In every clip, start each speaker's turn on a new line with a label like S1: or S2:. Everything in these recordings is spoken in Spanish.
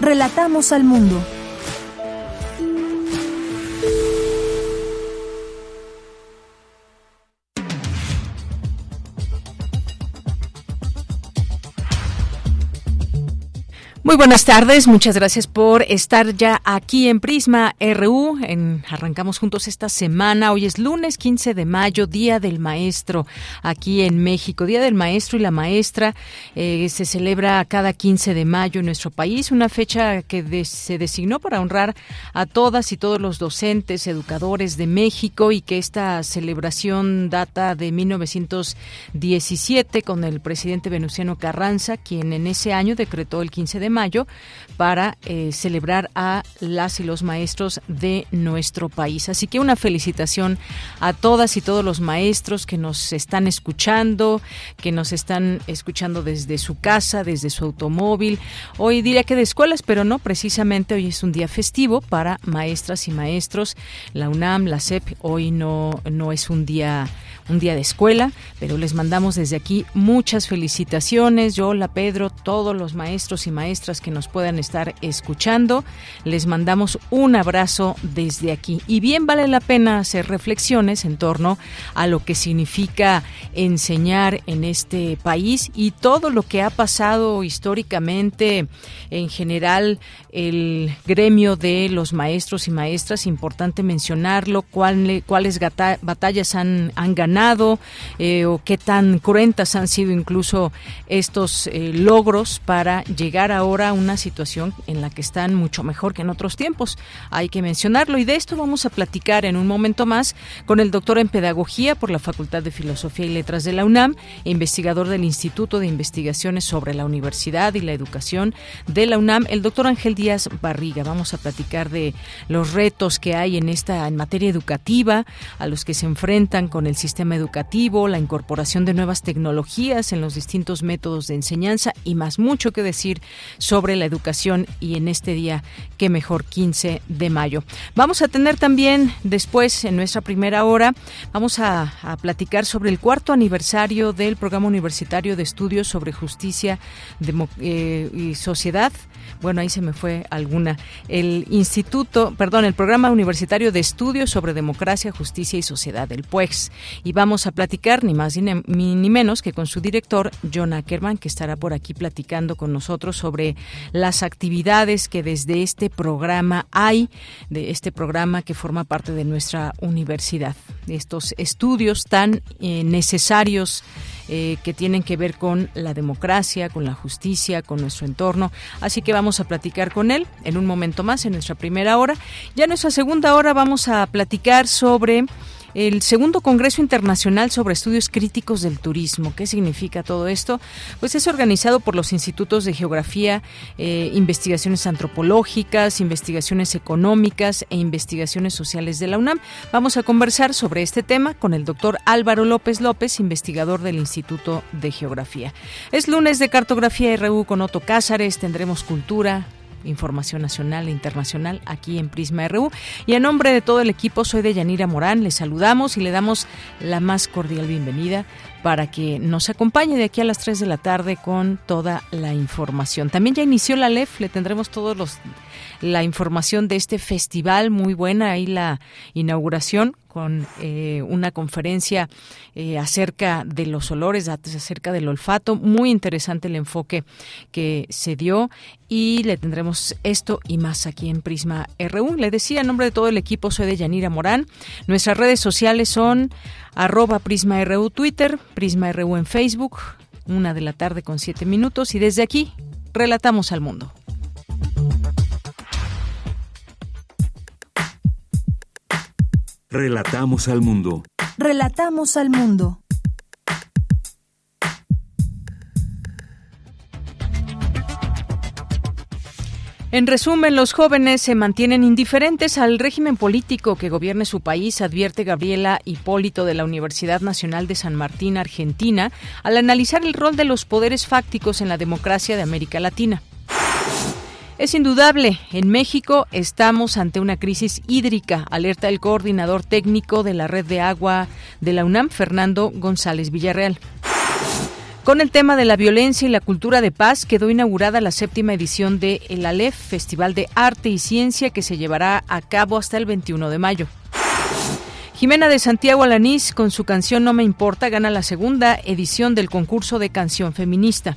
S1: Relatamos al mundo.
S2: Muy buenas tardes, muchas gracias por estar ya aquí en Prisma RU. En, arrancamos juntos esta semana. Hoy es lunes 15 de mayo, Día del Maestro, aquí en México. Día del Maestro y la Maestra eh, se celebra cada 15 de mayo en nuestro país, una fecha que se designó para honrar a todas y todos los docentes, educadores de México y que esta celebración data de 1917 con el presidente Venustiano Carranza, quien en ese año decretó el 15 de mayo para eh, celebrar a las y los maestros de nuestro país. Así que una felicitación a todas y todos los maestros que nos están escuchando, que nos están escuchando desde su casa, desde su automóvil. Hoy diría que de escuelas, pero no, precisamente hoy es un día festivo para maestras y maestros. La UNAM, la SEP, hoy no, no es un día un día de escuela, pero les mandamos desde aquí muchas felicitaciones. Yo, la Pedro, todos los maestros y maestras que nos puedan estar escuchando, les mandamos un abrazo desde aquí. Y bien vale la pena hacer reflexiones en torno a lo que significa enseñar en este país y todo lo que ha pasado históricamente en general el gremio de los maestros y maestras, importante mencionarlo, cuáles batallas han, han ganado eh, o qué tan cruentas han sido incluso estos eh, logros para llegar ahora a una situación en la que están mucho mejor que en otros tiempos. Hay que mencionarlo y de esto vamos a platicar en un momento más con el doctor en Pedagogía por la Facultad de Filosofía y Letras de la UNAM investigador del Instituto de Investigaciones sobre la Universidad y la Educación de la UNAM, el doctor Ángel Díaz Barriga. Vamos a platicar de los retos que hay en esta en materia educativa a los que se enfrentan con el sistema educativo, la incorporación de nuevas tecnologías en los distintos métodos de enseñanza y más mucho que decir sobre la educación y en este día, qué mejor, 15 de mayo. Vamos a tener también después, en nuestra primera hora, vamos a, platicar sobre el cuarto aniversario del Programa Universitario de Estudios sobre Justicia eh, y Sociedad. Bueno, ahí se me fue alguna. El Instituto, perdón, el Programa Universitario de Estudios sobre Democracia, Justicia y Sociedad, el PUEX. Y vamos a platicar ni más ni, menos que con su director, John Ackerman, que estará por aquí platicando con nosotros sobre las actividades que desde este programa hay, de este programa que forma parte de nuestra universidad. Estos estudios tan eh, necesarios eh, que tienen que ver con la democracia, con la justicia, con nuestro entorno. Así que vamos a platicar con él en un momento más, en nuestra primera hora. Ya en nuestra segunda hora vamos a platicar sobre el segundo Congreso Internacional sobre Estudios Críticos del Turismo. ¿Qué significa todo esto? Pues es organizado por los institutos de geografía, eh, investigaciones antropológicas, investigaciones económicas e investigaciones sociales de la UNAM. Vamos a conversar sobre este tema con el doctor Álvaro López López, investigador del Instituto de Geografía. Es lunes de cartografía RU con Otto Cázares, tendremos cultura, información nacional e internacional aquí en Prisma RU. Y en nombre de todo el equipo, soy de Yanira Morán. Les saludamos y le damos la más cordial bienvenida para que nos acompañe de aquí a las 3 de la tarde con toda la información. También ya inició la LEF, le tendremos todos los la información de este festival muy buena ahí la inauguración con eh, una conferencia eh, acerca de los olores, acerca del olfato. Muy interesante el enfoque que se dio y le tendremos esto y más aquí en Prisma RU. Le decía en nombre de todo el equipo, soy de Yanira Morán. Nuestras redes sociales son arroba Prisma RU Twitter, Prisma RU en Facebook, una de la tarde con siete minutos y desde aquí relatamos al mundo.
S3: Relatamos al mundo.
S1: Relatamos al mundo.
S2: En resumen, los jóvenes se mantienen indiferentes al régimen político que gobierne su país, advierte Gabriela Hipólito de la Universidad Nacional de San Martín, Argentina, al analizar el rol de los poderes fácticos en la democracia de América Latina. Es indudable, en México estamos ante una crisis hídrica, alerta el coordinador técnico de la red de agua de la UNAM, Fernando González Villarreal. Con el tema de la violencia y la cultura de paz quedó inaugurada la séptima edición de El Aleph, Festival de Arte y Ciencia que se llevará a cabo hasta el 21 de mayo. Jimena de Santiago Alanís, con su canción No me importa, gana la segunda edición del concurso de canción feminista.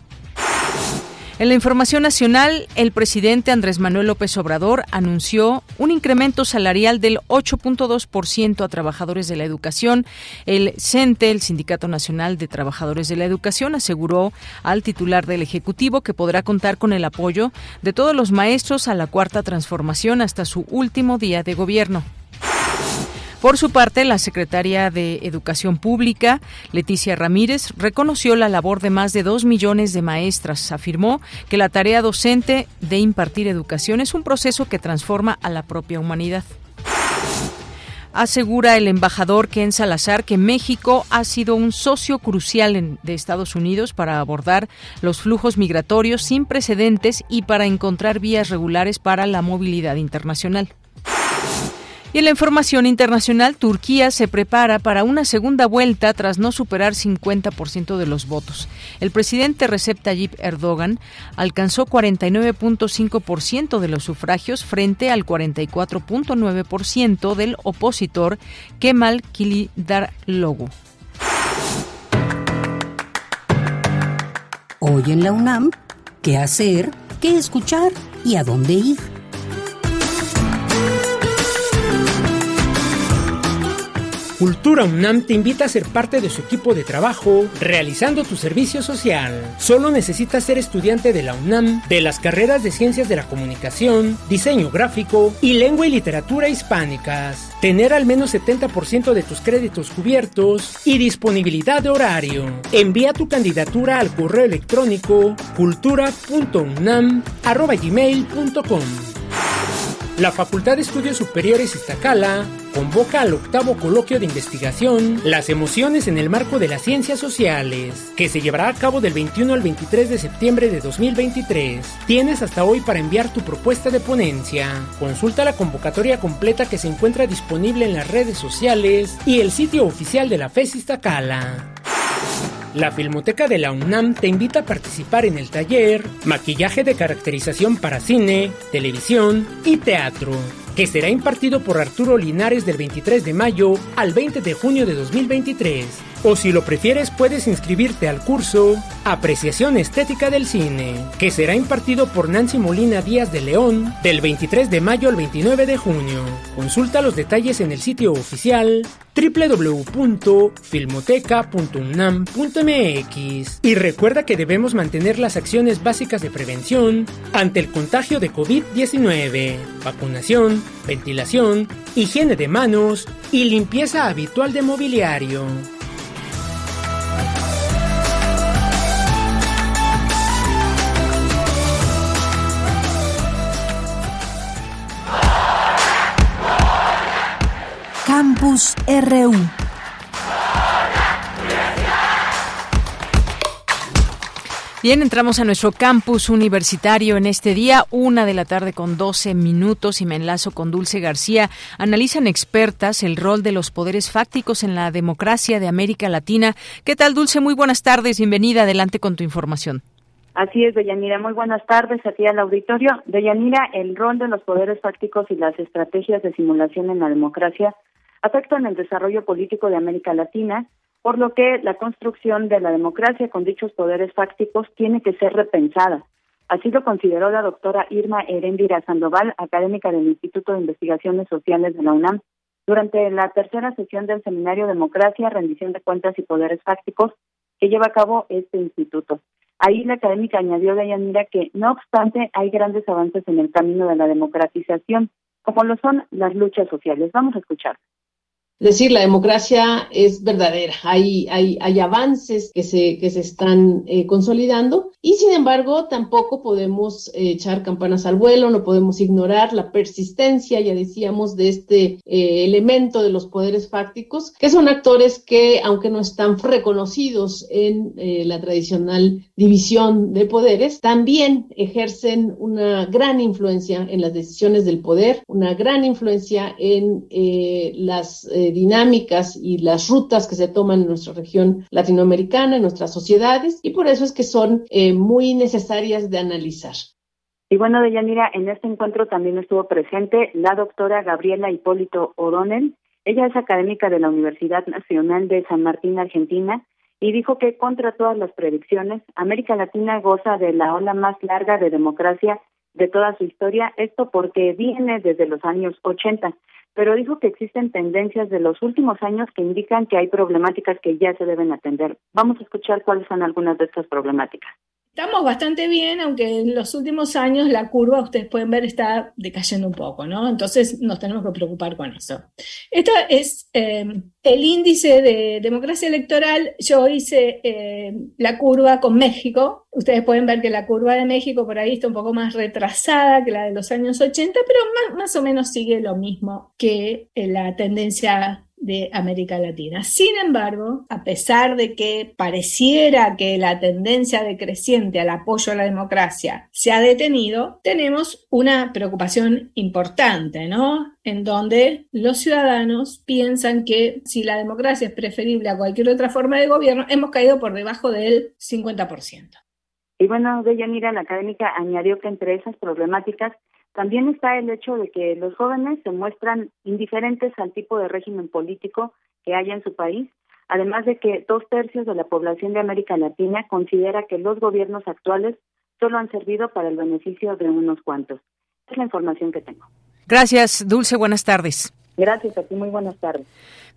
S2: En la información nacional, el presidente Andrés Manuel López Obrador anunció un incremento salarial del 8.2% a trabajadores de la educación. El CENTE, el Sindicato Nacional de Trabajadores de la Educación, aseguró al titular del Ejecutivo que podrá contar con el apoyo de todos los maestros a la cuarta transformación hasta su último día de gobierno. Por su parte, la secretaria de Educación Pública, Leticia Ramírez, reconoció la labor de más de dos millones de maestras. Afirmó que la tarea docente de impartir educación es un proceso que transforma a la propia humanidad. Asegura el embajador Ken Salazar que México ha sido un socio crucial de Estados Unidos para abordar los flujos migratorios sin precedentes y para encontrar vías regulares para la movilidad internacional. Y en la información internacional, Turquía se prepara para una segunda vuelta tras no superar 50% de los votos. El presidente Recep Tayyip Erdogan alcanzó 49.5% de los sufragios frente al 44.9% del opositor Kemal Kılıçdaroğlu.
S4: Hoy en la UNAM, ¿qué hacer? ¿Qué escuchar? ¿Y a dónde ir?
S5: Cultura UNAM te invita a ser parte de su equipo de trabajo realizando tu servicio social. Solo necesitas ser estudiante de la UNAM de las carreras de Ciencias de la Comunicación, Diseño Gráfico y Lengua y Literatura Hispánicas. Tener al menos 70% de tus créditos cubiertos y disponibilidad de horario. Envía tu candidatura al correo electrónico cultura.unam.gmail.com la Facultad de Estudios Superiores Iztacala convoca al octavo coloquio de investigación Las emociones en el marco de las ciencias sociales, que se llevará a cabo del 21 al 23 de septiembre de 2023. Tienes hasta hoy para enviar tu propuesta de ponencia. Consulta la convocatoria completa que se encuentra disponible en las redes sociales y el sitio oficial de la FES Iztacala. La Filmoteca de la UNAM te invita a participar en el taller Maquillaje de caracterización para cine, televisión y teatro, que será impartido por Arturo Linares del 23 de mayo al 20 de junio de 2023. O si lo prefieres, puedes inscribirte al curso Apreciación Estética del Cine, que será impartido por Nancy Molina Díaz de León del 23 de mayo al 29 de junio. Consulta los detalles en el sitio oficial www.filmoteca.unam.mx y recuerda que debemos mantener las acciones básicas de prevención ante el contagio de COVID-19, vacunación, ventilación, higiene de manos y limpieza habitual de mobiliario.
S1: Campus RU.
S2: Bien, entramos a nuestro campus universitario en este día, una de la tarde con 12 minutos y me enlazo con Dulce García. Analizan expertas el rol de los poderes fácticos en la democracia de América Latina. ¿Qué tal, Dulce? Muy buenas tardes. Bienvenida. Adelante con tu información.
S6: Así es, Deyanira. Muy buenas tardes a ti al auditorio. Deyanira, el rol de los poderes fácticos y las estrategias de simulación en la democracia afectan el desarrollo político de América Latina, por lo que la construcción de la democracia con dichos poderes fácticos tiene que ser repensada. Así lo consideró la doctora Irma Erendira Sandoval, académica del Instituto de Investigaciones Sociales de la UNAM, durante la tercera sesión del seminario Democracia, Rendición de Cuentas y Poderes Fácticos que lleva a cabo este instituto. Ahí la académica añadió de Yanira que, no obstante, hay grandes avances en el camino de la democratización, como lo son las luchas sociales. Vamos a escuchar.
S7: Decir, la democracia es verdadera, hay, hay, hay avances que se, que se están eh, consolidando y sin embargo tampoco podemos eh, echar campanas al vuelo, no podemos ignorar la persistencia, ya decíamos, de este eh, elemento de los poderes fácticos, que son actores que, aunque no están reconocidos en la tradicional división de poderes, también ejercen una gran influencia en las decisiones del poder, una gran influencia en las dinámicas y las rutas que se toman en nuestra región latinoamericana, en nuestras sociedades, y por eso es que son eh, muy necesarias de analizar.
S6: Y bueno, Deyanira, en este encuentro también estuvo presente la doctora Gabriela Hipólito O'Donnell. Ella es académica de la Universidad Nacional de San Martín, Argentina, y dijo que contra todas las predicciones, América Latina goza de la ola más larga de democracia de toda su historia, esto porque viene desde los años 80 pero dijo que existen tendencias de los últimos años que indican que hay problemáticas que ya se deben atender. Vamos a escuchar cuáles son algunas de estas problemáticas.
S8: Estamos bastante bien, aunque en los últimos años la curva, ustedes pueden ver, está decayendo un poco, ¿no? Entonces nos tenemos que preocupar con eso. Esto es eh, el índice de democracia electoral. Yo hice eh, la curva con México. Ustedes pueden ver que la curva de México por ahí está un poco más retrasada que la de los años 80, pero más, más o menos sigue lo mismo que la tendencia de América Latina. Sin embargo, a pesar de que pareciera que la tendencia decreciente al apoyo a la democracia se ha detenido, tenemos una preocupación importante, ¿no? En donde los ciudadanos piensan que si la democracia es preferible a cualquier otra forma de gobierno, hemos caído por debajo del 50%.
S6: Y bueno, Deyanira, la académica añadió que entre esas problemáticas también está el hecho de que los jóvenes se muestran indiferentes al tipo de régimen político que haya en su país, además de que dos tercios de la población de América Latina considera que los gobiernos actuales solo han servido para el beneficio de unos cuantos. Es la información que tengo.
S2: Gracias, Dulce. Buenas tardes.
S6: Gracias a ti, muy buenas tardes.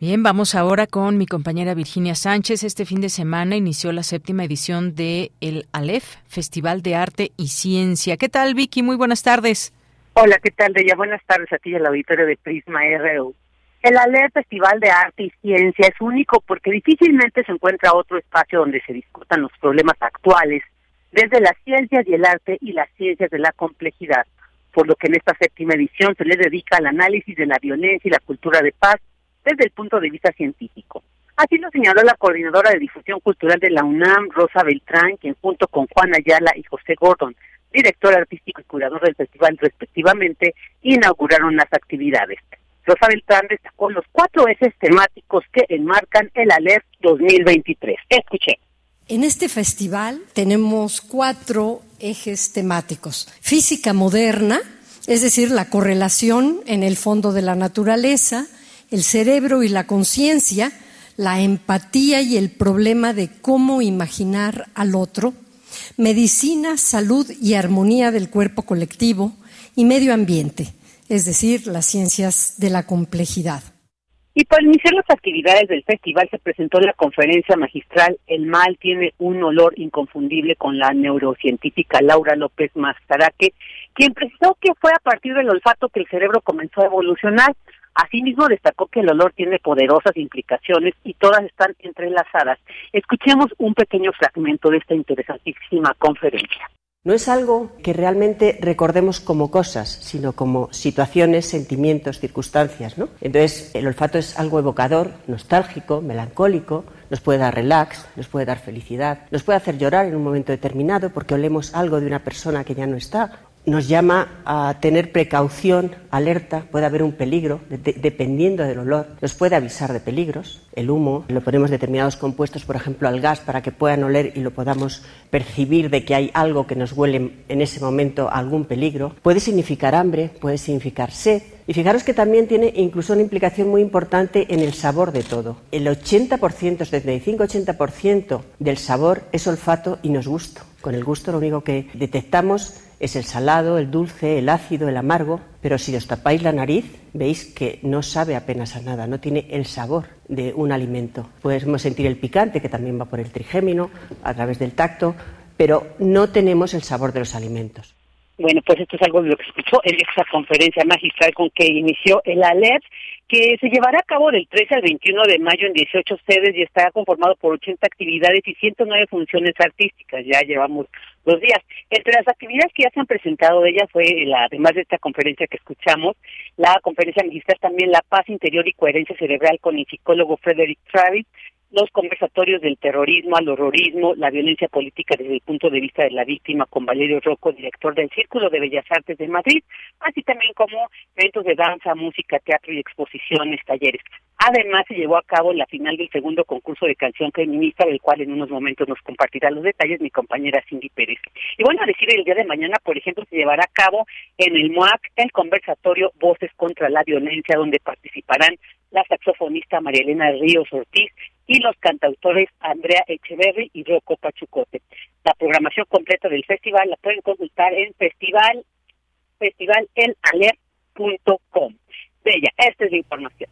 S2: Bien, vamos ahora con mi compañera Virginia Sánchez. Este fin de semana inició la séptima edición de el ALEF, Festival de Arte y Ciencia. ¿Qué tal, Vicky? Muy buenas tardes.
S9: Hola, ¿qué tal, Deya? Buenas tardes a ti y al auditorio de Prisma RU. El ALER Festival de Arte y Ciencia es único porque difícilmente se encuentra otro espacio donde se discutan los problemas actuales, desde las ciencias y el arte y las ciencias de la complejidad, por lo que en esta séptima edición se le dedica al análisis de la violencia y la cultura de paz desde el punto de vista científico. Así lo señaló la coordinadora de difusión cultural de la UNAM, Rosa Beltrán, quien junto con Juan Ayala y José Gordon director artístico y curador del festival respectivamente, inauguraron las actividades. Rosa Beltrán destacó los cuatro ejes temáticos que enmarcan el ALER 2023. Escuché.
S10: En este festival tenemos cuatro ejes temáticos. Física moderna, es decir, la correlación en el fondo de la naturaleza, el cerebro y la conciencia, la empatía y el problema de cómo imaginar al otro, medicina, salud y armonía del cuerpo colectivo y medio ambiente, es decir, las ciencias de la complejidad.
S9: Y para iniciar las actividades del festival se presentó la conferencia magistral El mal tiene un olor inconfundible con la neurocientífica Laura López Mazaraque, quien precisó que fue a partir del olfato que el cerebro comenzó a evolucionar. Asimismo, destacó que el olor tiene poderosas implicaciones y todas están entrelazadas. Escuchemos un pequeño fragmento de esta interesantísima conferencia.
S11: No es algo que realmente recordemos como cosas, sino como situaciones, sentimientos, circunstancias. ¿no? Entonces, el olfato es algo evocador, nostálgico, melancólico, nos puede dar relax, nos puede dar felicidad, nos puede hacer llorar en un momento determinado porque olemos algo de una persona que ya no está, nos llama a tener precaución, alerta, puede haber un peligro, dependiendo del olor, nos puede avisar de peligros. El humo, lo ponemos determinados compuestos, por ejemplo, al gas, para que puedan oler y lo podamos percibir de que hay algo que nos huele en ese momento algún peligro. Puede significar hambre, puede significar sed. Y fijaros que también tiene incluso una implicación muy importante en el sabor de todo. El 80%, 75-80% del sabor es olfato y no es gusto. Con el gusto lo único que detectamos es el salado, el dulce, el ácido, el amargo, pero si os tapáis la nariz veis que no sabe apenas a nada, no tiene el sabor de un alimento. Podemos sentir el picante, que también va por el trigémino, a través del tacto, pero no tenemos el sabor de los alimentos.
S9: Bueno, pues esto es algo de lo que escuchó en esta conferencia magistral con que inició el ALEP, que se llevará a cabo del 13 al 21 de mayo en 18 sedes y estará conformado por 80 actividades y 109 funciones artísticas. Ya llevamos dos días. Entre las actividades que ya se han presentado de ella fue, la, además de esta conferencia que escuchamos, la conferencia magistral también La Paz Interior y Coherencia Cerebral con el psicólogo Frederick Travis, los conversatorios del terrorismo al horrorismo, la violencia política desde el punto de vista de la víctima con Valerio Rocco, director del Círculo de Bellas Artes de Madrid, así también como eventos de danza, música, teatro y exposiciones, talleres. Además, se llevó a cabo la final del segundo concurso de canción feminista, del cual en unos momentos nos compartirá los detalles mi compañera Cindy Pérez. Y bueno, a decir, el día de mañana, por ejemplo, se llevará a cabo en el MOAC el conversatorio Voces contra la Violencia, donde participarán la saxofonista María Elena Ríos Ortiz y los cantautores Andrea Echeverry y Rocco Pachucote. La programación completa del festival la pueden consultar en festival festivalelaler.com. Bella, esta es la información.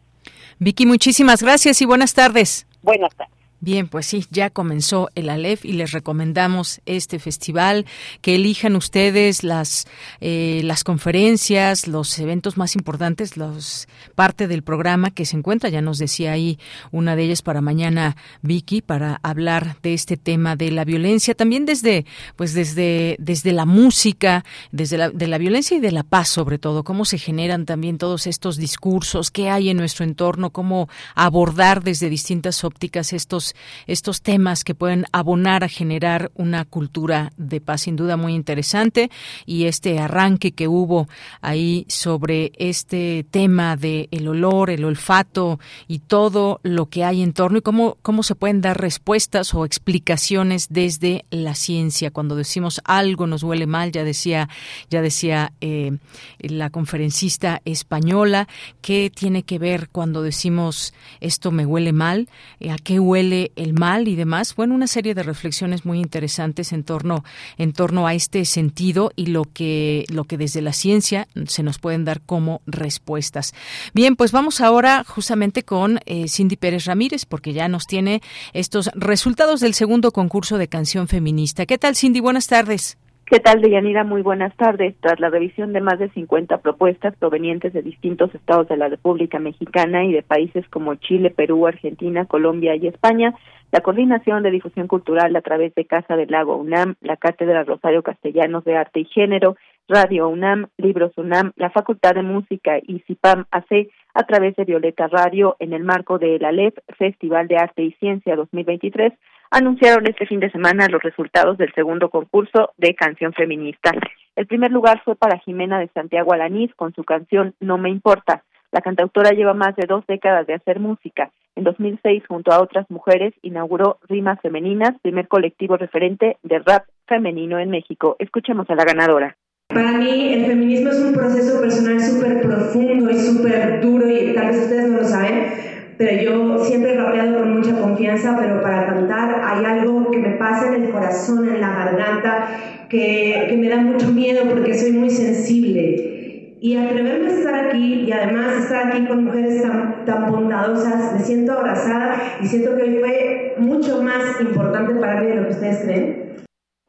S2: Vicky, muchísimas gracias y buenas tardes.
S9: Buenas tardes.
S2: Bien, pues sí, ya comenzó el Aleph y les recomendamos este festival, que elijan ustedes las, eh, las conferencias, los eventos más importantes, los parte del programa que se encuentra, ya nos decía ahí una de ellas para mañana, Vicky, para hablar de este tema de la violencia, también desde, pues desde, desde la música, desde la, de la violencia y de la paz sobre todo, cómo se generan también todos estos discursos, qué hay en nuestro entorno, cómo abordar desde distintas ópticas estos estos, temas que pueden abonar a generar una cultura de paz, sin duda muy interesante. Y este arranque que hubo ahí sobre este tema de el olor, el olfato y todo lo que hay en torno y cómo, cómo se pueden dar respuestas o explicaciones desde la ciencia. Cuando decimos algo nos huele mal, ya decía, ya decía eh, la conferencista española, ¿qué tiene que ver cuando decimos esto me huele mal? ¿A qué huele el mal y demás. Bueno, una serie de reflexiones muy interesantes en torno, en torno a este sentido y lo que, lo que desde la ciencia se nos pueden dar como respuestas. Bien, pues vamos ahora justamente con eh, Cindy Pérez Ramírez, porque ya nos tiene estos resultados del segundo concurso de canción feminista. ¿Qué tal, Cindy? Buenas tardes.
S6: ¿Qué tal, Deyanira? Muy buenas tardes. Tras la revisión de más de 50 propuestas provenientes de distintos estados de la República Mexicana y de países como Chile, Perú, Argentina, Colombia y España, la Coordinación de Difusión Cultural a través de Casa del Lago UNAM, la Cátedra Rosario Castellanos de Arte y Género, Radio UNAM, Libros UNAM, la Facultad de Música y CIPAM AC a través de Violeta Radio en el marco del ALEP Festival de Arte y Ciencia 2023 anunciaron este fin de semana los resultados del segundo concurso de canción feminista. El primer lugar fue para Jimena de Santiago Alanís con su canción No me importa. La cantautora lleva más de dos décadas de hacer música. En 2006, junto a otras mujeres, inauguró Rimas Femeninas, primer colectivo referente de rap femenino en México. Escuchemos a la ganadora.
S12: Para mí el feminismo es un proceso personal súper profundo y súper duro y tal vez ustedes no lo saben, pero yo siempre he rapeado con mucha confianza, pero para cantar hay algo que me pasa en el corazón, en la garganta, que, que me da mucho miedo porque soy muy sensible. Y atreverme a estar aquí y además estar aquí con mujeres tan, tan bondadosas, me siento abrazada y siento que fue mucho más importante para mí de lo que ustedes creen.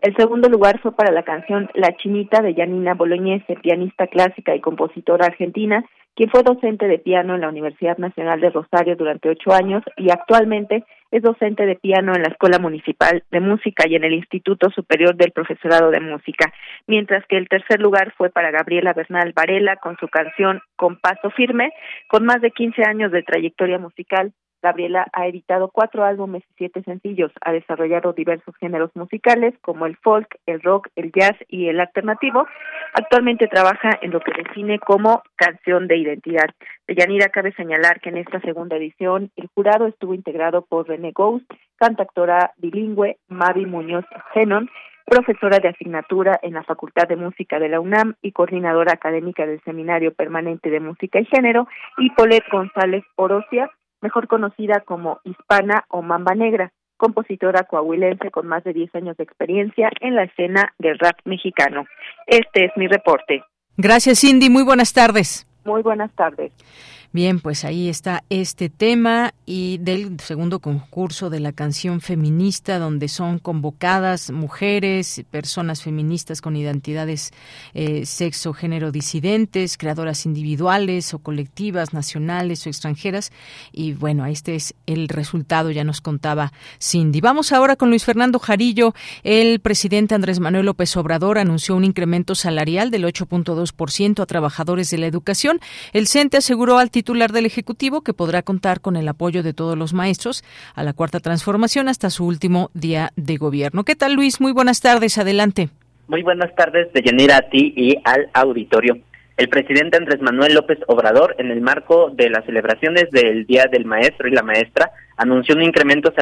S6: El segundo lugar fue para la canción La Chinita de Janina Bolognese, pianista clásica y compositora argentina, quien fue docente de piano en la Universidad Nacional de Rosario durante ocho años y actualmente es docente de piano en la Escuela Municipal de Música y en el Instituto Superior del Profesorado de Música, mientras que el tercer lugar fue para Gabriela Bernal Varela con su canción Con Paso Firme, con más de 15 años de trayectoria musical Gabriela ha editado cuatro álbumes y siete sencillos, ha desarrollado diversos géneros musicales como el folk, el rock, el jazz y el alternativo. Actualmente trabaja en lo que define como canción de identidad. De Yanira cabe señalar que en esta segunda edición el jurado estuvo integrado por René Ghost, cantactora bilingüe, Mavi Muñoz Genon, profesora de asignatura en la Facultad de Música de la UNAM y coordinadora académica del Seminario Permanente de Música y Género, y Polet González Orosia, mejor conocida como Hispana o Mamba Negra, compositora coahuilense con más de 10 años de experiencia en la escena del rap mexicano. Este es mi reporte.
S2: Gracias, Cindy. Muy buenas tardes.
S6: Muy buenas tardes.
S2: Bien, pues ahí está este tema y del segundo concurso de la canción feminista donde son convocadas mujeres, personas feministas con identidades eh, sexo, género disidentes, creadoras individuales o colectivas, nacionales o extranjeras. Y bueno, este es el resultado, ya nos contaba Cindy. Vamos ahora con Luis Fernando Jarillo. El presidente Andrés Manuel López Obrador anunció un incremento salarial del 8.2% a trabajadores de la educación. El CENTE aseguró al del Ejecutivo que podrá contar con el apoyo de todos los maestros a la cuarta transformación hasta su último día de gobierno. ¿Qué tal, Luis? Muy buenas tardes. Adelante.
S13: Muy buenas tardes, Deyanira, a ti y al auditorio. El presidente Andrés Manuel López Obrador, en el marco de las celebraciones del Día del Maestro y la Maestra, anunció un incremento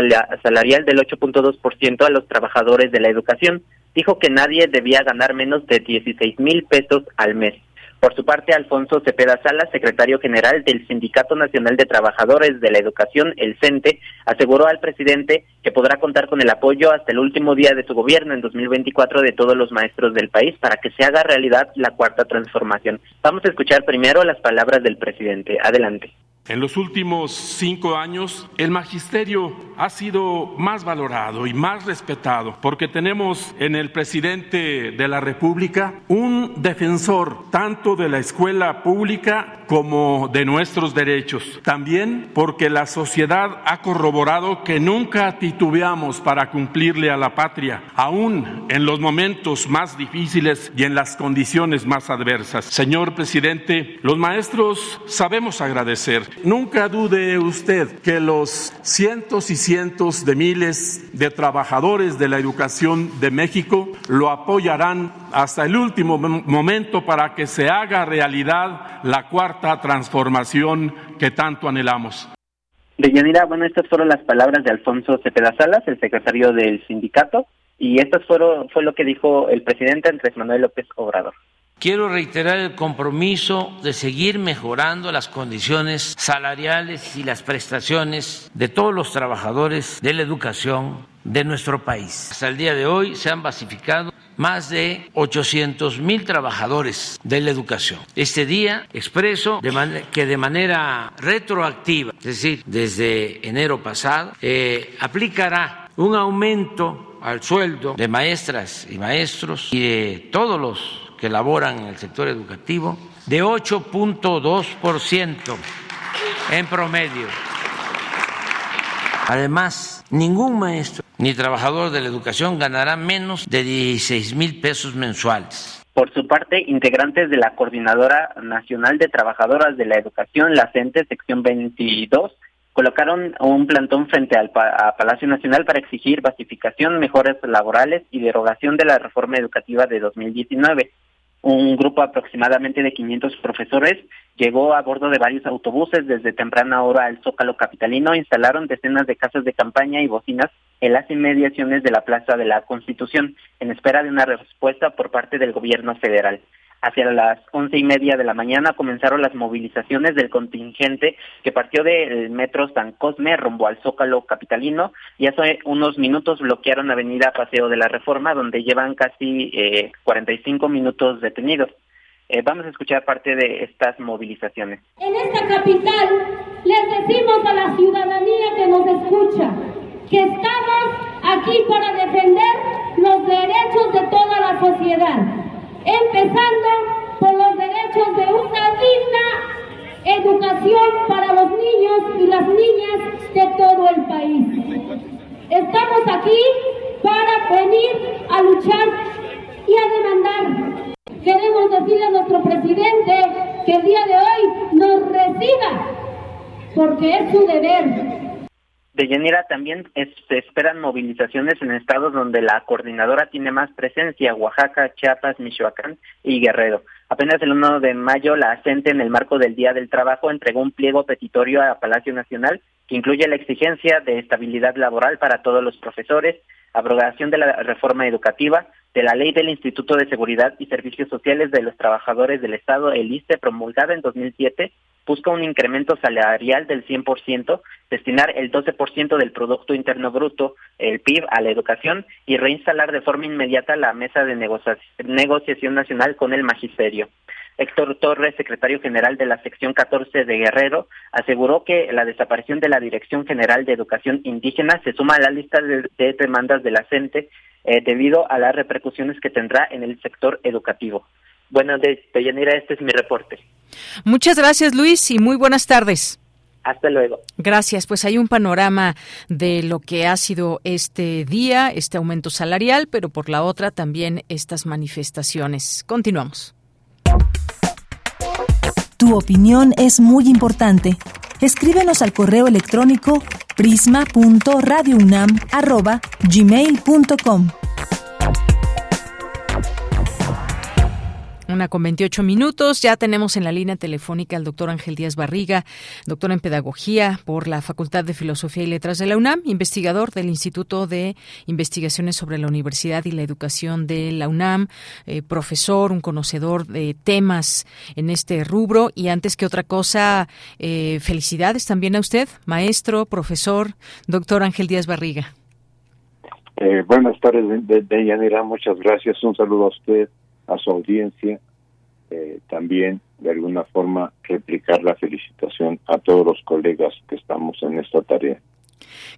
S13: salarial del 8.2% a los trabajadores de la educación. Dijo que nadie debía ganar menos de 16 mil pesos al mes. Por su parte, Alfonso Cepeda Salas, secretario general del Sindicato Nacional de Trabajadores de la Educación, el CENTE, aseguró al presidente que podrá contar con el apoyo hasta el último día de su gobierno en 2024 de todos los maestros del país para que se haga realidad la cuarta transformación. Vamos a escuchar primero las palabras del presidente. Adelante.
S14: En los últimos cinco años, el magisterio ha sido más valorado y más respetado porque tenemos en el presidente de la República un defensor tanto de la escuela pública como de nuestros derechos. También porque la sociedad ha corroborado que nunca titubeamos para cumplirle a la patria, aún en los momentos más difíciles y en las condiciones más adversas. Señor presidente, los maestros sabemos agradecer Nunca dude usted que los cientos y cientos de miles de trabajadores de la educación de México lo apoyarán hasta el último momento para que se haga realidad la cuarta transformación que tanto anhelamos.
S13: Deyanira, bueno, estas fueron las palabras de Alfonso Cepeda Salas, el secretario del sindicato, y esto fueron, fue lo que dijo el presidente Andrés Manuel López Obrador.
S15: Quiero reiterar el compromiso de seguir mejorando las condiciones salariales y las prestaciones de todos los trabajadores de la educación de nuestro país. Hasta el día de hoy se han basificado más de 800 mil trabajadores de la educación. Este día expreso que de manera retroactiva, es decir, desde enero pasado, eh, aplicará un aumento al sueldo de maestras y maestros y de todos los que laboran en el sector educativo de 8.2% en promedio. Además, ningún maestro ni trabajador de la educación ganará menos de 16 mil pesos mensuales.
S13: Por su parte, integrantes de la Coordinadora Nacional de Trabajadoras de la Educación, la CENTE, sección 22, colocaron un plantón frente al Palacio Nacional para exigir basificación, mejoras laborales y derogación de la reforma educativa de 2019 un grupo aproximadamente de 500 profesores llegó a bordo de varios autobuses desde temprana hora al Zócalo Capitalino, instalaron decenas de casas de campaña y bocinas en las inmediaciones de la Plaza de la Constitución, en espera de una respuesta por parte del gobierno federal. Hacia las once y media de la mañana comenzaron las movilizaciones del contingente que partió del metro San Cosme rumbo al Zócalo Capitalino y hace unos minutos bloquearon Avenida Paseo de la Reforma donde llevan casi eh, 45 minutos detenidos. Eh, vamos a escuchar parte de estas movilizaciones.
S16: En esta capital les decimos a la ciudadanía que nos escucha que estamos aquí para defender los derechos de toda la sociedad empezando por los derechos de una digna educación para los niños y las niñas de todo el país. Estamos aquí para venir a luchar y a demandar. Queremos decirle a nuestro presidente que el día de hoy nos reciba, porque es su deber
S13: de Yanira también se esperan movilizaciones en estados donde la coordinadora tiene más presencia, Oaxaca, Chiapas, Michoacán y Guerrero. Apenas el 1 de mayo, la ACENTE, en el marco del Día del Trabajo, entregó un pliego petitorio a Palacio Nacional que incluye la exigencia de estabilidad laboral para todos los profesores, abrogación de la reforma educativa, de la ley del Instituto de Seguridad y Servicios Sociales de los Trabajadores del Estado, el ISTE, promulgada en 2007, busca un incremento salarial del 100%, destinar el 12% del Producto Interno Bruto, el PIB, a la educación y reinstalar de forma inmediata la mesa de negociación nacional con el magisterio. Héctor Torres, secretario general de la sección 14 de Guerrero, aseguró que la desaparición de la Dirección General de Educación Indígena se suma a la lista de, demandas de la eh, debido a las repercusiones que tendrá en el sector educativo. Bueno, de Deyanira, este es mi reporte.
S2: Muchas gracias, Luis, y muy buenas tardes.
S13: Hasta luego.
S2: Gracias. Pues hay un panorama de lo que ha sido este día, este aumento salarial, pero por la otra también estas manifestaciones. Continuamos.
S1: Tu opinión es muy importante. Escríbenos al correo electrónico prisma.radiounam@gmail.com.
S2: Una con 28 minutos. Ya tenemos en la línea telefónica al doctor Ángel Díaz Barriga, doctor en Pedagogía por la Facultad de Filosofía y Letras de la UNAM, investigador del Instituto de Investigaciones sobre la Universidad y la Educación de la UNAM, eh, profesor, un conocedor de temas en este rubro. Y antes que otra cosa, eh, felicidades también a usted, maestro, profesor, doctor Ángel Díaz Barriga.
S17: Eh, buenas tardes, Deyanira. Muchas gracias. Un saludo a usted a su audiencia, eh, también de alguna forma replicar la felicitación a todos los colegas que estamos en esta tarea.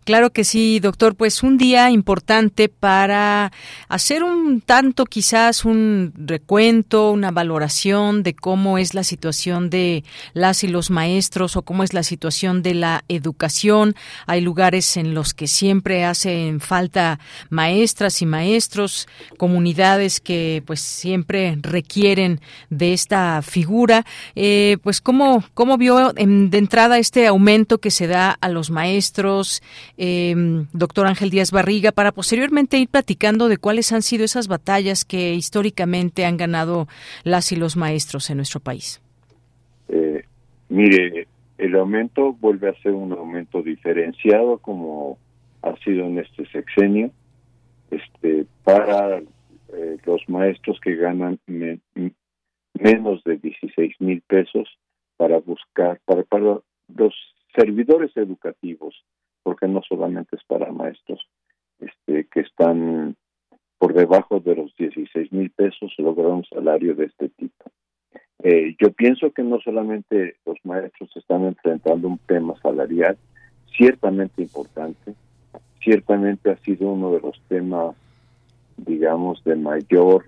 S2: Claro que sí, doctor. Pues un día importante para hacer un tanto, quizás un recuento, una valoración de cómo es la situación de las y los maestros o cómo es la situación de la educación. Hay lugares en los que siempre hacen falta maestras y maestros, comunidades que pues siempre requieren de esta figura. Eh, pues cómo, cómo vio de entrada este aumento que se da a los maestros eh, doctor Ángel Díaz Barriga, para posteriormente ir platicando de cuáles han sido esas batallas que históricamente han ganado las y los maestros en nuestro país.
S17: Eh, mire, el aumento vuelve a ser un aumento diferenciado como ha sido en este sexenio, este para eh, los maestros que ganan menos de 16 mil pesos para buscar, para, para los servidores educativos porque no solamente es para maestros este, que están por debajo de los 16 mil pesos lograr un salario de este tipo. Eh, yo pienso que no solamente los maestros están enfrentando un tema salarial ciertamente importante, ciertamente ha sido uno de los temas, digamos, de mayor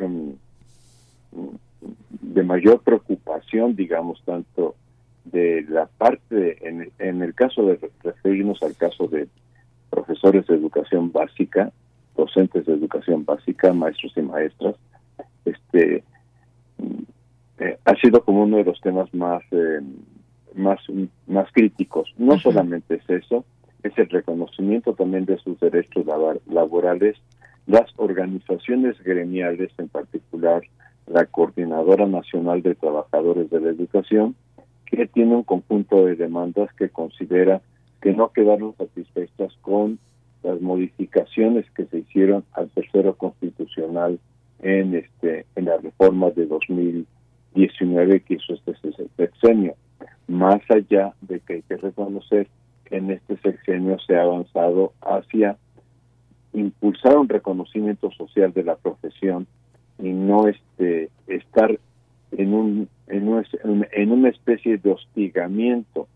S17: de mayor preocupación, digamos, tanto de la parte, en, en el caso de referirnos al caso de profesores de educación básica, docentes de educación básica, maestros y maestras, este eh, ha sido como uno de los temas más eh, más más críticos. No solamente es eso, es el reconocimiento también de sus derechos laborales, las organizaciones gremiales, en particular la Coordinadora Nacional de Trabajadores de la Educación, que tiene un conjunto de demandas que considera que no quedaron satisfechas con las modificaciones que se hicieron al tercero constitucional en este en la reforma de 2019 que hizo este sexenio. Más allá de que hay que reconocer que en este sexenio se ha avanzado hacia impulsar un reconocimiento social de la profesión y no este estar en, un, en, en una especie de hostigamiento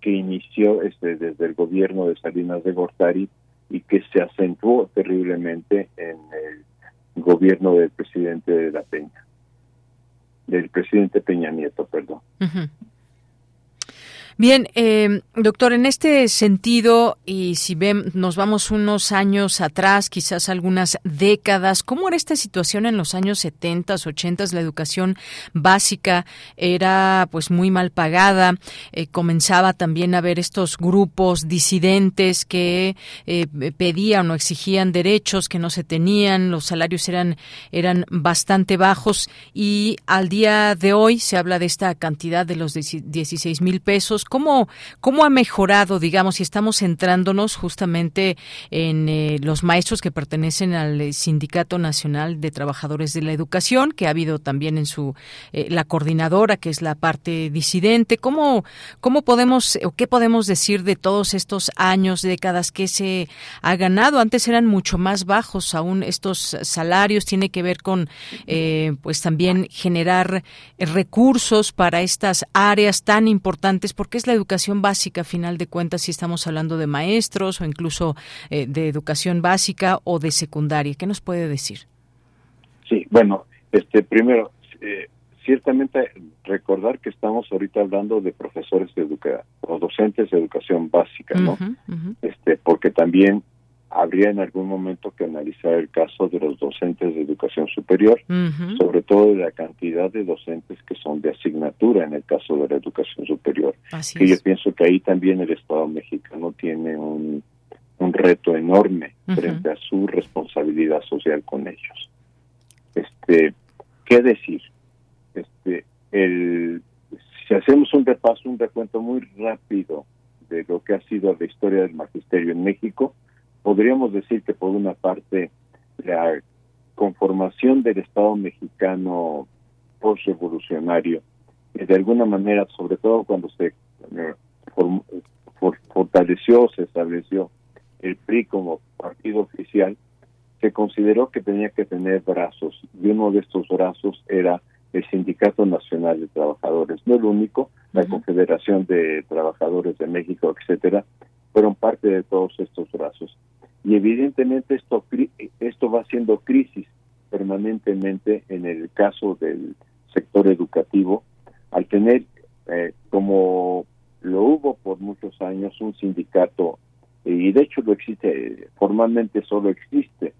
S17: que inició este, desde el gobierno de Salinas de Gortari y que se acentuó terriblemente en el gobierno del presidente de la Peña, del presidente Peña Nieto, perdón.
S2: Bien, eh, doctor, en este sentido, y si ven, nos vamos unos años atrás, quizás algunas décadas, ¿cómo era esta situación en los años 70, 80? La educación básica era pues muy mal pagada, eh, comenzaba también a haber estos grupos disidentes que eh, pedían o exigían derechos que no se tenían, los salarios eran, eran bastante bajos y al día de hoy se habla de esta cantidad de los 16 mil pesos ¿Cómo, cómo ha mejorado, digamos, si estamos centrándonos justamente en eh, los maestros que pertenecen al Sindicato Nacional de Trabajadores de la Educación, que ha habido también en su eh, la coordinadora, que es la parte disidente? ¿Cómo, cómo podemos o qué podemos decir de todos estos años, décadas que se ha ganado? Antes eran mucho más bajos aún estos salarios, tiene que ver con, eh, pues también generar recursos para estas áreas tan importantes, porque es la educación básica, a final de cuentas, si estamos hablando de maestros o incluso eh, de educación básica o de secundaria. ¿Qué nos puede decir?
S17: Sí, bueno, este primero, eh, ciertamente recordar que estamos ahorita hablando de profesores de educación o docentes de educación básica, ¿no? Este, porque también habría en algún momento que analizar el caso de los docentes de educación superior, sobre todo de la cantidad de docentes que son de asignatura en el caso de la educación superior. que yo pienso que ahí también el Estado mexicano tiene un, un reto enorme frente a su responsabilidad social con ellos. Este, ¿qué decir? Este, el, si hacemos un repaso, un recuento muy rápido de lo que ha sido la historia del magisterio en México, podríamos decir que por una parte la conformación del Estado mexicano postrevolucionario, de alguna manera, sobre todo cuando se eh, fortaleció, se estableció el PRI como partido oficial, se consideró que tenía que tener brazos, y uno de estos brazos era el Sindicato Nacional de Trabajadores, no el único, la Confederación de Trabajadores de México, etcétera, fueron parte de todos estos brazos y evidentemente esto esto va siendo crisis permanentemente en el caso del sector educativo. Al tener eh, como lo hubo por muchos años un sindicato y de hecho lo existe formalmente solo existe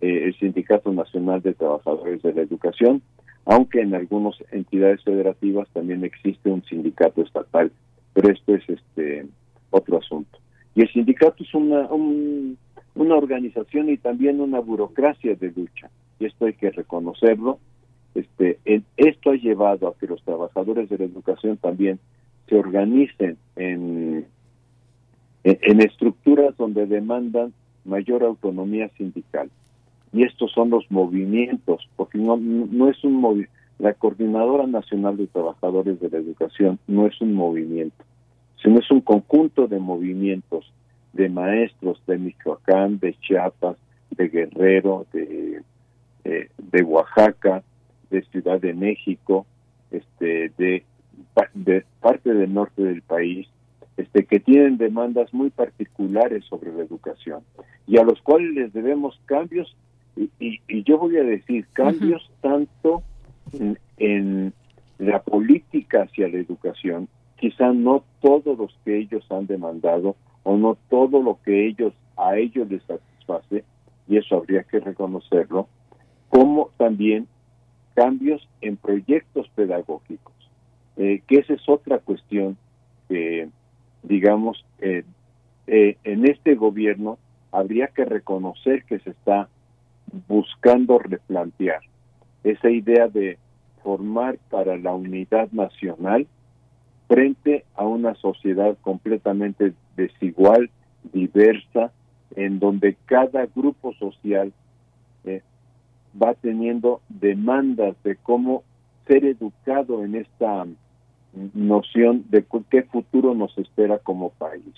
S17: eh, el sindicato nacional de trabajadores de la educación aunque en algunas entidades federativas también existe un sindicato estatal pero esto es este otro asunto. Y el sindicato es una un, una organización y también una burocracia de lucha. Y esto hay que reconocerlo. Este, esto ha llevado a que los trabajadores de la educación también se organicen en, en, estructuras donde demandan mayor autonomía sindical. Y estos son los movimientos, porque no, no es un movimiento. La Coordinadora Nacional de Trabajadores de la Educación no es un movimiento, sino es un conjunto de movimientos de maestros de Michoacán, de Chiapas, de Guerrero, de, eh, de Oaxaca, de Ciudad de México, este, de, de parte del norte del país, este, que tienen demandas muy particulares sobre la educación y a los cuales les debemos cambios y, y, yo voy a decir cambios tanto en, en, la política hacia la educación, quizá no todos los que ellos han demandado, o no todo lo que ellos a ellos les satisface y eso habría que reconocerlo como también cambios en proyectos pedagógicos. Eh, que esa es otra cuestión que digamos eh, en este gobierno habría que reconocer que se está buscando replantear esa idea de formar para la unidad nacional frente a una sociedad completamente desigual, diversa, en donde cada grupo social eh, va teniendo demandas de cómo ser educado en esta noción de qué futuro nos espera como país.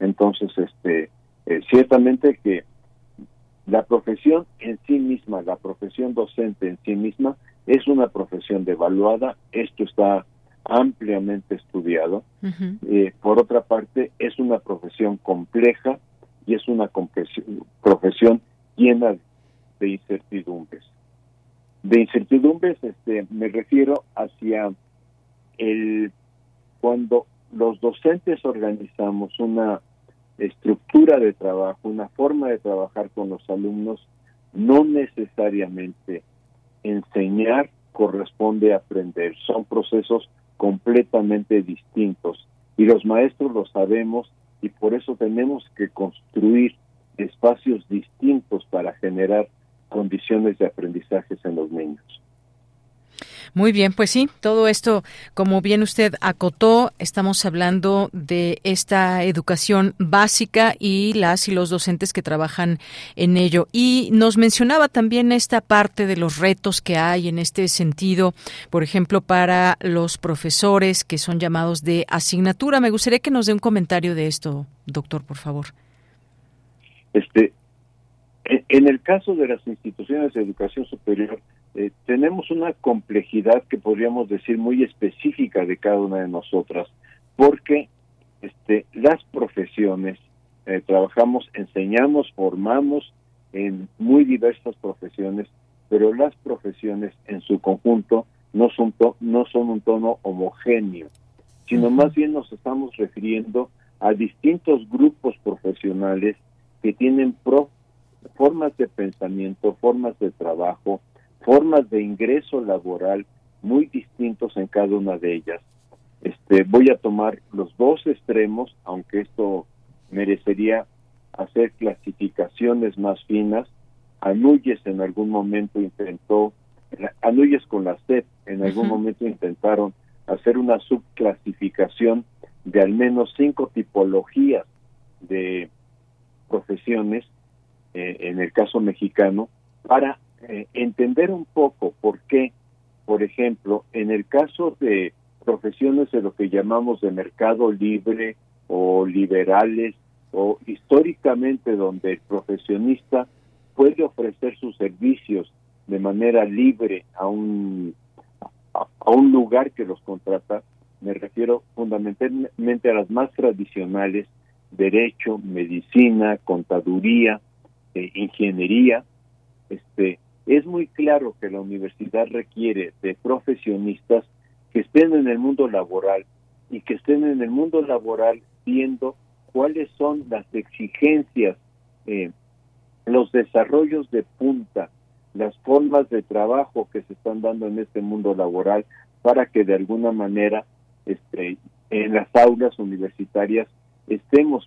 S17: Entonces, este, eh, ciertamente que la profesión en sí misma, la profesión docente en sí misma, es una profesión devaluada. Esto está ampliamente estudiado. Eh, por otra parte, es una profesión compleja y es una profesión llena de incertidumbres. De incertidumbres este, me refiero hacia el cuando los docentes organizamos una estructura de trabajo, una forma de trabajar con los alumnos, no necesariamente enseñar corresponde aprender, son procesos completamente distintos. Y los maestros lo sabemos y por eso tenemos que construir espacios distintos para generar condiciones de aprendizaje en los niños.
S2: Muy bien, pues sí, todo esto, como bien usted acotó, estamos hablando de esta educación básica y las y los docentes que trabajan en ello. Y nos mencionaba también esta parte de los retos que hay en este sentido, por ejemplo, para los profesores que son llamados de asignatura. Me gustaría que nos dé un comentario de esto, doctor, por favor.
S17: Este, en el caso de las instituciones de educación superior, eh, tenemos una complejidad que podríamos decir muy específica de cada una de nosotras, porque este, las profesiones, eh, trabajamos, enseñamos, formamos en muy diversas profesiones, pero las profesiones en su conjunto no son, no son un tono homogéneo, sino más bien nos estamos refiriendo a distintos grupos profesionales que tienen formas de pensamiento, formas de trabajo, formas de ingreso laboral muy distintos en cada una de ellas. Este, voy a tomar los dos extremos, aunque esto merecería hacer clasificaciones más finas. Anuyes en algún momento intentó, Anuyes con la SEP en algún momento intentaron hacer una subclasificación de al menos cinco tipologías de profesiones, eh, en el caso mexicano, para eh, entender un poco por qué, por ejemplo, en el caso de profesiones de lo que llamamos de mercado libre o liberales o históricamente donde el profesionista puede ofrecer sus servicios de manera libre a un a, un lugar que los contrata, me refiero fundamentalmente a las más tradicionales, derecho, medicina, contaduría, eh, ingeniería, este, es muy claro que la universidad requiere de profesionistas que estén en el mundo laboral y que estén en el mundo laboral viendo cuáles son las exigencias, eh, los desarrollos de punta, las formas de trabajo que se están dando en este mundo laboral para que de alguna manera este, en las aulas universitarias estemos,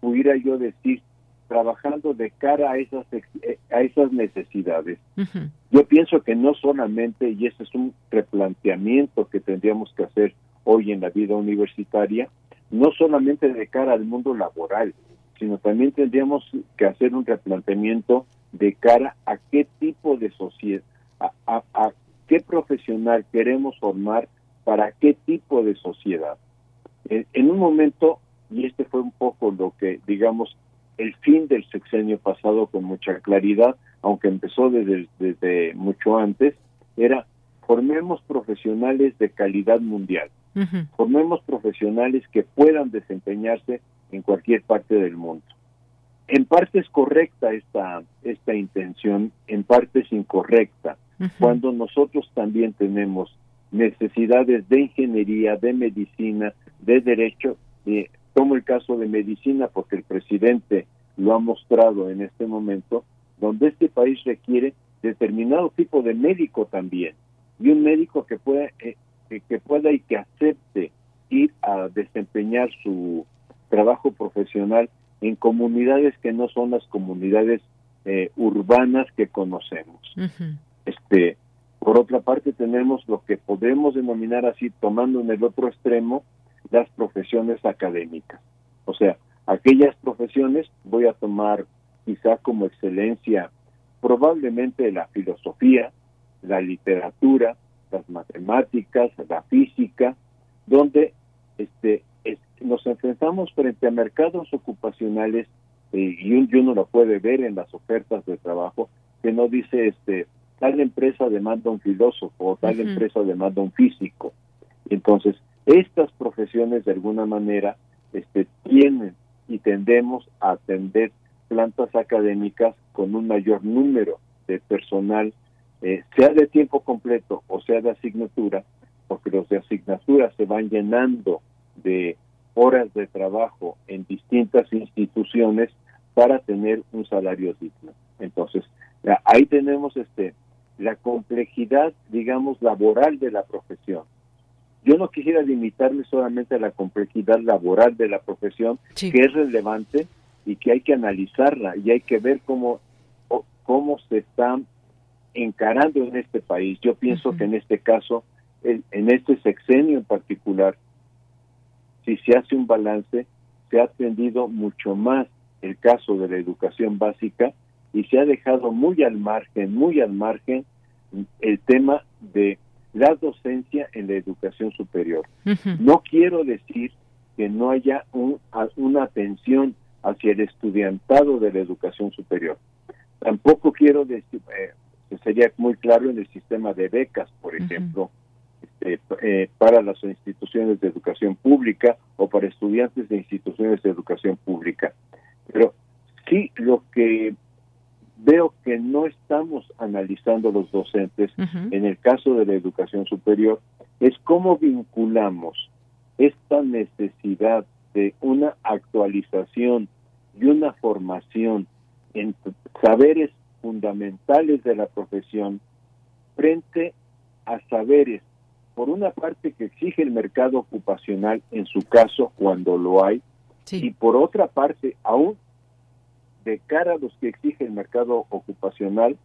S17: pudiera yo decir, trabajando de cara a esas eh, a esas necesidades. Yo pienso que no solamente y ese es un replanteamiento que tendríamos que hacer hoy en la vida universitaria, no solamente de cara al mundo laboral, sino también tendríamos que hacer un replanteamiento de cara a qué tipo de sociedad, a, a qué profesional queremos formar para qué tipo de sociedad. En un momento, y este fue un poco lo que, digamos, el fin del sexenio pasado con mucha claridad, aunque empezó desde, desde mucho antes, era formemos profesionales de calidad mundial, formemos profesionales que puedan desempeñarse en cualquier parte del mundo. En parte es correcta esta, esta intención, en parte es incorrecta, cuando nosotros también tenemos necesidades de ingeniería, de medicina, de derecho, eh, Tomo el caso de medicina porque el presidente lo ha mostrado en este momento, donde este país requiere determinado tipo de médico también y un médico que pueda eh, que pueda y que acepte ir a desempeñar su trabajo profesional en comunidades que no son las comunidades eh, urbanas que conocemos. Este, por otra parte tenemos lo que podemos denominar así, tomando en el otro extremo, las profesiones académicas. O sea, aquellas profesiones, voy a tomar quizá como excelencia probablemente la filosofía, la literatura, las matemáticas, la física, donde este, nos enfrentamos frente a mercados ocupacionales eh, y, uno lo puede ver en las ofertas de trabajo que no dice este tal empresa demanda un filósofo o tal empresa demanda un físico. Entonces, estas profesiones de alguna manera este, tienen y tendemos a atender plantas académicas con un mayor número de personal, eh, sea de tiempo completo o sea de asignatura, porque los de asignatura se van llenando de horas de trabajo en distintas instituciones para tener un salario digno. Entonces, ahí tenemos este la complejidad, digamos, laboral de la profesión. Yo no quisiera limitarme solamente a la complejidad laboral de la profesión, que es relevante y que hay que analizarla y hay que ver cómo, cómo se está encarando en este país. Yo pienso que en este caso, en este sexenio en particular, si se hace un balance, se ha atendido mucho más el caso de la educación básica y se ha dejado muy al margen, muy al margen el tema de la docencia en la educación superior. No quiero decir que no haya una atención hacia el estudiantado de la educación superior. Tampoco quiero decir, eh, que sería muy claro en el sistema de becas, por ejemplo, este, eh, para las instituciones de educación pública o para estudiantes de instituciones de educación pública. Pero sí lo que veo que no estamos analizando los docentes en el caso de la educación superior es cómo vinculamos esta necesidad de una actualización y una formación en saberes fundamentales de la profesión frente a saberes, por una parte que exige el mercado ocupacional en su caso cuando lo hay, y por otra parte aún de cara a los que exige el mercado ocupacional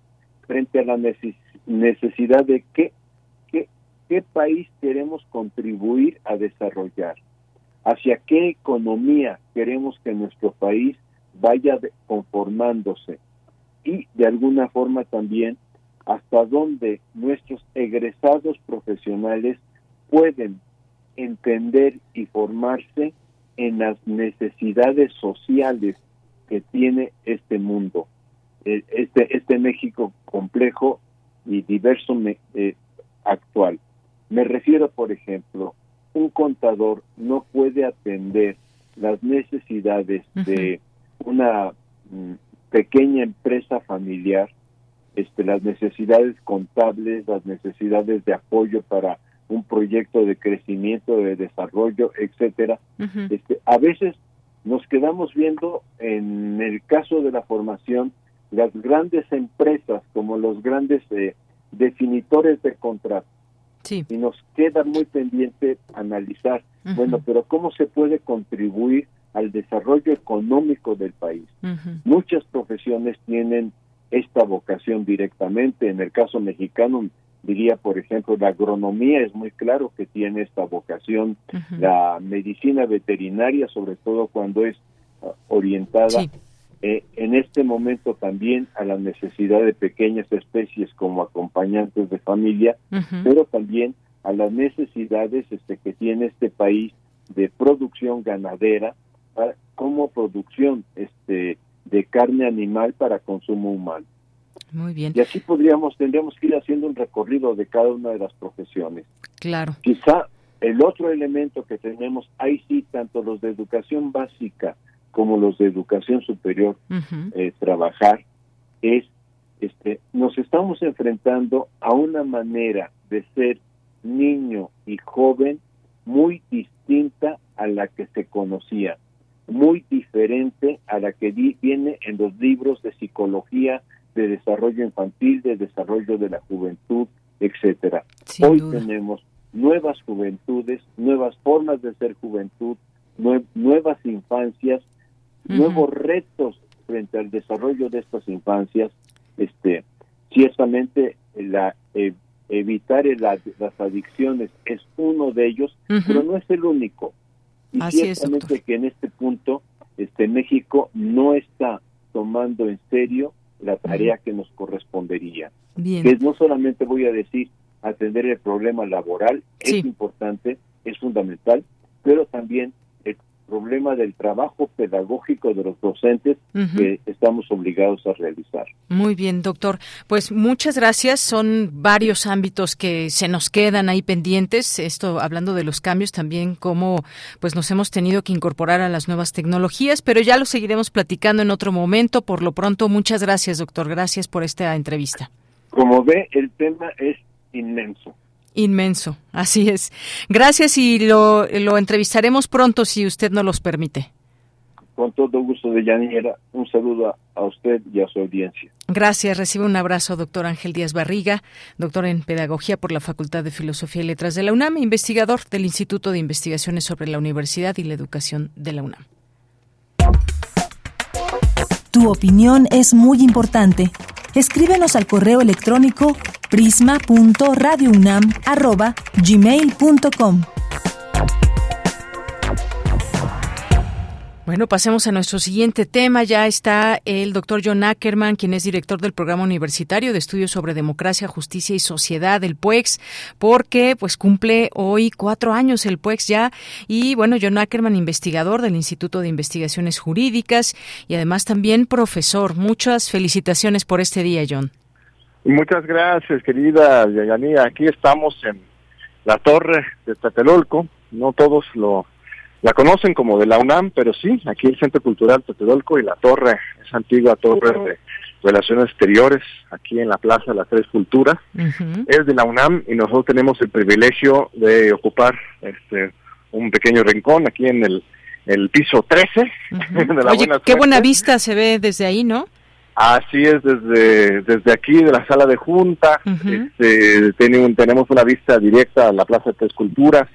S17: frente a la necesidad de qué, qué, qué país queremos contribuir a desarrollar, hacia qué economía queremos que nuestro país vaya conformándose y de alguna forma también hasta dónde nuestros egresados profesionales pueden entender y formarse en las necesidades sociales que tiene este mundo, e, este, este México complejo y diverso eh, actual. Me refiero, por ejemplo, un contador no puede atender las necesidades de una mm, pequeña empresa familiar, este, las necesidades contables, las necesidades de apoyo para un proyecto de crecimiento, de desarrollo, etcétera. este, a veces nos quedamos viendo en el caso de la formación las grandes empresas como los grandes eh, definitores de contratos. Y nos queda muy pendiente analizar, bueno, pero ¿cómo se puede contribuir al desarrollo económico del país? Muchas profesiones tienen esta vocación directamente. En el caso mexicano, diría, por ejemplo, la agronomía es muy claro que tiene esta vocación, la medicina veterinaria, sobre todo cuando es ah, orientada eh, en este momento también a la necesidad de pequeñas especies como acompañantes de familia, pero también a las necesidades este, que tiene este país de producción ganadera como producción este, de carne animal para consumo humano.
S2: Muy bien.
S17: Y así podríamos, tendríamos que ir haciendo un recorrido de cada una de las profesiones.
S2: Claro.
S17: Quizá el otro elemento que tenemos, ahí sí, tanto los de educación básica como los de educación superior, eh, trabajar, es, este, nos estamos enfrentando a una manera de ser niño y joven muy distinta a la que se conocía, muy diferente a la que viene en los libros de psicología, de desarrollo infantil, de desarrollo de la juventud, etcétera. Hoy tenemos nuevas juventudes, nuevas formas de ser juventud, nuevas infancias, nuevos retos frente al desarrollo de estas infancias. Este, ciertamente la e, evitar las adicciones es uno de ellos, pero no es el único. Y ciertamente que en este punto este México no está tomando en serio la tarea que nos correspondería. Que no solamente voy a decir atender el problema laboral, es importante, es fundamental, pero también problema del trabajo pedagógico de los docentes que estamos obligados a realizar.
S2: Muy bien, doctor. Pues muchas gracias. Son varios ámbitos que se nos quedan ahí pendientes. Esto hablando de los cambios también, cómo pues nos hemos tenido que incorporar a las nuevas tecnologías, pero ya lo seguiremos platicando en otro momento. Por lo pronto, muchas gracias, doctor. Gracias por esta entrevista.
S17: Como ve, el tema es inmenso.
S2: Inmenso, así es. Gracias y lo, lo entrevistaremos pronto si usted nos los permite.
S17: Con todo gusto, de Yanira. Un saludo a, usted y a su audiencia.
S2: Gracias. Recibe un abrazo, doctor Ángel Díaz Barriga, doctor en Pedagogía por la Facultad de Filosofía y Letras de la UNAM, investigador del Instituto de Investigaciones sobre la Universidad y la Educación de la UNAM.
S1: Tu opinión es muy importante Escríbenos al correo electrónico prisma.radiounam@gmail.com.
S2: Bueno, pasemos a nuestro siguiente tema. Ya está el doctor John Ackerman, quien es director del Programa Universitario de Estudios sobre Democracia, Justicia y Sociedad, del PUEX, porque pues cumple hoy cuatro años el PUEX ya. Y bueno, John Ackerman, investigador del Instituto de Investigaciones Jurídicas y además también profesor. Muchas felicitaciones por este día, John.
S18: Muchas gracias, querida Yanía. Aquí estamos en la torre de Tlatelolco. No todos lo la conocen como de la UNAM, pero sí, aquí el Centro Cultural Tlatelolco y la torre, esa antigua torre de Relaciones Exteriores, aquí en la Plaza de las Tres Culturas, es de la UNAM y nosotros tenemos el privilegio de ocupar este un pequeño rincón aquí en el, el piso 13
S2: de la Oye, qué buena vista se ve desde ahí, ¿no?
S18: Así es, desde, desde aquí, de la sala de junta, este, tenemos una vista directa a la Plaza de Tres Culturas,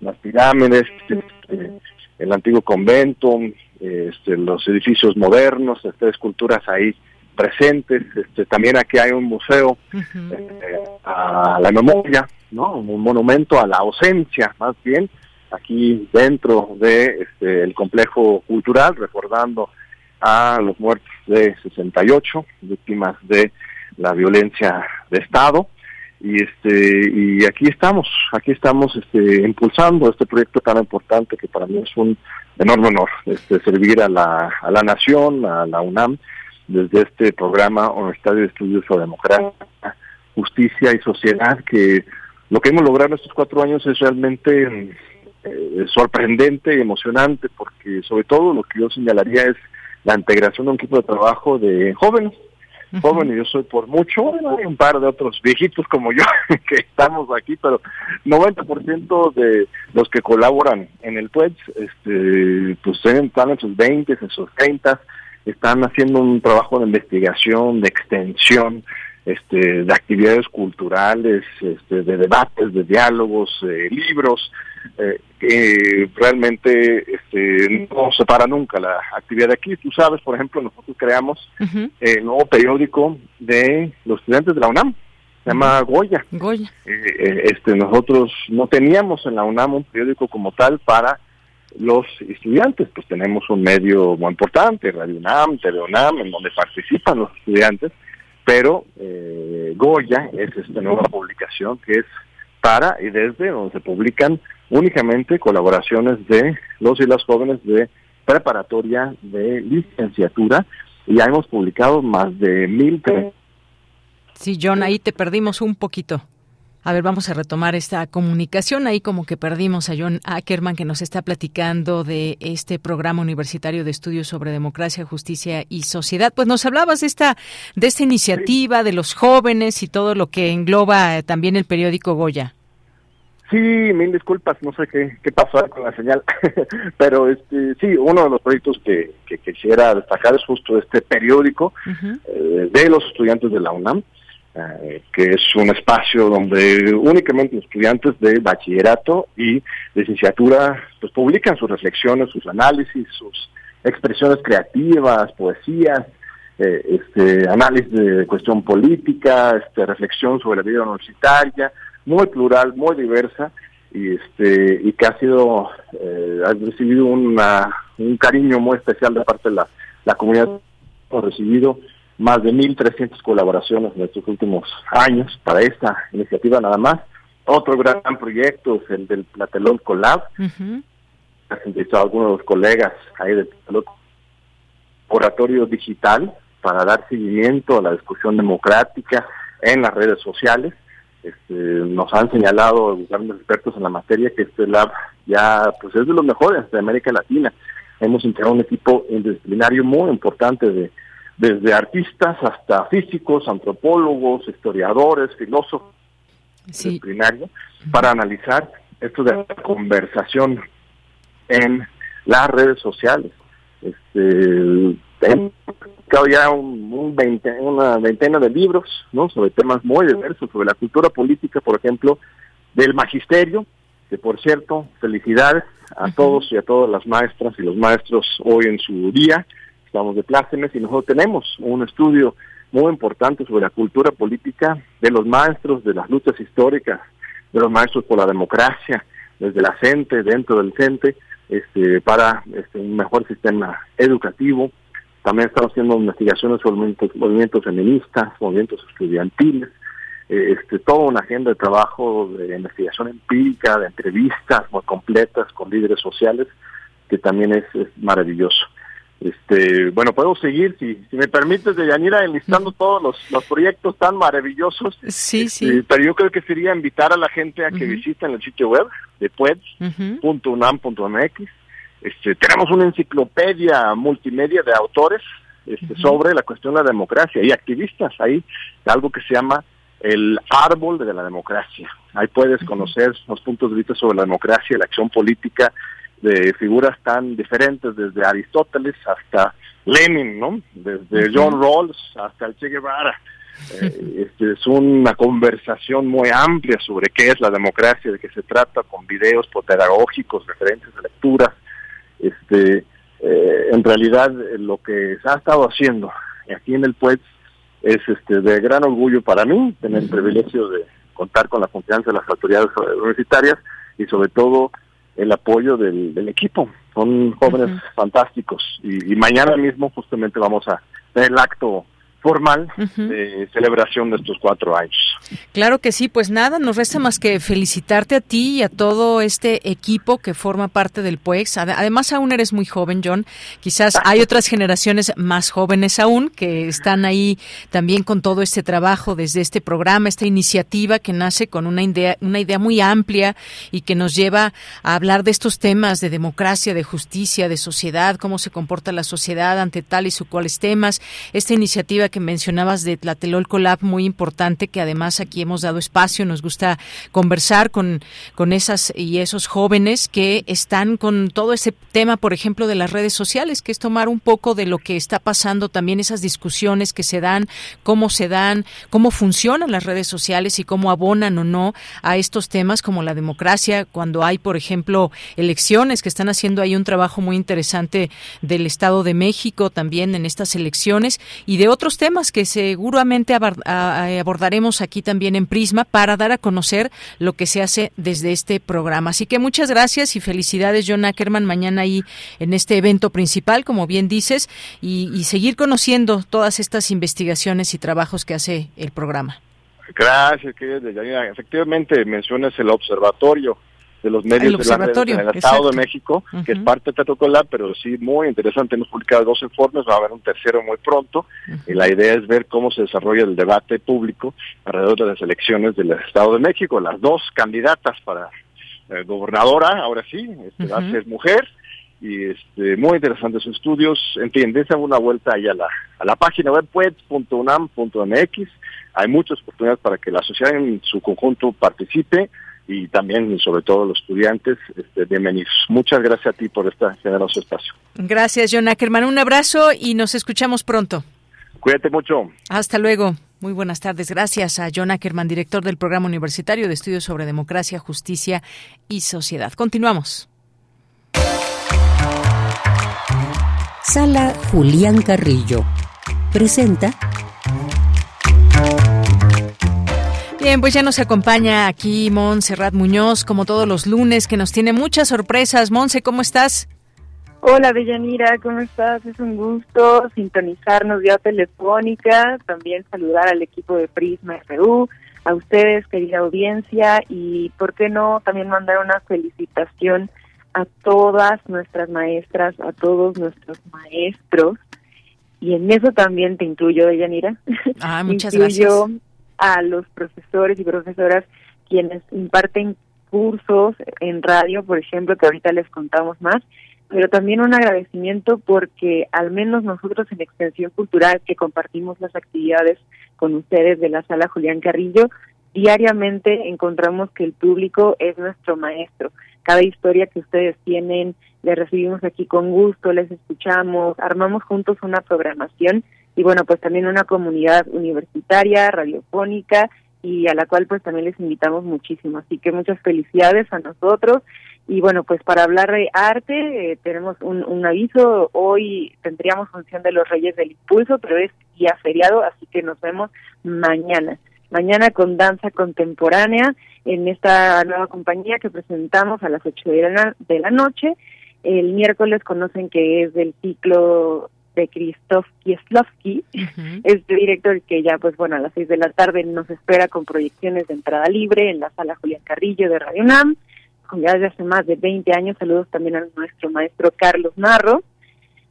S18: las pirámides, este, el antiguo convento, este, los edificios modernos, estas esculturas ahí presentes. Este, también aquí hay un museo este, a la memoria, ¿no? un monumento a la ausencia, más bien, aquí dentro de este, el complejo cultural, recordando a los muertos de 68, víctimas de la violencia de Estado. Y este y aquí estamos aquí estamos este impulsando este proyecto tan importante que para mí es un enorme honor este servir a la a la nación a la UNAM desde este programa Universitario de Estudios sobre Democracia Justicia y Sociedad que lo que hemos logrado en estos cuatro años es realmente eh, sorprendente emocionante porque sobre todo lo que yo señalaría es la integración de un equipo de trabajo de jóvenes joven y yo soy por mucho, hay un par de otros viejitos como yo que estamos aquí, pero 90% de los que colaboran en el PUEX, este, pues están en sus 20, en sus 30, están haciendo un trabajo de investigación, de extensión, este, de actividades culturales, este, de debates, de diálogos, eh, libros, eh, que realmente este, no se para nunca la actividad de aquí. Tú sabes, por ejemplo, nosotros creamos el nuevo periódico de los estudiantes de la UNAM, se llama Goya.
S2: Goya.
S18: Eh, este, nosotros no teníamos en la UNAM un periódico como tal para los estudiantes, pues tenemos un medio muy importante, Radio UNAM, TV UNAM, en donde participan los estudiantes, pero eh, Goya es esta nueva publicación que es para y desde donde se publican únicamente colaboraciones de los y las jóvenes de preparatoria de licenciatura y ya hemos publicado más de mil.
S2: Sí, John, ahí te perdimos un poquito. A ver, vamos a retomar esta comunicación. Ahí como que perdimos a John Ackerman que nos está platicando de este programa universitario de estudios sobre democracia, justicia y sociedad. Pues nos hablabas de esta, de esta iniciativa de los jóvenes y todo lo que engloba también el periódico Goya.
S18: Sí, mil disculpas, no sé qué, qué pasó con la señal, pero este, sí, uno de los proyectos que, quisiera destacar es justo este periódico eh, de los estudiantes de la UNAM, eh, que es un espacio donde únicamente estudiantes de bachillerato y licenciatura pues publican sus reflexiones, sus análisis, sus expresiones creativas, poesías, eh, este análisis de cuestión política, este reflexión sobre la vida universitaria, muy plural, muy diversa y este y que ha sido eh, ha recibido una, un cariño muy especial de parte de la, la comunidad. Hemos recibido más de 1.300 colaboraciones en estos últimos años para esta iniciativa nada más. Otro gran proyecto es el del Platelón Colab. Uh -huh. algunos de los colegas ahí del Platelón Oratorio Digital para dar seguimiento a la discusión democrática en las redes sociales. Este, nos han señalado grandes expertos en la materia que este lab ya pues es de los mejores de América Latina. Hemos integrado un equipo interdisciplinario muy importante de desde artistas hasta físicos, antropólogos, historiadores, filósofos, sí. para analizar esto de la conversación en las redes sociales. Este, ya un, una veintena de libros ¿no? sobre temas muy diversos, sobre la cultura política, por ejemplo, del magisterio, que por cierto, felicidades a todos y a todas las maestras y los maestros hoy en su día, estamos de plácemes y nosotros tenemos un estudio muy importante sobre la cultura política de los maestros de las luchas históricas, de los maestros por la democracia, desde la CENTE, dentro del CENTE, este, para este, un mejor sistema educativo. También estamos haciendo investigaciones sobre movimientos, movimientos feministas, movimientos estudiantiles, eh, este, toda una agenda de trabajo de investigación empírica, de entrevistas muy completas con líderes sociales, que también es, maravilloso. Este, bueno, puedo seguir, si, si me permites, Deyanira, enlistando todos los, los proyectos tan maravillosos.
S2: Sí,
S18: Este,
S2: sí.
S18: Pero yo creo que sería invitar a la gente a que visiten el sitio web de pueds.unam.mx. Este, tenemos una enciclopedia multimedia de autores este, sobre la cuestión de la democracia y activistas. Ahí algo que se llama el árbol de la democracia. Ahí puedes conocer los puntos de vista sobre la democracia la acción política de figuras tan diferentes, desde Aristóteles hasta Lenin, ¿no? Desde John Rawls hasta el Che Guevara. Eh, este, es una conversación muy amplia sobre qué es la democracia, de qué se trata, con videos pedagógicos, referentes de lecturas. Este, eh, en realidad, eh, lo que se ha estado haciendo aquí en el PUEX es este, de gran orgullo para mí, tener el privilegio de contar con la confianza de las autoridades universitarias y sobre todo el apoyo del, del equipo. Son jóvenes fantásticos y, y mañana mismo justamente vamos a tener el acto formal de celebración de estos cuatro años.
S2: Claro que sí, pues nada, nos resta más que felicitarte a ti y a todo este equipo que forma parte del PUEX. Ade- Además, aún eres muy joven, John. Quizás hay otras generaciones más jóvenes aún que están ahí también con todo este trabajo desde este programa, esta iniciativa que nace con una idea, una idea muy amplia y que nos lleva a hablar de estos temas de democracia, de justicia, de sociedad, cómo se comporta la sociedad ante tales o cuales temas. Esta iniciativa que mencionabas de Tlatelolco Lab, muy importante, que además aquí hemos dado espacio, nos gusta conversar con, con esas y esos jóvenes que están con todo ese tema, por ejemplo, de las redes sociales, que es tomar un poco de lo que está pasando, también esas discusiones que se dan, cómo se dan, cómo funcionan las redes sociales y cómo abonan o no a estos temas como la democracia, cuando hay, por ejemplo, elecciones, que están haciendo ahí un trabajo muy interesante del Estado de México también en estas elecciones y de otros temas que seguramente abordaremos aquí también en Prisma para dar a conocer lo que se hace desde este programa. Así que muchas gracias y felicidades, John Ackerman, mañana ahí en este evento principal, como bien dices, y, y seguir conociendo todas estas investigaciones y trabajos que hace el programa.
S18: Gracias, querida Deyanira. Efectivamente, mencionas el observatorio de los medios
S2: El
S18: de la red en el Estado de México, que es parte de Tatocolab, pero sí muy interesante. Hemos publicado dos informes, va a haber un tercero muy pronto. Y la idea es ver cómo se desarrolla el debate público alrededor de las elecciones del Estado de México. Las dos candidatas para eh, gobernadora, ahora sí, este, va a ser mujer. Y este, muy interesantes sus estudios. Entienden, una vuelta ahí a la, a la página web pueds.unam.mx. Hay muchas oportunidades para que la sociedad en su conjunto participe y también, y sobre todo, los estudiantes, este, bienvenidos. Muchas gracias a ti por este generoso espacio.
S2: Gracias, John Ackerman. Un abrazo y nos escuchamos pronto.
S18: Cuídate mucho.
S2: Hasta luego. Muy buenas tardes. Gracias a John Ackerman, director del Programa Universitario de Estudios sobre Democracia, Justicia y Sociedad. Continuamos.
S4: Sala Julián Carrillo presenta
S2: Bien, pues ya nos acompaña aquí Montserrat Muñoz, como todos los lunes, que nos tiene muchas sorpresas. Monse, ¿cómo estás?
S19: Hola, Deyanira, ¿cómo estás? Es un gusto sintonizarnos vía telefónica, también saludar al equipo de Prisma RU, a ustedes, querida audiencia, y por qué no también mandar una felicitación a todas nuestras maestras, a todos nuestros maestros, y en eso también te incluyo, Deyanira.
S2: Ah, muchas
S19: Incluyo
S2: gracias.
S19: A los profesores y profesoras quienes imparten cursos en radio, por ejemplo, que ahorita les contamos más, pero también un agradecimiento porque al menos nosotros en Extensión Cultural, que compartimos las actividades con ustedes de la sala Julián Carrillo, diariamente encontramos que el público es nuestro maestro. Cada historia que ustedes tienen, les recibimos aquí con gusto, les escuchamos, armamos juntos una programación y bueno, pues también una comunidad universitaria, radiofónica y a la cual pues también les invitamos muchísimo. Así que muchas felicidades a nosotros Y bueno, pues para hablar de arte, eh, tenemos un, un, aviso. Hoy tendríamos función de los Reyes del Impulso, pero es día feriado, así que nos vemos mañana. Mañana con danza contemporánea en esta nueva compañía que presentamos a las 8 de la, de la noche. El miércoles conocen que es del ciclo de Krzysztof Kieslowski, este director que ya, pues bueno, a las 6 de la tarde nos espera con proyecciones de entrada libre en la sala Julián Carrillo de Radio UNAM ya desde hace más de 20 años. Saludos también a nuestro maestro Carlos Narro.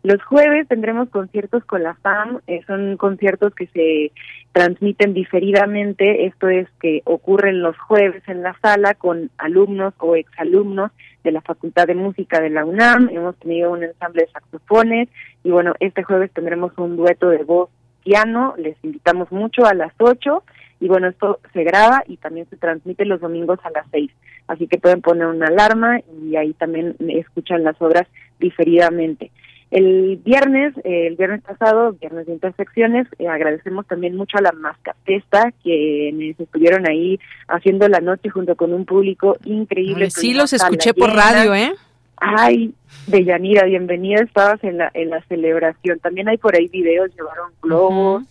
S19: Los jueves tendremos conciertos con la FAM, eh, son conciertos que se transmiten diferidamente, esto es que ocurren los jueves en la sala con alumnos o exalumnos de la Facultad de Música de la UNAM, hemos tenido un ensamble de saxofones y bueno, este jueves tendremos un dueto de voz piano, les invitamos mucho a las 8 y bueno, esto se graba y también se transmite los domingos a las 6 así que pueden poner una alarma y ahí también escuchan las obras diferidamente. El viernes, eh, el viernes pasado, viernes de intersecciones, eh, agradecemos también mucho a la Mascatesta, que estuvieron ahí haciendo la noche junto con un público increíble.
S2: sí, los escuché por radio, ¿eh?
S19: Ay, Deyanira, bienvenida, estabas en la, en la celebración. También hay por ahí videos, llevaron globos.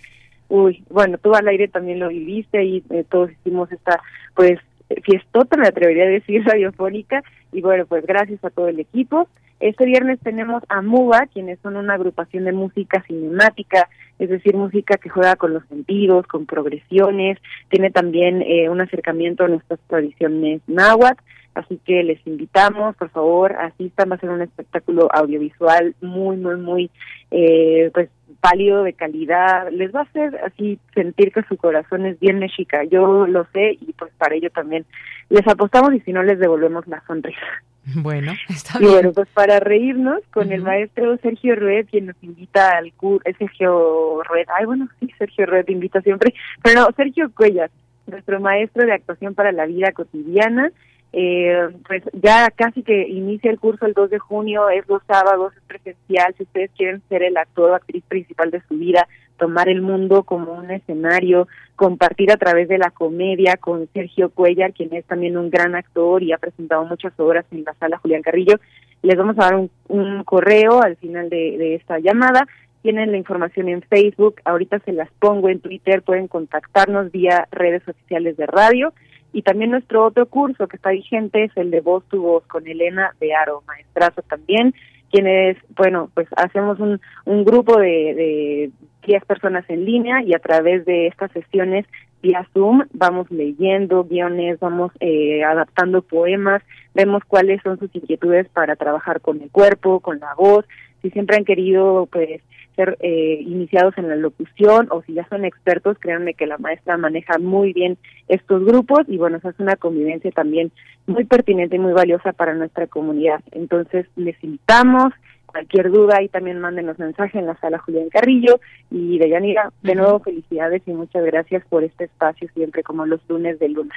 S19: Uy, bueno, tú al aire también lo viviste y eh, todos hicimos esta, pues, fiestota, me atrevería a decir, radiofónica. Y bueno, pues gracias a todo el equipo. Este viernes tenemos a MUBA, quienes son una agrupación de música cinemática, es decir, música que juega con los sentidos, con progresiones, tiene también eh, un acercamiento a nuestras tradiciones náhuatl, así que les invitamos, por favor, asistan, va a ser un espectáculo audiovisual muy, muy, muy, eh, pues pálido, de calidad, les va a hacer así sentir que su corazón es bien mexica. Yo lo sé y pues para ello también les apostamos y si no les devolvemos la sonrisa.
S2: Bueno, está
S19: bien. Y bueno, pues para reírnos con el maestro Sergio Rued, quien nos invita al curso, Sergio Rued, ay bueno, sí, Sergio Rued invita siempre, pero no, Sergio Cuellas, nuestro maestro de actuación para la vida cotidiana, eh, pues ya casi que inicia el curso el 2 de junio, es los sábados, es presencial, si ustedes quieren ser el actor o actriz principal de su vida, tomar el mundo como un escenario, compartir a través de la comedia con Sergio Cuellar, quien es también un gran actor y ha presentado muchas obras en la sala Julián Carrillo. Les vamos a dar un, correo al final de, de esta llamada. Tienen la información en Facebook, ahorita se las pongo en Twitter, pueden contactarnos vía redes oficiales de radio. Y también nuestro otro curso que está vigente es el de Voz tu Voz con Elena de Aro, maestrazo también, quienes, bueno, pues hacemos un, un grupo de, de 10 personas en línea y a través de estas sesiones vía Zoom vamos leyendo guiones, vamos eh, adaptando poemas, vemos cuáles son sus inquietudes para trabajar con el cuerpo, con la voz, si siempre han querido pues ser eh, iniciados en la locución o si ya son expertos, créanme que la maestra maneja muy bien estos grupos y bueno, esa es una convivencia también muy pertinente y muy valiosa para nuestra comunidad. Entonces, les invitamos, cualquier duda ahí también mándenos mensaje en la sala Julián Carrillo y de Yanira, de nuevo felicidades y muchas gracias por este espacio siempre como los lunes de luna.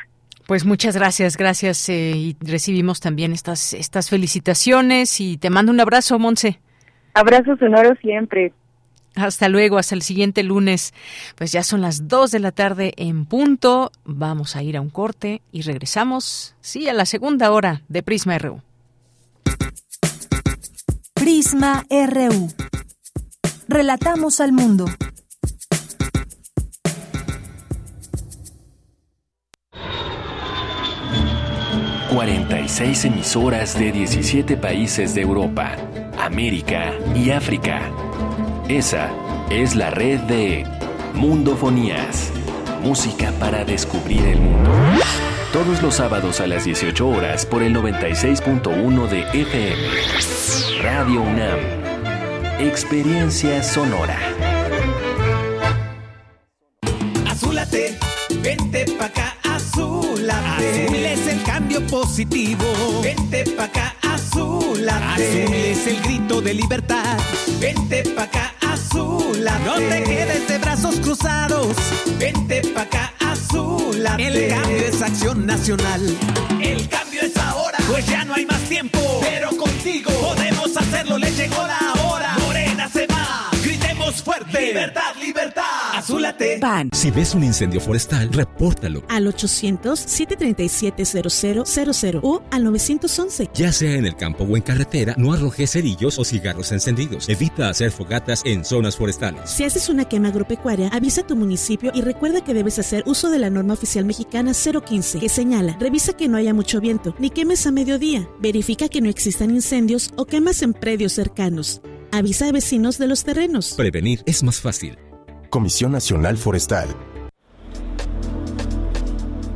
S2: Pues muchas gracias, gracias eh, y recibimos también estas estas felicitaciones y te mando un abrazo, Monse.
S19: Abrazo sonoro siempre.
S2: Hasta luego, hasta el siguiente lunes. Pues ya son las 2 de la tarde en punto. Vamos a ir a un corte y regresamos, sí, a la segunda hora de Prisma RU.
S1: Prisma RU. Relatamos al mundo.
S20: ...46 emisoras de 17 países de Europa, América y África esa es la red de Mundofonías, música para descubrir el mundo. Todos los sábados a las 18 horas por el 96.1 de FM. Radio UNAM. Experiencia sonora.
S21: Azúlate, vente pa' acá, azúlate. Azul es el cambio positivo. Vente pa' acá, azúlate. Azul es el grito de libertad. Vente pa' acá, azúlate. No te quedes de brazos cruzados. Vente pa' acá, azúlate. El cambio es acción nacional. El cambio es ahora. Pues ya no hay más tiempo. Pero contigo podemos hacerlo. Le llegó la hora. Fuerte. Libertad, libertad. Azúlate.
S22: PAN.
S23: Si ves un incendio forestal, repórtalo.
S22: Al 800-737-0000 o al 911.
S23: Ya sea en el campo o en carretera, no arrojes cerillos o cigarros encendidos. Evita hacer fogatas en zonas forestales.
S22: Si haces una quema agropecuaria, avisa a tu municipio y recuerda que debes hacer uso de la norma oficial mexicana 015, que señala, revisa que no haya mucho viento, ni quemes a mediodía, verifica que no existan incendios o quemas en predios cercanos. Avisa a vecinos de los terrenos.
S23: Prevenir es más fácil.
S24: Comisión Nacional Forestal.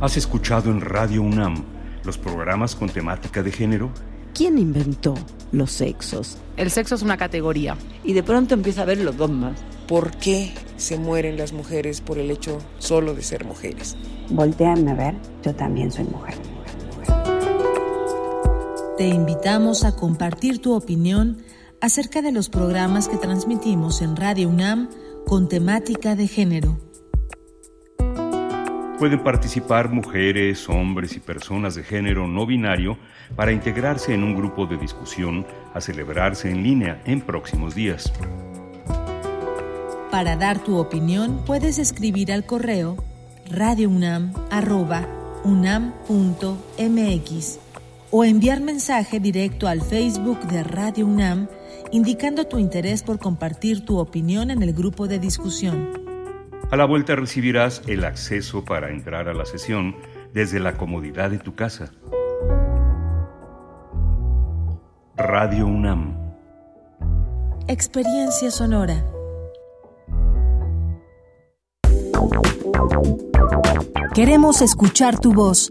S25: ¿Has escuchado en Radio UNAM los programas con temática de género?
S26: ¿Quién inventó los sexos?
S27: El sexo es una categoría.
S26: Y de pronto empieza a ver los dogmas.
S28: ¿Por qué se mueren las mujeres por el hecho solo de ser mujeres?
S29: Volteame a ver, yo también soy mujer.
S30: Te invitamos a compartir tu opinión acerca de los programas que transmitimos en Radio UNAM con temática de género.
S25: Pueden participar mujeres, hombres y personas de género no binario para integrarse en un grupo de discusión a celebrarse en línea en próximos días.
S30: Para dar tu opinión puedes escribir al correo radiounam@unam.mx o enviar mensaje directo al Facebook de Radio UNAM indicando tu interés por compartir tu opinión en el grupo de discusión.
S25: A la vuelta recibirás el acceso para entrar a la sesión desde la comodidad de tu casa. Radio UNAM.
S30: Experiencia sonora. Queremos escuchar tu voz.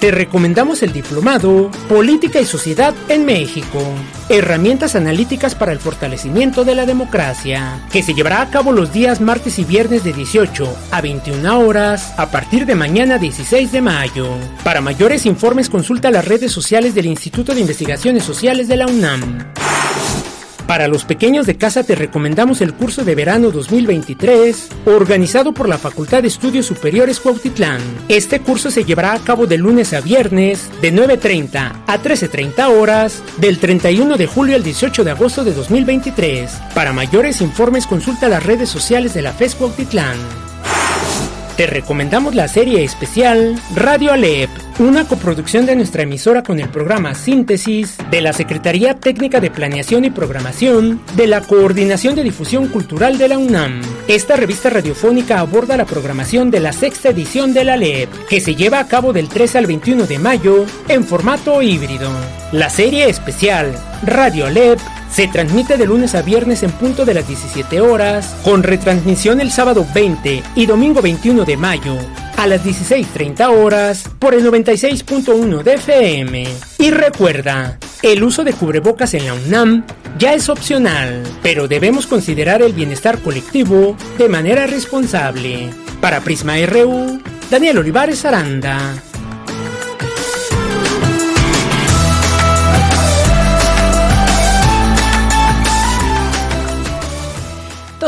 S5: Te recomendamos el diplomado Política y Sociedad en México. Herramientas analíticas para el fortalecimiento de la democracia, que se llevará a cabo los días martes y viernes de 18 a 21 horas a partir de mañana 16 de mayo. Para mayores informes consulta las redes sociales del Instituto de Investigaciones Sociales de la UNAM. Para los pequeños de casa te recomendamos el curso de verano 2023, organizado por la Facultad de Estudios Superiores Cuautitlán. Este curso se llevará a cabo de lunes a viernes, de 9.30 a 13.30 horas, del 31 de julio al 18 de agosto de 2023. Para mayores informes consulta las redes sociales de la FES Cuautitlán. Te recomendamos la serie especial Radio Alep, una coproducción de nuestra emisora con el programa Síntesis de la Secretaría Técnica de Planeación y Programación de la Coordinación de Difusión Cultural de la UNAM. Esta revista radiofónica aborda la programación de la sexta edición de la Alep, que se lleva a cabo del 3 al 21 de mayo en formato híbrido. La serie especial Radio Alep se transmite de lunes a viernes en punto de las 17 horas, con retransmisión el sábado 20 y domingo 21 de mayo a las 16.30 horas por el 96.1 de FM. Y recuerda, el uso de cubrebocas en la UNAM ya es opcional, pero debemos considerar el bienestar colectivo de manera responsable. Para Prisma RU, Daniel Olivares Aranda.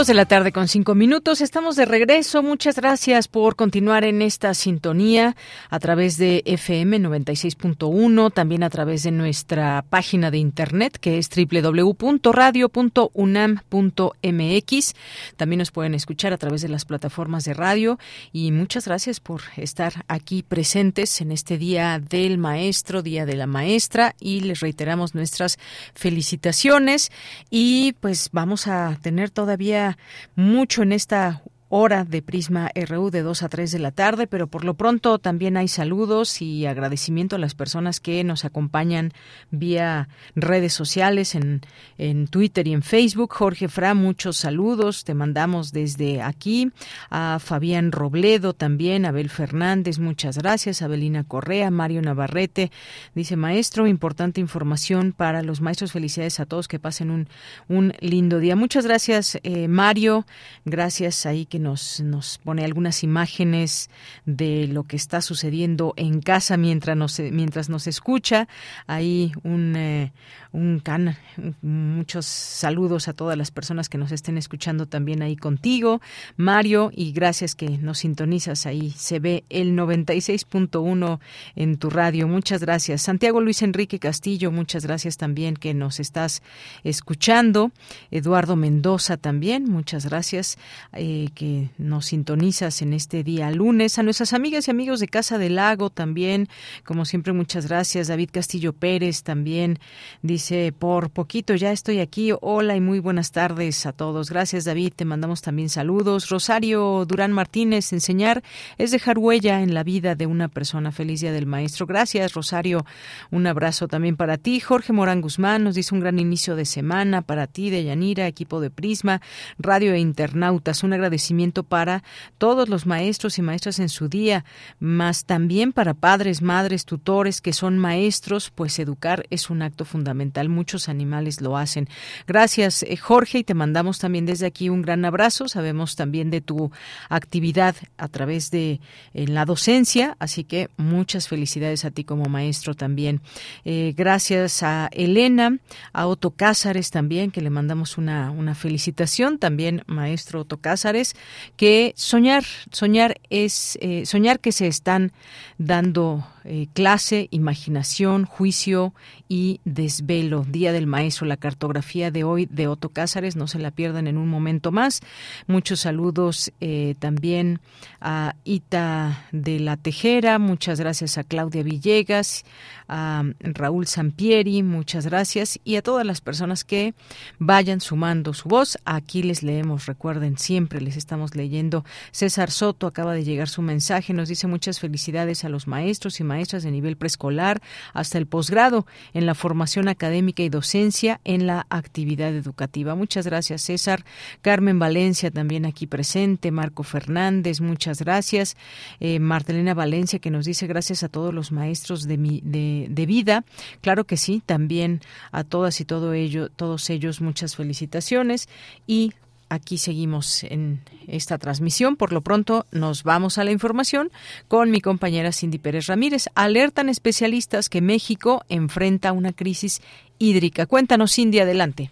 S2: Dos de la tarde con cinco minutos. Estamos de regreso. Muchas gracias por continuar en esta sintonía a través de FM 96.1, también a través de nuestra página de internet que es www.radio.unam.mx. También nos pueden escuchar a través de las plataformas de radio y muchas gracias por estar aquí presentes en este día del maestro, día de la maestra y les reiteramos nuestras felicitaciones y pues vamos a tener todavía mucho en esta hora de Prisma RU de 2 a 3 de la tarde, pero por lo pronto también hay saludos y agradecimiento a las personas que nos acompañan vía redes sociales en, en Twitter y en Facebook. Jorge Fra, muchos saludos, te mandamos desde aquí. A Fabián Robledo también, Abel Fernández, muchas gracias. Abelina Correa, Mario Navarrete, dice maestro, importante información para los maestros. Felicidades a todos, que pasen un, un lindo día. Muchas gracias, eh, Mario. Gracias ahí que nos, nos pone algunas imágenes de lo que está sucediendo en casa mientras nos, mientras nos escucha. Ahí un, eh, un can, muchos saludos a todas las personas que nos estén escuchando también ahí contigo, Mario, y gracias que nos sintonizas ahí. Se ve el 96.1 en tu radio. Muchas gracias. Santiago Luis Enrique Castillo, muchas gracias también que nos estás escuchando. Eduardo Mendoza también, muchas gracias eh, que nos sintonizas en este día lunes. A nuestras amigas y amigos de Casa del Lago también, como siempre, muchas gracias. David Castillo Pérez también dice, por poquito ya estoy aquí. Hola y muy buenas tardes a todos. Gracias, David. Te mandamos también saludos. Rosario Durán Martínez, enseñar es dejar huella en la vida de una persona. Feliz día del maestro. Gracias, Rosario. Un abrazo también para ti. Jorge Morán Guzmán nos dice un gran inicio de semana para ti, de Yanira, equipo de Prisma, Radio e Internautas. Un agradecimiento para todos los maestros y maestras en su día, más también para padres, madres, tutores que son maestros, pues educar es un acto fundamental. Muchos animales lo hacen. Gracias, eh, Jorge, y te mandamos también desde aquí un gran abrazo. Sabemos también de tu actividad a través de en la docencia, así que muchas felicidades a ti como maestro también. Eh, gracias a Elena, a Otto Cázares también, que le mandamos una, una felicitación, también maestro Otto Cázares, que soñar, soñar es eh, soñar que se están dando eh, clase, imaginación, juicio y desvelo. Día del Maestro, la cartografía de hoy de Otto Cázares, no se la pierdan en un momento más. Muchos saludos eh, también a Ita de la Tejera, muchas gracias a Claudia Villegas, a Raúl Sampieri, muchas gracias y a todas las personas que vayan sumando su voz. Aquí les leemos, recuerden, siempre les estamos leyendo. César Soto acaba de llegar su mensaje, nos dice muchas felicidades a los maestros y maestras de nivel preescolar hasta el posgrado en la formación académica y docencia en la actividad educativa. Muchas gracias, César. Carmen Valencia también aquí presente, Marco Fernández, muchas gracias. Eh, Martelena Valencia que nos dice gracias a todos los maestros de, mi, de, de vida. Claro que sí, también a todas y todo ello, todos ellos muchas felicitaciones y aquí seguimos en esta transmisión. Por lo pronto nos vamos a la información con mi compañera Cindy Pérez Ramírez. Alertan especialistas que México enfrenta una crisis hídrica. Cuéntanos, Cindy, adelante.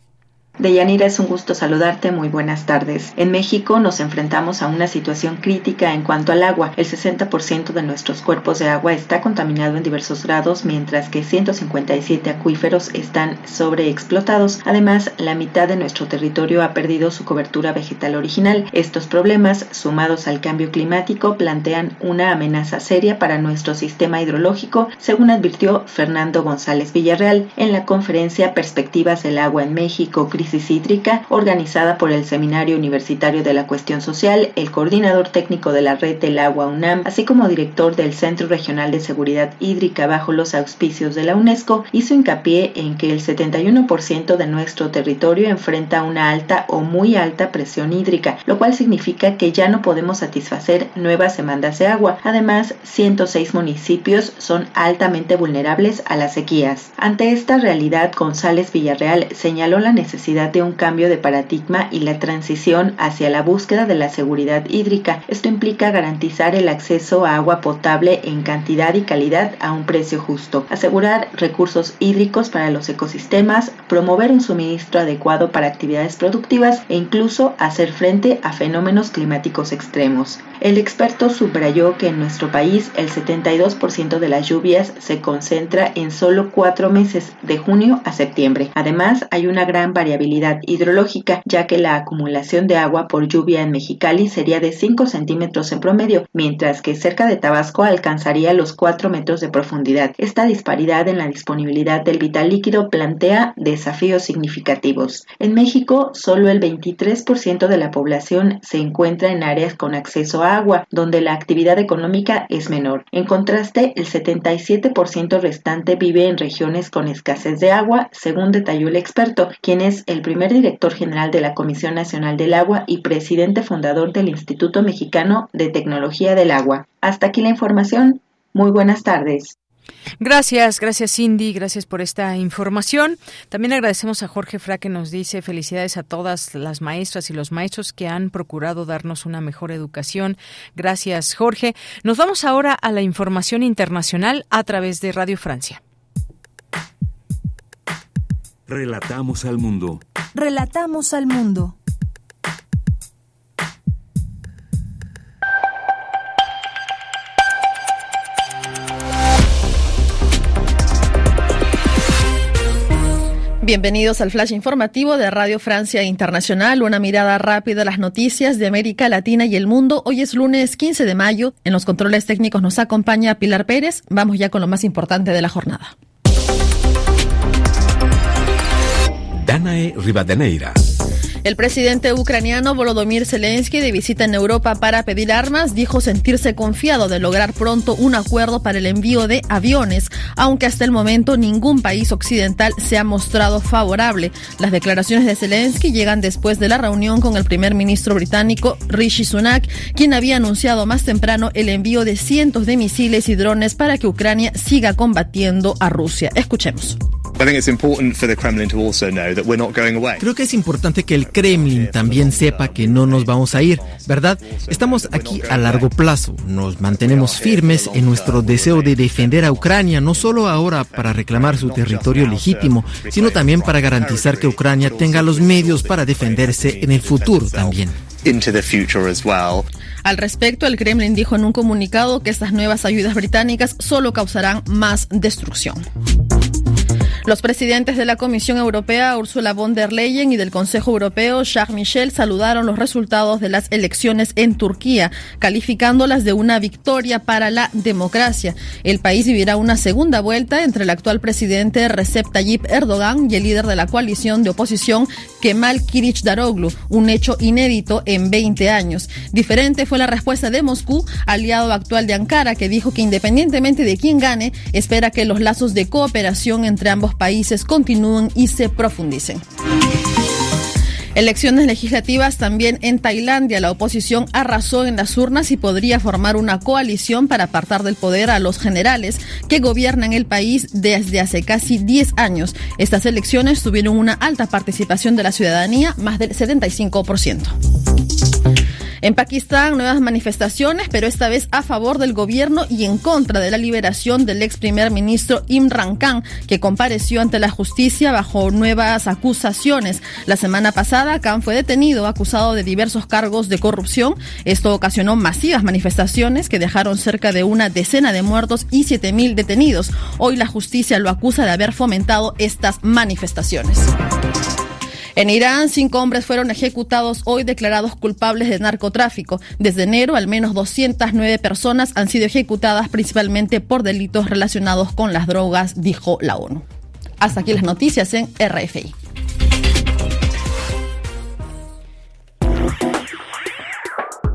S31: Deyanira, es un gusto saludarte. Muy buenas tardes. En México nos enfrentamos a una situación crítica en cuanto al agua. El 60% de nuestros cuerpos de agua está contaminado en diversos grados, mientras que 157 acuíferos están sobreexplotados. Además, la mitad de nuestro territorio ha perdido su cobertura vegetal original. Estos problemas, sumados al cambio climático, plantean una amenaza seria para nuestro sistema hidrológico, según advirtió Fernando González Villarreal en la conferencia Perspectivas del Agua en México hídrica organizada por el Seminario Universitario de la Cuestión Social, el coordinador técnico de la Red del Agua UNAM, así como director del Centro Regional de Seguridad Hídrica bajo los auspicios de la UNESCO, hizo hincapié en que el 71% de nuestro territorio enfrenta una alta o muy alta presión hídrica, lo cual significa que ya no podemos satisfacer nuevas demandas de agua. Además, 106 municipios son altamente vulnerables a las sequías. Ante esta realidad, González Villarreal señaló la necesidad de un cambio de paradigma y la transición hacia la búsqueda de la seguridad hídrica. Esto implica garantizar el acceso a agua potable en cantidad y calidad a un precio justo, asegurar recursos hídricos para los ecosistemas, promover un suministro adecuado para actividades productivas e incluso hacer frente a fenómenos climáticos extremos. El experto subrayó que en nuestro país el 72% de las lluvias se concentra en solo cuatro meses, de junio a septiembre. Además, hay una gran variabilidad hidrológica, ya que la acumulación de agua por lluvia en Mexicali sería de 5 centímetros en promedio, mientras que cerca de Tabasco alcanzaría los 4 metros de profundidad. Esta disparidad en la disponibilidad del vital líquido plantea desafíos significativos. En México, solo el 23% de la población se encuentra en áreas con acceso a agua, donde la actividad económica es menor. En contraste, el 77% restante vive en regiones con escasez de agua, según detalló el experto, quien es el primer director general de la Comisión Nacional del Agua y presidente fundador del Instituto Mexicano de Tecnología del Agua. Hasta aquí la información. Muy buenas tardes.
S2: Gracias, gracias Cindy, gracias por esta información. También agradecemos a Jorge Fra que nos dice felicidades a todas las maestras y los maestros que han procurado darnos una mejor educación. Gracias Jorge. Nos vamos ahora a la información internacional a través de Radio Francia.
S20: Relatamos al mundo.
S30: Relatamos al mundo.
S32: Bienvenidos al flash informativo de Radio Francia Internacional, una mirada rápida a las noticias de América Latina y el mundo. Hoy es lunes 15 de mayo. En los controles técnicos nos acompaña Pilar Pérez. Vamos ya con lo más importante de la jornada.
S23: Rivadeneira.
S32: El presidente ucraniano Volodymyr Zelensky, de visita en Europa para pedir armas, dijo sentirse confiado de lograr pronto un acuerdo para el envío de aviones, aunque hasta el momento ningún país occidental se ha mostrado favorable. Las declaraciones de Zelensky llegan después de la reunión con el primer ministro británico Rishi Sunak, quien había anunciado más temprano el envío de cientos de misiles y drones para que Ucrania siga combatiendo a Rusia. Escuchemos.
S33: Creo que es importante que el Kremlin también sepa que no nos vamos a ir, ¿verdad? Estamos aquí a largo plazo, nos mantenemos firmes en nuestro deseo de defender a Ucrania, no solo ahora para reclamar su territorio legítimo, sino también para garantizar que Ucrania tenga los medios para defenderse en el futuro también.
S32: Al respecto, el Kremlin dijo en un comunicado que estas nuevas ayudas británicas solo causarán más destrucción. Los presidentes de la Comisión Europea, Ursula von der Leyen, y del Consejo Europeo, Charles Michel, saludaron los resultados de las elecciones en Turquía, calificándolas de una victoria para la democracia. El país vivirá una segunda vuelta entre el actual presidente Recep Tayyip Erdogan y el líder de la coalición de oposición, Kemal Kılıçdaroğlu, un hecho inédito en 20 años. Diferente fue la respuesta de Moscú, aliado actual de Ankara, que dijo que independientemente de quién gane, espera que los lazos de cooperación entre ambos países continúen y se profundicen. Elecciones legislativas también en Tailandia. La oposición arrasó en las urnas y podría formar una coalición para apartar del poder a los generales que gobiernan el país desde hace casi 10 años. Estas elecciones tuvieron una alta participación de la ciudadanía, más del 75%. En Pakistán, nuevas manifestaciones, pero esta vez a favor del gobierno y en contra de la liberación del ex primer ministro Imran Khan, que compareció ante la justicia bajo nuevas acusaciones. La semana pasada, Khan fue detenido acusado de diversos cargos de corrupción. Esto ocasionó masivas manifestaciones que dejaron cerca de una decena de muertos y 7.000 detenidos. Hoy la justicia lo acusa de haber fomentado estas manifestaciones. En Irán, cinco hombres fueron ejecutados hoy declarados culpables de narcotráfico. Desde enero, al menos 209 personas han sido ejecutadas principalmente por delitos relacionados con las drogas, dijo la ONU. Hasta aquí las noticias en RFI.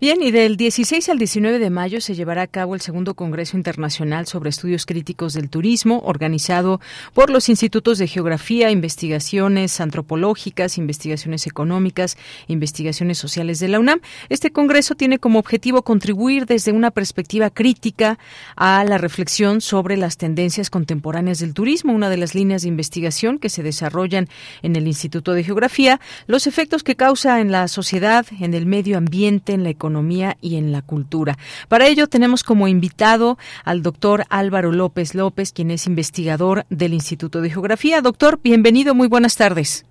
S2: Bien, y del 16 al 19 de mayo se llevará a cabo el segundo Congreso Internacional sobre Estudios Críticos del Turismo, organizado por los Institutos de Geografía, Investigaciones Antropológicas, Investigaciones Económicas, Investigaciones Sociales de la UNAM. Este Congreso tiene como objetivo contribuir desde una perspectiva crítica a la reflexión sobre las tendencias contemporáneas del turismo, una de las líneas de investigación que se desarrollan en el Instituto de Geografía, los efectos que causa en la sociedad, en el medio ambiente, en la economía, economía y en la cultura. Para ello tenemos como invitado al doctor Álvaro López López, quien es investigador del Instituto de Geografía. Doctor, bienvenido, muy buenas tardes.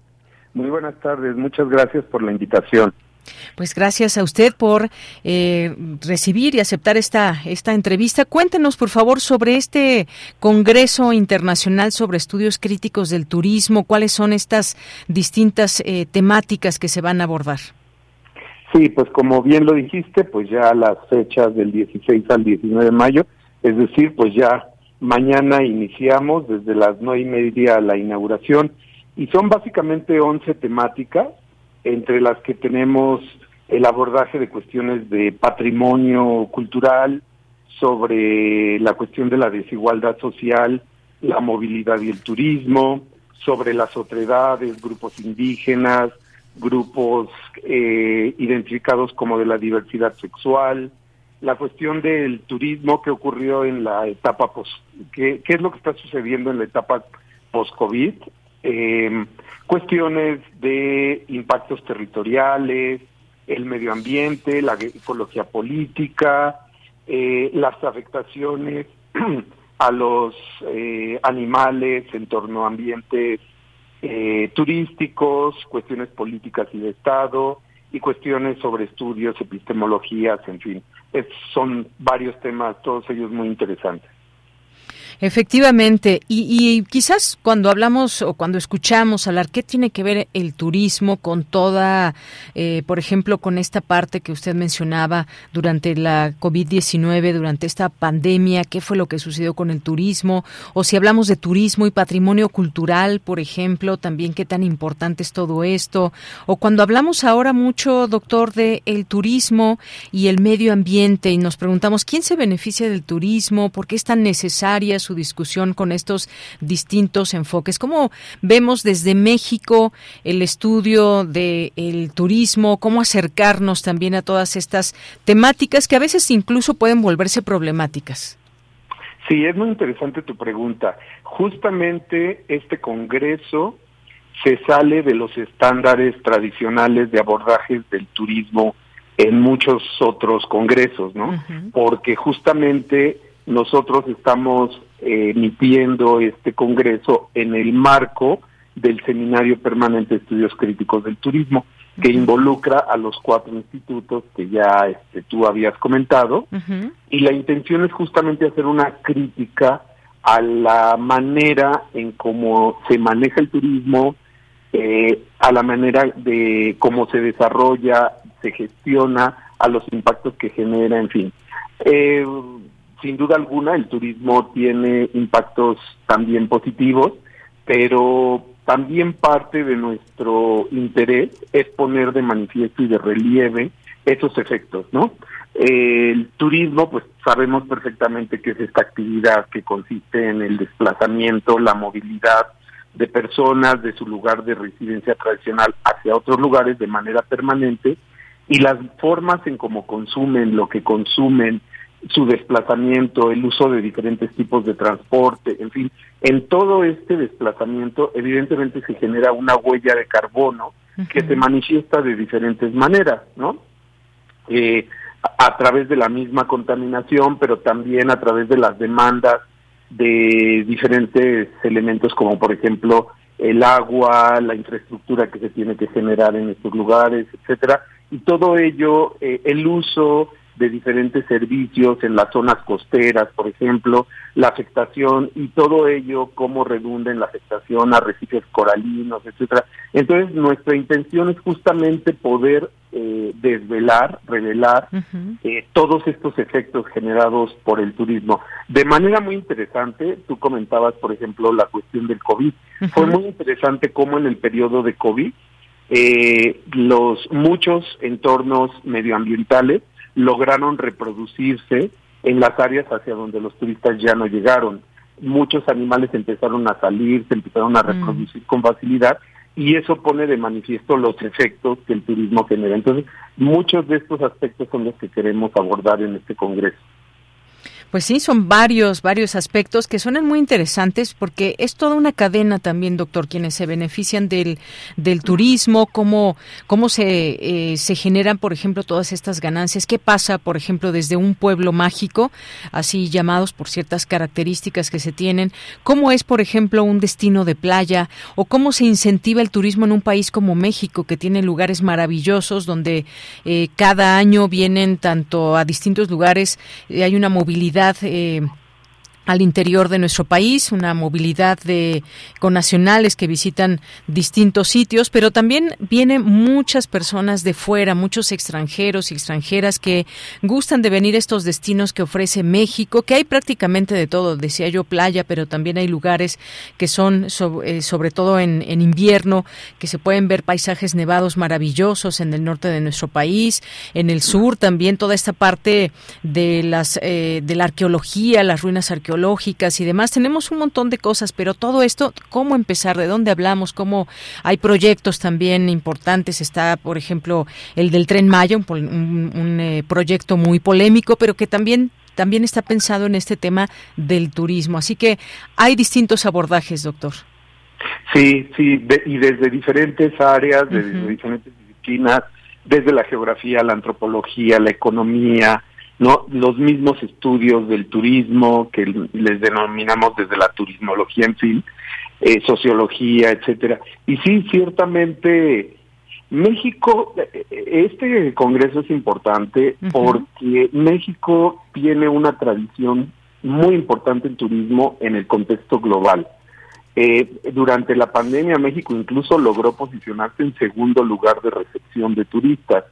S34: Muy buenas tardes, muchas gracias por la invitación.
S2: Pues gracias a usted por eh, recibir y aceptar esta, esta entrevista. Cuéntenos, por favor, sobre este Congreso Internacional sobre Estudios Críticos del Turismo. ¿Cuáles son estas distintas eh, temáticas que se van a abordar?
S34: Sí, pues como bien lo dijiste, pues ya las fechas del 16 al 19 de mayo, es decir, pues ya mañana iniciamos desde las nueve y media la inauguración y son básicamente 11 temáticas, entre las que tenemos el abordaje de cuestiones de patrimonio cultural, sobre la cuestión de la desigualdad social, la movilidad y el turismo, sobre las otredades, grupos indígenas, grupos eh, identificados como de la diversidad sexual, la cuestión del turismo que ocurrió en la etapa post, qué, qué es lo que está sucediendo en la etapa post-COVID, eh, cuestiones de impactos territoriales, el medio ambiente, la ecología política, eh, las afectaciones a los eh, animales en torno a ambientes eh, turísticos, cuestiones políticas y de Estado, y cuestiones sobre estudios, epistemologías, en fin. son varios temas, todos ellos muy interesantes.
S2: Efectivamente, y, quizás cuando hablamos o cuando escuchamos hablar, ¿qué tiene que ver el turismo con toda, eh, por ejemplo, con esta parte que usted mencionaba durante la COVID-19, durante esta pandemia? ¿Qué fue lo que sucedió con el turismo? O si hablamos de turismo y patrimonio cultural, por ejemplo, también qué tan importante es todo esto. O cuando hablamos ahora mucho, doctor, de el turismo y el medio ambiente y nos preguntamos, ¿quién se beneficia del turismo? ¿Por qué es tan necesaria su discusión con estos distintos enfoques. ¿Cómo vemos desde México el estudio del turismo? ¿Cómo acercarnos también a todas estas temáticas que a veces incluso pueden volverse problemáticas?
S34: Sí, es muy interesante tu pregunta. Justamente este Congreso se sale de los estándares tradicionales de abordajes del turismo en muchos otros congresos, ¿no? Porque justamente nosotros estamos eh, emitiendo este Congreso en el marco del Seminario Permanente de Estudios Críticos del Turismo, que involucra a los cuatro institutos que ya este, tú habías comentado, y la intención es justamente hacer una crítica a la manera en cómo se maneja el turismo, eh, a la manera de cómo se desarrolla, se gestiona, a los impactos que genera, en fin. Eh, sin duda alguna el turismo tiene impactos también positivos, pero también parte de nuestro interés es poner de manifiesto y de relieve esos efectos, ¿no? El turismo, pues sabemos perfectamente que es esta actividad que consiste en el desplazamiento, la movilidad de personas de su lugar de residencia tradicional hacia otros lugares de manera permanente y las formas en cómo consumen, lo que consumen, su desplazamiento, el uso de diferentes tipos de transporte, en fin, en todo este desplazamiento evidentemente se genera una huella de carbono que se manifiesta de diferentes maneras, ¿no? Eh, a, través de la misma contaminación, pero también a través de las demandas de diferentes elementos como por ejemplo el agua, la infraestructura que se tiene que generar en estos lugares, etcétera, y todo ello, eh, el uso de diferentes servicios en las zonas costeras, por ejemplo, la afectación y todo ello cómo redunda en la afectación a arrecifes coralinos, etcétera. Entonces, nuestra intención es justamente poder eh, desvelar, revelar eh, todos estos efectos generados por el turismo. De manera muy interesante, tú comentabas, por ejemplo, la cuestión del COVID. Fue muy interesante cómo en el periodo de COVID eh, los muchos entornos medioambientales lograron reproducirse en las áreas hacia donde los turistas ya no llegaron. Muchos animales empezaron a salir, se empezaron a mm. reproducir con facilidad y eso pone de manifiesto los efectos que el turismo genera. Entonces, muchos de estos aspectos son los que queremos abordar en este Congreso.
S2: Pues sí, son varios, varios aspectos que suenan muy interesantes porque es toda una cadena también, doctor, quienes se benefician del, del turismo, cómo, cómo se, eh, se generan, por ejemplo, todas estas ganancias. ¿Qué pasa, por ejemplo, desde un pueblo mágico, así llamados por ciertas características que se tienen? ¿Cómo es, por ejemplo, un destino de playa? ¿O cómo se incentiva el turismo en un país como México, que tiene lugares maravillosos donde eh, cada año vienen tanto a distintos lugares, eh, hay una movilidad eh, al interior de nuestro país, una movilidad de nacionales que visitan distintos sitios, pero también vienen muchas personas de fuera, muchos extranjeros y extranjeras que gustan de venir a estos destinos que ofrece México, que hay prácticamente de todo, decía yo playa, pero también hay lugares que son eh, sobre todo en, invierno, que se pueden ver paisajes nevados maravillosos en el norte de nuestro país, en el sur también toda esta parte de las eh, de la arqueología, las ruinas arqueológicas sociológicas y demás. Tenemos un montón de cosas, pero todo esto, ¿cómo empezar? ¿De dónde hablamos? ¿Cómo hay proyectos también importantes? Está, por ejemplo, el del Tren Maya, un, eh, proyecto muy polémico, pero que también también está pensado en este tema del turismo. Así que hay distintos abordajes, doctor.
S34: Sí, sí, y desde diferentes áreas, desde diferentes disciplinas, desde la geografía, la antropología, la economía, no los mismos estudios del turismo que les denominamos desde la turismología en fin, eh, sociología, etcétera. Y sí, ciertamente México, eh, este congreso es importante porque México tiene una tradición muy importante en turismo en el contexto global. Eh, durante la pandemia México incluso logró posicionarse en segundo lugar de recepción de turistas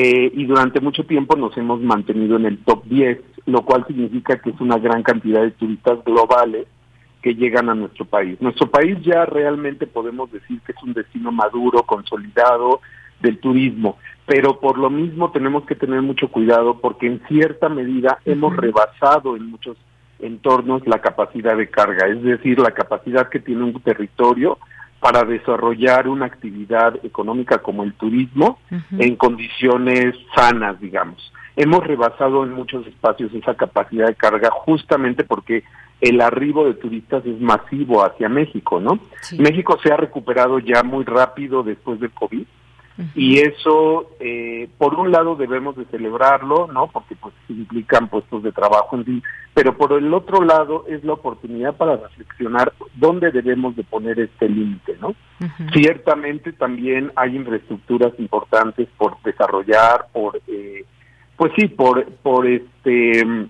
S34: eh, y durante mucho tiempo nos hemos mantenido en el top 10, lo cual significa que es una gran cantidad de turistas globales que llegan a nuestro país. Nuestro país ya realmente podemos decir que es un destino maduro, consolidado del turismo, pero por lo mismo tenemos que tener mucho cuidado porque en cierta medida hemos rebasado en muchos entornos la capacidad de carga, es decir, la capacidad que tiene un territorio para desarrollar una actividad económica como el turismo en condiciones sanas, digamos. Hemos rebasado en muchos espacios esa capacidad de carga justamente porque el arribo de turistas es masivo hacia México, ¿no? México se ha recuperado ya muy rápido después del COVID, y eso, eh, por un lado debemos de celebrarlo, ¿no? Porque pues implican puestos de trabajo en sí, pero por el otro lado es la oportunidad para reflexionar dónde debemos de poner este límite, ¿no? Ciertamente también hay infraestructuras importantes por desarrollar, por, eh, pues sí, por, por este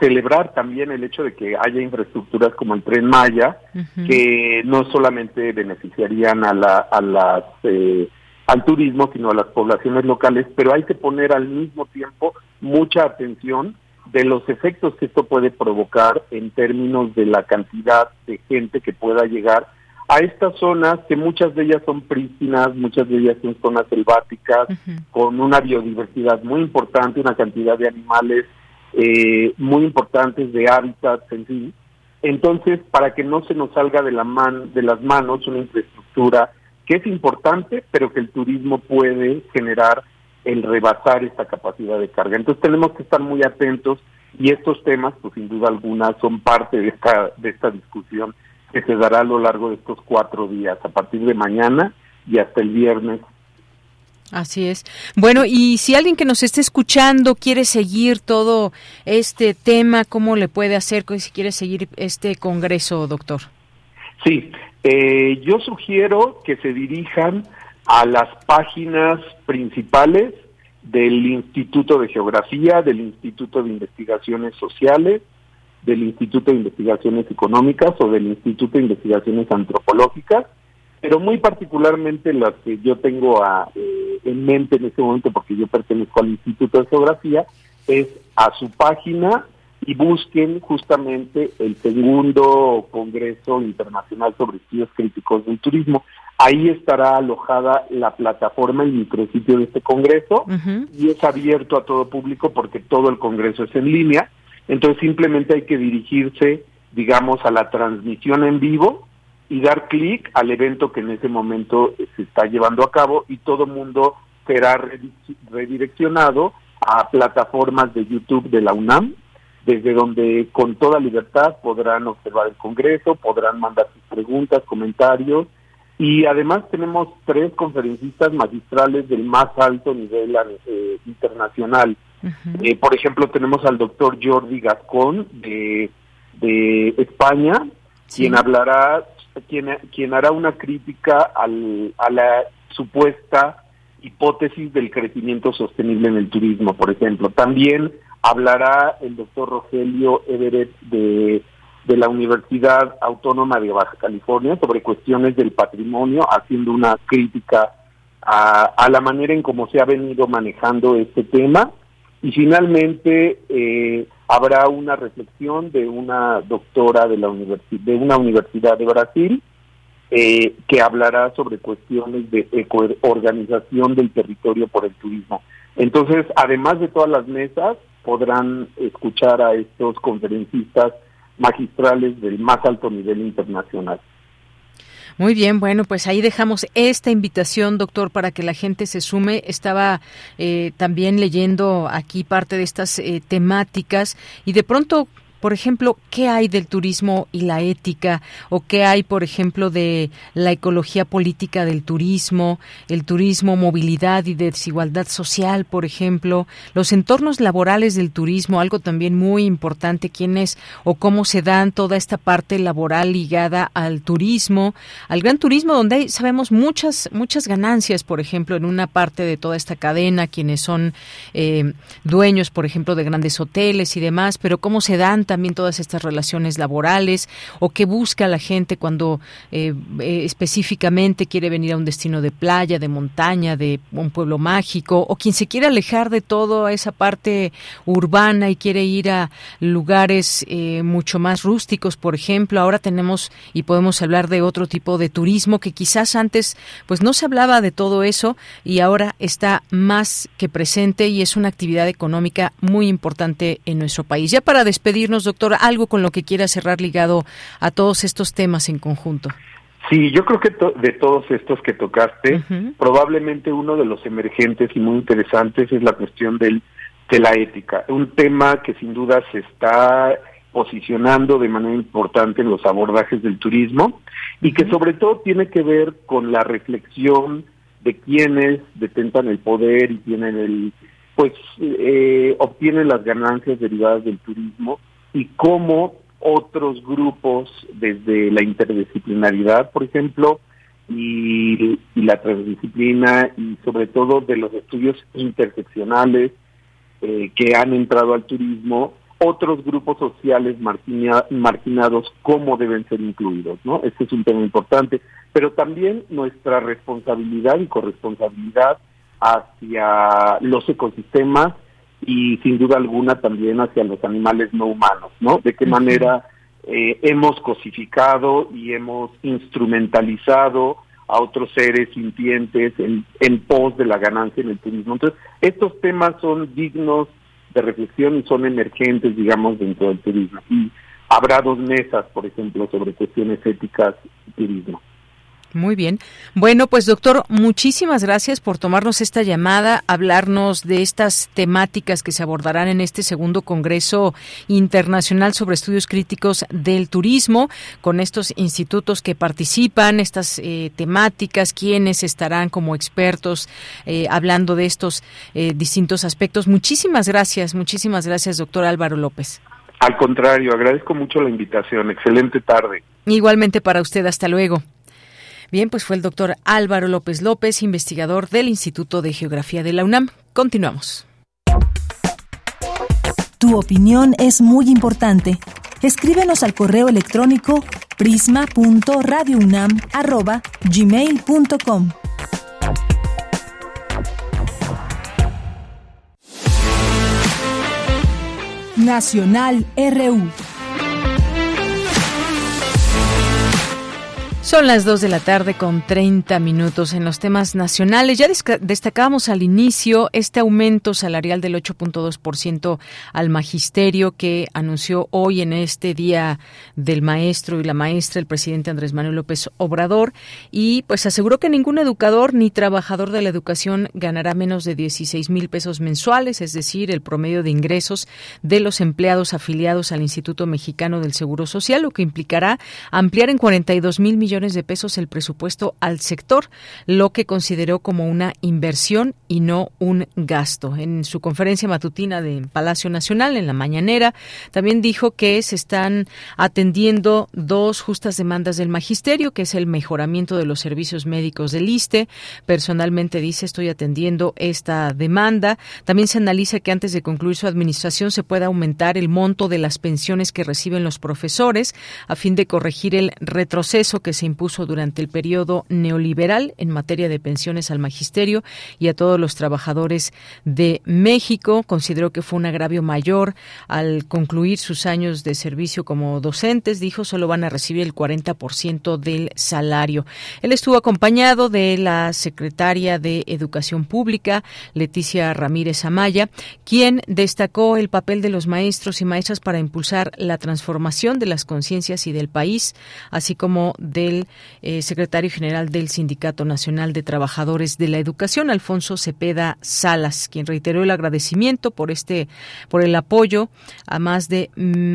S34: celebrar también el hecho de que haya infraestructuras como el tren Maya, que no solamente beneficiarían a, la, a las eh, al turismo, sino a las poblaciones locales, pero hay que poner al mismo tiempo mucha atención de los efectos que esto puede provocar en términos de la cantidad de gente que pueda llegar a estas zonas, que muchas de ellas son prístinas, muchas de ellas son zonas selváticas, con una biodiversidad muy importante, una cantidad de animales eh, muy importantes, de hábitats, en fin. Entonces, para que no se nos salga de, la man, de las manos una infraestructura que es importante, pero que el turismo puede generar el rebasar esta capacidad de carga. Entonces tenemos que estar muy atentos y estos temas, pues sin duda alguna, son parte de esta, de esta discusión que se dará a lo largo de estos cuatro días, a partir de mañana y hasta el viernes
S2: Así es. Bueno, y si alguien que nos esté escuchando quiere seguir todo este tema, ¿cómo le puede hacer si quiere seguir este congreso, doctor?
S34: Sí, eh, yo sugiero que se dirijan a las páginas principales del Instituto de Geografía, del Instituto de Investigaciones Sociales, del Instituto de Investigaciones Económicas o del Instituto de Investigaciones Antropológicas, pero muy particularmente las que yo tengo eh, en mente en este momento, porque yo pertenezco al Instituto de Geografía, es a su página y busquen justamente el segundo Congreso Internacional sobre Estudios Críticos del Turismo. Ahí estará alojada la plataforma y micrositio de este Congreso y es abierto a todo público porque todo el Congreso es en línea. Entonces simplemente hay que dirigirse, digamos, a la transmisión en vivo y dar clic al evento que en ese momento se está llevando a cabo y todo mundo será redireccionado a plataformas de YouTube de la UNAM desde donde con toda libertad podrán observar el Congreso, podrán mandar sus preguntas, comentarios y además tenemos tres conferencistas magistrales del más alto nivel eh, internacional. Eh, por ejemplo, tenemos al doctor Jordi Gascón de, de España, quien hablará, quien, quien hará una crítica al, a la supuesta hipótesis del crecimiento sostenible en el turismo, por ejemplo. También hablará el doctor Rogelio Everett de, la Universidad Autónoma de Baja California sobre cuestiones del patrimonio, haciendo una crítica a, la manera en cómo se ha venido manejando este tema. Y finalmente eh, habrá una reflexión de una doctora de, la de una universidad de Brasil eh, que hablará sobre cuestiones de organización del territorio por el turismo. Entonces, además de todas las mesas, podrán escuchar a estos conferencistas magistrales del más alto nivel internacional.
S2: Muy bien, bueno, pues ahí dejamos esta invitación, doctor, para que la gente se sume. Estaba eh, también leyendo aquí parte de estas eh, temáticas y de pronto por ejemplo, ¿qué hay del turismo y la ética? ¿O qué hay, por ejemplo, de la ecología política del turismo, el turismo, movilidad y desigualdad social, por ejemplo? Los entornos laborales del turismo, algo también muy importante, quiénes o cómo se dan toda esta parte laboral ligada al turismo, al gran turismo, donde hay, sabemos, muchas, muchas ganancias, por ejemplo, en una parte de toda esta cadena, quienes son eh, dueños, por ejemplo, de grandes hoteles y demás, pero cómo se dan también todas estas relaciones laborales o qué busca la gente cuando eh, eh, específicamente quiere venir a un destino de playa, de montaña, de un pueblo mágico o quien se quiere alejar de toda esa parte urbana y quiere ir a lugares eh, mucho más rústicos, por ejemplo. Ahora tenemos y podemos hablar de otro tipo de turismo que quizás antes pues no se hablaba de todo eso y ahora está más que presente y es una actividad económica muy importante en nuestro país. Ya para despedirnos doctor, algo con lo que quiera cerrar ligado a todos estos temas en conjunto.
S34: Sí, yo creo que de todos estos que tocaste, probablemente uno de los emergentes y muy interesantes es la cuestión del, de la ética, un tema que sin duda se está posicionando de manera importante en los abordajes del turismo y que sobre todo tiene que ver con la reflexión de quienes detentan el poder y tienen el pues eh, obtienen las ganancias derivadas del turismo y cómo otros grupos, desde la interdisciplinaridad, por ejemplo, y, la transdisciplina y sobre todo de los estudios interseccionales eh, que han entrado al turismo, otros grupos sociales marginados, cómo deben ser incluidos, ¿no? Este es un tema importante, pero también nuestra responsabilidad y corresponsabilidad hacia los ecosistemas y sin duda alguna también hacia los animales no humanos, ¿no? De qué manera eh, hemos cosificado y hemos instrumentalizado a otros seres sintientes en, en pos de la ganancia en el turismo. Entonces, estos temas son dignos de reflexión y son emergentes, digamos, dentro del turismo. Y habrá dos mesas, por ejemplo, sobre cuestiones éticas y turismo.
S2: Muy bien. Bueno, pues doctor, muchísimas gracias por tomarnos esta llamada, hablarnos de estas temáticas que se abordarán en este segundo Congreso Internacional sobre Estudios Críticos del Turismo, con estos institutos que participan, estas eh, temáticas, quienes estarán como expertos eh, hablando de estos eh, distintos aspectos. Muchísimas gracias, muchísimas gracias, doctor Álvaro López.
S34: Al contrario, agradezco mucho la invitación. Excelente tarde.
S2: Igualmente para usted, hasta luego. Bien, pues fue el doctor Álvaro López López, investigador del Instituto de Geografía de la UNAM. Continuamos.
S30: Tu opinión es muy importante. Escríbenos al correo electrónico prisma.radiounam@gmail.com. Nacional RU
S2: Son las 2 de la tarde con 30 minutos en los temas nacionales. Ya destacábamos al inicio este aumento salarial del 8.2% al magisterio que anunció hoy en este día del maestro y la maestra el presidente Andrés Manuel López Obrador y pues aseguró que ningún educador ni trabajador de la educación ganará menos de 16 mil pesos mensuales, es decir, el promedio de ingresos de los empleados afiliados al Instituto Mexicano del Seguro Social, lo que implicará ampliar en 42 mil millones de pesos el presupuesto al sector, lo que consideró como una inversión y no un gasto. En su conferencia matutina de Palacio Nacional, en la mañanera, también dijo que se están atendiendo dos justas demandas del magisterio, que es el mejoramiento de los servicios médicos del ISTE. Personalmente dice, estoy atendiendo esta demanda. También se analiza que antes de concluir su administración se pueda aumentar el monto de las pensiones que reciben los profesores a fin de corregir el retroceso que se impuso durante el periodo neoliberal en materia de pensiones al magisterio y a todos los trabajadores de México. Consideró que fue un agravio mayor al concluir sus años de servicio como docentes. Dijo solo van a recibir el 40% del salario. Él estuvo acompañado de la secretaria de Educación Pública, Leticia Ramírez Amaya, quien destacó el papel de los maestros y maestras para impulsar la transformación de las conciencias y del país, así como del eh, secretario general del Sindicato Nacional de Trabajadores de la Educación, Alfonso Cepeda Salas, quien reiteró el agradecimiento por este, por el apoyo a más de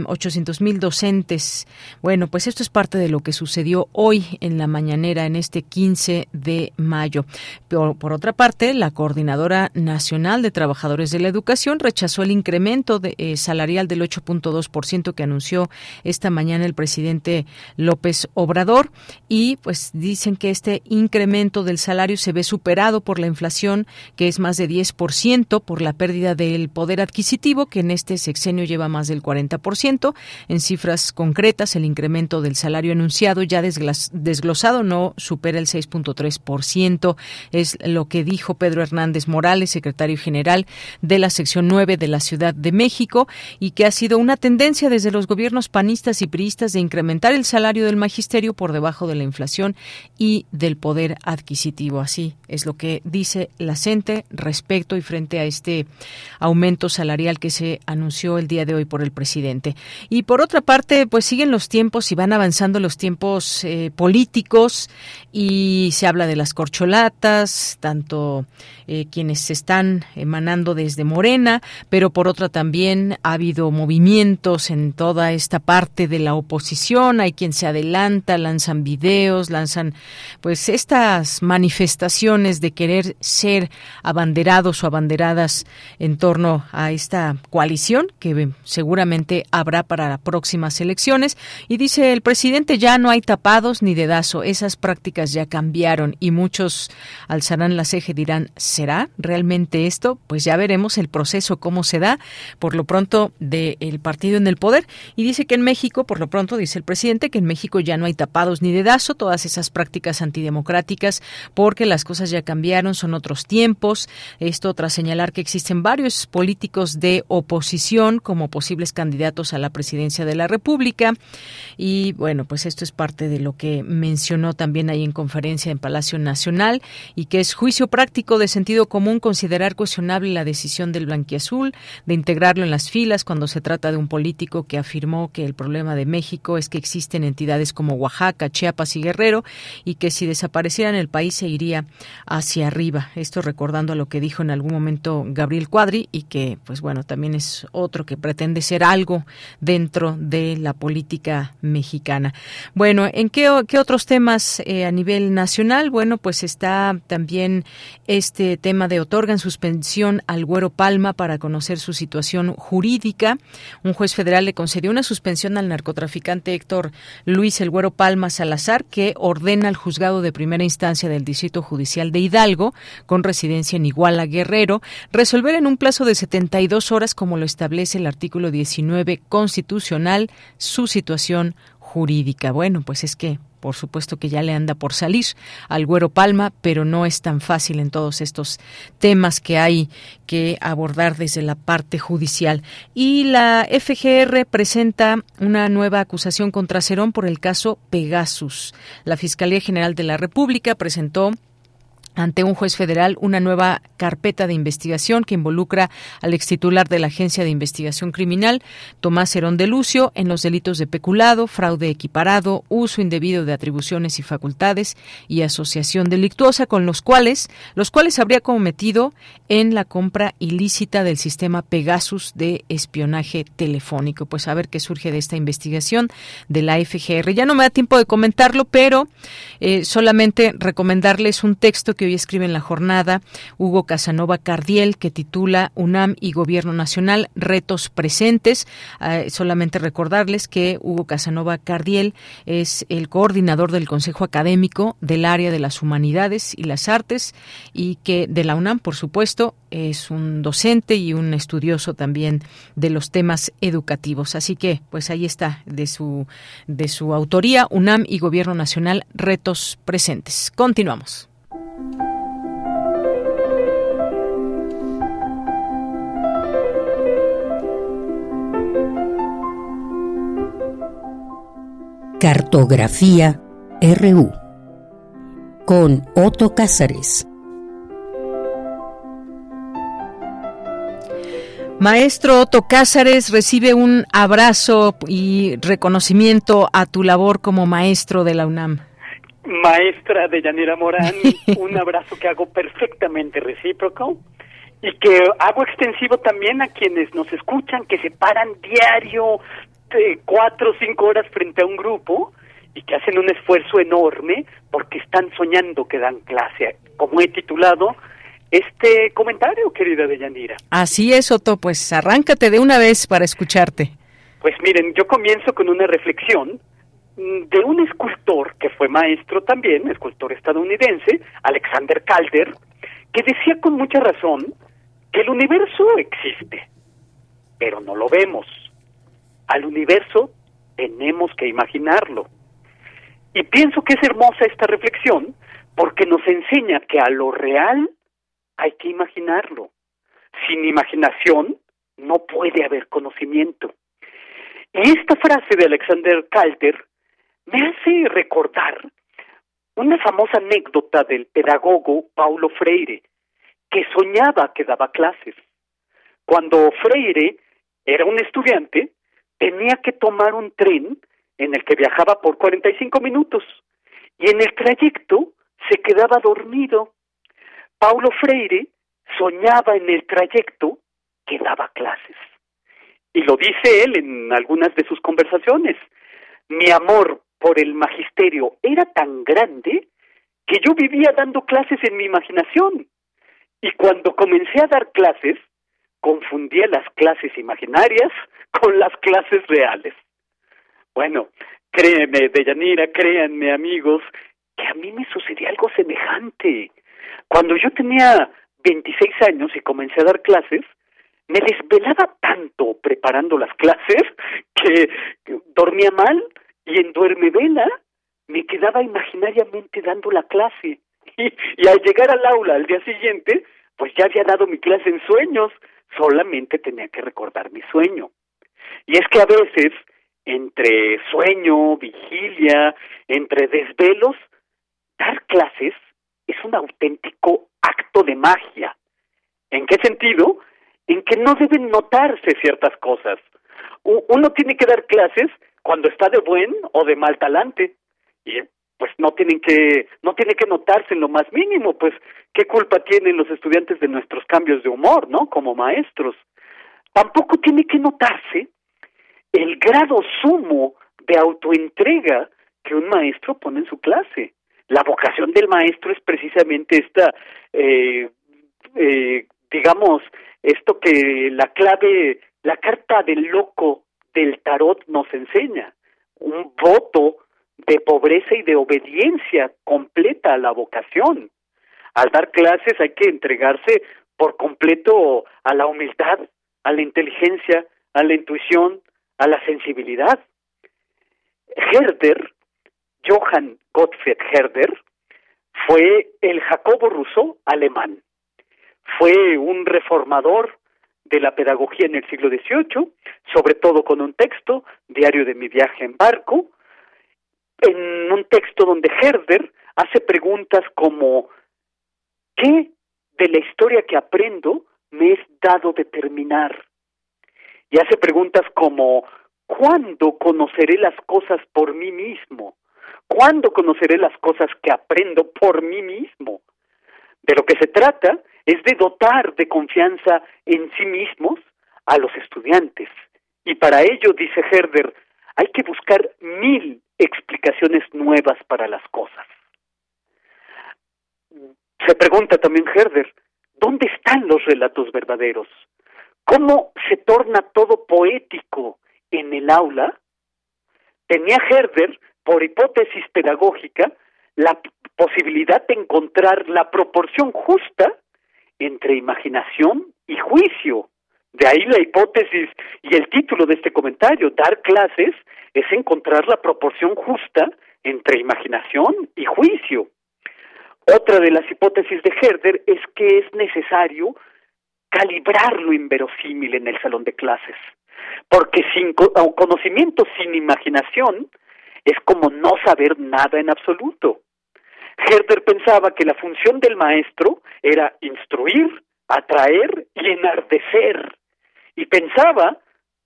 S2: 800 mm, mil docentes. Bueno, pues esto es parte de lo que sucedió hoy en la mañanera, en este 15 de mayo. Por, otra parte, la Coordinadora Nacional de Trabajadores de la Educación rechazó el incremento de, eh, salarial del 8.2% que anunció esta mañana el presidente López Obrador y pues dicen que este incremento del salario se ve superado por la inflación que es más de 10% por la pérdida del poder adquisitivo que en este sexenio lleva más del 40%. En cifras concretas, el incremento del salario anunciado ya desglosado no supera el 6.3%. Es lo que dijo Pedro Hernández Morales, secretario general de la sección 9 de la Ciudad de México y que ha sido una tendencia desde los gobiernos panistas y priistas de incrementar el salario del magisterio por debajo de la inflación y del poder adquisitivo. Así es lo que dice la CENTE respecto y frente a este aumento salarial que se anunció el día de hoy por el presidente. Y por otra parte, pues siguen los tiempos y van avanzando los tiempos eh, políticos y se habla de las corcholatas, tanto eh, quienes se están emanando desde Morena, pero por otra también ha habido movimientos en toda esta parte de la oposición, hay quien se adelanta, lanzan videos, lanzan pues estas manifestaciones de querer ser abanderados o abanderadas en torno a esta coalición que seguramente habrá para las próximas elecciones. Y dice el presidente ya no hay tapados ni dedazo, esas prácticas ya cambiaron y muchos alzarán la ceja y dirán ¿será realmente esto? Pues ya veremos el proceso cómo se da por lo pronto del partido en el poder y dice que en México, por lo pronto dice el presidente que en México ya no hay tapados ni dedazo, todas esas prácticas antidemocráticas porque las cosas ya cambiaron, son otros tiempos. Esto tras señalar que existen varios políticos de oposición como posibles candidatos a la presidencia de la República y bueno, pues esto es parte de lo que mencionó también ahí en conferencia en Palacio Nacional y que es juicio práctico de sentido común considerar cuestionable la decisión del blanquiazul de integrarlo en las filas cuando se trata de un político que afirmó que el problema de México es que existen entidades como Oaxaca, Chiapas y Guerrero y que si desaparecieran el país se iría hacia arriba. Esto recordando a lo que dijo en algún momento Gabriel Cuadri y que pues bueno, también es otro que pretende ser algo dentro de la política mexicana. Bueno, ¿en qué, otros temas eh, a nivel nacional? Bueno, pues está también este tema de otorgan suspensión al Güero Palma para conocer su situación jurídica. Un juez federal le concedió una suspensión al narcotraficante Héctor Luis El Güero Palma Salazar, que ordena al juzgado de primera instancia del Distrito Judicial de Hidalgo, con residencia en Iguala Guerrero, resolver en un plazo de 72 horas, como lo establece el artículo 19 constitucional, su situación jurídica. Bueno, pues es que por supuesto que ya le anda por salir al Güero Palma, pero no es tan fácil en todos estos temas que hay que abordar desde la parte judicial. Y la FGR presenta una nueva acusación contra Cerón por el caso Pegasus. La Fiscalía General de la República presentó ante un juez federal una nueva carpeta de investigación que involucra al extitular de la Agencia de Investigación Criminal, Tomás Herón de Lucio, en los delitos de peculado, fraude equiparado, uso indebido de atribuciones y facultades y asociación delictuosa, con los cuales, los cuales habría cometido en la compra ilícita del sistema Pegasus de espionaje telefónico. Pues a ver qué surge de esta investigación de la FGR. Ya no me da tiempo de comentarlo, pero eh, solamente recomendarles un texto que hoy escribe en la jornada Hugo Casanova Cardiel, que titula UNAM y Gobierno Nacional, retos presentes. Ah, solamente recordarles que Hugo Casanova Cardiel es el coordinador del Consejo Académico del área de las humanidades y las artes y que de la UNAM, por supuesto, es un docente y un estudioso también de los temas educativos. Así que, pues ahí está de su de su autoría UNAM y Gobierno Nacional retos presentes. Continuamos.
S4: Cartografía RU con Otto Cázares.
S2: Maestro Otto Cázares recibe un abrazo y reconocimiento a tu labor como maestro de la UNAM.
S35: Maestra de Yanira Morán, un abrazo que hago perfectamente recíproco y que hago extensivo también a quienes nos escuchan, que se paran diario de cuatro o cinco horas frente a un grupo y que hacen un esfuerzo enorme porque están soñando que dan clase. Como he titulado, este comentario, querida Deyanira.
S2: Así es, Otto, pues arráncate de una vez para escucharte.
S35: Pues miren, yo comienzo con una reflexión de un escultor que fue maestro también, escultor estadounidense, Alexander Calder, que decía con mucha razón que el universo existe, pero no lo vemos. Al universo tenemos que imaginarlo. Y pienso que es hermosa esta reflexión porque nos enseña que a lo real hay que imaginarlo. Sin imaginación no puede haber conocimiento. Y esta frase de Alexander Calder me hace recordar una famosa anécdota del pedagogo Paulo Freire, que soñaba que daba clases. Cuando Freire era un estudiante, tenía que tomar un tren en el que viajaba por 45 minutos y en el trayecto se quedaba dormido Paulo Freire soñaba en el trayecto que daba clases. Y lo dice él en algunas de sus conversaciones. Mi amor por el magisterio era tan grande que yo vivía dando clases en mi imaginación. Y cuando comencé a dar clases, confundía las clases imaginarias con las clases reales. Bueno, créeme, Deyanira, créanme, amigos, que a mí me sucedía algo semejante. Cuando yo tenía 26 años y comencé a dar clases, me desvelaba tanto preparando las clases que dormía mal y en duerme vela me quedaba imaginariamente dando la clase. Y, y, al llegar al aula al día siguiente, pues ya había dado mi clase en sueños, solamente tenía que recordar mi sueño. Y es que a veces, entre sueño, vigilia, entre desvelos, dar clases es un auténtico acto de magia. ¿En qué sentido? En que no deben notarse ciertas cosas. Uno tiene que dar clases cuando está de buen o de mal talante. Y pues no tienen que no tiene que notarse en lo más mínimo, pues qué culpa tienen los estudiantes de nuestros cambios de humor, ¿no? Como maestros. Tampoco tiene que notarse el grado sumo de autoentrega que un maestro pone en su clase la vocación del maestro es precisamente esta, eh, eh, digamos, esto que la clave, la carta del loco del tarot nos enseña, un voto de pobreza y de obediencia completa a la vocación. Al dar clases hay que entregarse por completo a la humildad, a la inteligencia, a la intuición, a la sensibilidad. Herder Johann Gottfried Herder fue el Jacobo Rousseau alemán. Fue un reformador de la pedagogía en el siglo XVIII, sobre todo con un texto, Diario de mi viaje en barco, en un texto donde Herder hace preguntas como ¿qué de la historia que aprendo me es dado determinar? Y hace preguntas como ¿cuándo conoceré las cosas por mí mismo? ¿Cuándo conoceré las cosas que aprendo por mí mismo? De lo que se trata es de dotar de confianza en sí mismos a los estudiantes. Y para ello, dice Herder, hay que buscar mil explicaciones nuevas para las cosas. Se pregunta también Herder, ¿dónde están los relatos verdaderos? ¿Cómo se torna todo poético en el aula? Tenía Herder, por hipótesis pedagógica, la posibilidad de encontrar la proporción justa entre imaginación y juicio. De ahí la hipótesis y el título de este comentario, dar clases es encontrar la proporción justa entre imaginación y juicio. Otra de las hipótesis de Herder es que es necesario calibrar lo inverosímil en el salón de clases, porque sin conocimiento sin imaginación es como no saber nada en absoluto. Herder pensaba que la función del maestro era instruir, atraer y enardecer. Y pensaba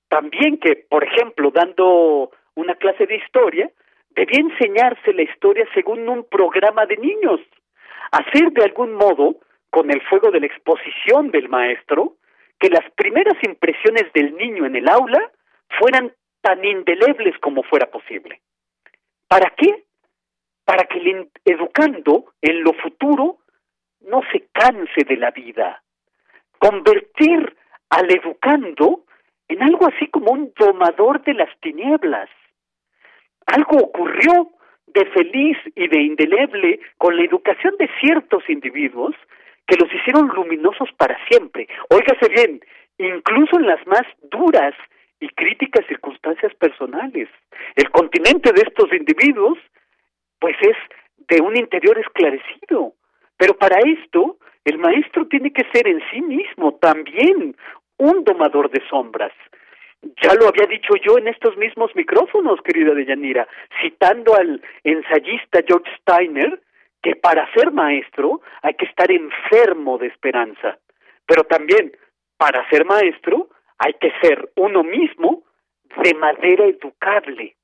S35: también que, por ejemplo, dando una clase de historia, debía enseñarse la historia según un programa de niños, hacer de algún modo, con el fuego de la exposición del maestro, que las primeras impresiones del niño en el aula fueran tan indelebles como fuera posible. ¿Para qué? Para que el educando en lo futuro no se canse de la vida. Convertir al educando en algo así como un domador de las tinieblas. Algo ocurrió de feliz y de indeleble con la educación de ciertos individuos que los hicieron luminosos para siempre. Óigase bien, incluso en las más duras y críticas circunstancias personales. El continente de estos individuos, pues es de un interior esclarecido. Pero para esto, el maestro tiene que ser en sí mismo también un domador de sombras. Ya lo había dicho yo en estos mismos micrófonos, querida Deyanira, citando al ensayista George Steiner, que para ser maestro hay que estar enfermo de esperanza, pero también para ser maestro hay que ser uno mismo de manera educable.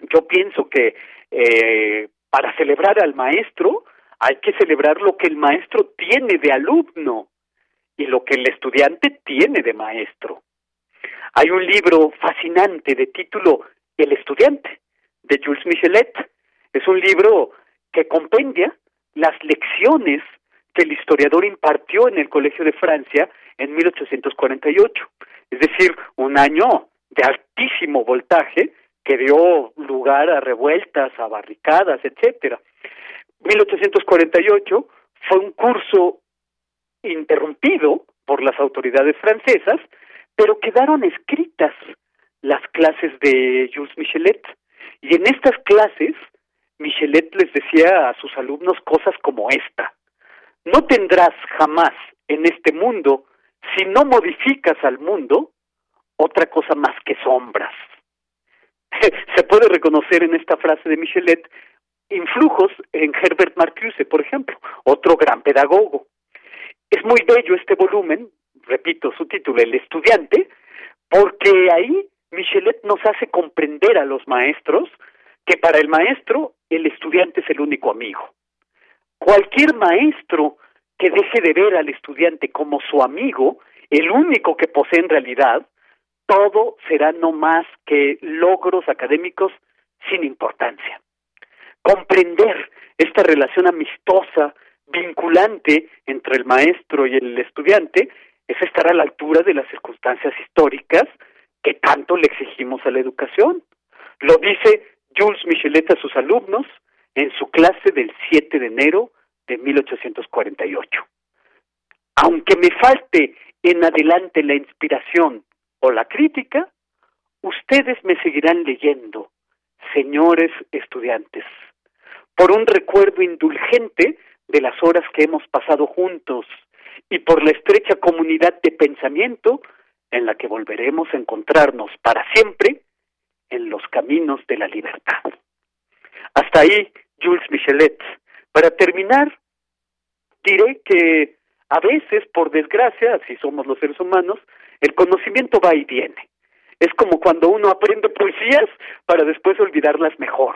S35: Yo pienso que eh, para celebrar al maestro hay que celebrar lo que el maestro tiene de alumno y lo que el estudiante tiene de maestro. Hay un libro fascinante de título El estudiante, de Jules Michelet. Es un libro que compendia las lecciones que el historiador impartió en el Colegio de Francia en 1848, es decir, un año de altísimo voltaje que dio lugar a revueltas, a barricadas, etcétera. 1848 fue un curso interrumpido por las autoridades francesas, pero quedaron escritas las clases de Jules Michelet. Y en estas clases, Michelet les decía a sus alumnos cosas como esta. No tendrás jamás en este mundo, si no modificas al mundo, otra cosa más que sombras. Se puede reconocer en esta frase de Michelet influjos en Herbert Marcuse, por ejemplo, otro gran pedagogo. Es muy bello este volumen, repito su título, El estudiante, porque ahí Michelet nos hace comprender a los maestros que para el maestro el estudiante es el único amigo. Cualquier maestro que deje de ver al estudiante como su amigo, el único que posee en realidad, todo será no más que logros académicos sin importancia. Comprender esta relación amistosa, vinculante entre el maestro y el estudiante, es estar a la altura de las circunstancias históricas que tanto le exigimos a la educación. Lo dice Jules Michelet a sus alumnos en su clase del 7 de enero de 1848. Aunque me falte en adelante la inspiración o la crítica, ustedes me seguirán leyendo, señores estudiantes, por un recuerdo indulgente de las horas que hemos pasado juntos y por la estrecha comunidad de pensamiento en la que volveremos a encontrarnos para siempre en los caminos de la libertad. Hasta ahí, Jules Michelet. Para terminar, diré que a veces, por desgracia, así somos los seres humanos, el conocimiento va y viene. Es como cuando uno aprende poesías para después olvidarlas mejor.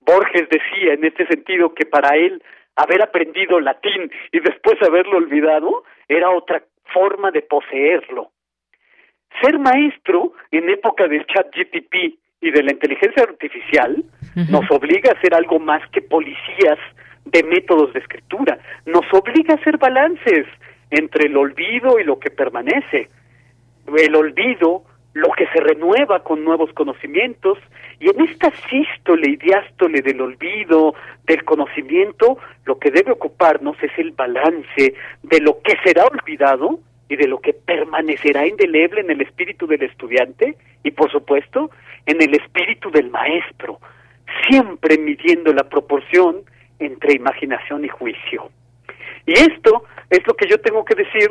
S35: Borges decía en este sentido que para él haber aprendido latín y después haberlo olvidado era otra forma de poseerlo. Ser maestro en época del chat GTP y de la inteligencia artificial nos obliga a ser algo más que policías de métodos de escritura, nos obliga a hacer balances entre el olvido y lo que permanece. El olvido, lo que se renueva con nuevos conocimientos, y en esta sístole y diástole del olvido, del conocimiento, lo que debe ocuparnos es el balance de lo que será olvidado y de lo que permanecerá indeleble en el espíritu del estudiante y, por supuesto, en el espíritu del maestro, siempre midiendo la proporción entre imaginación y juicio. Y esto es lo que yo tengo que decir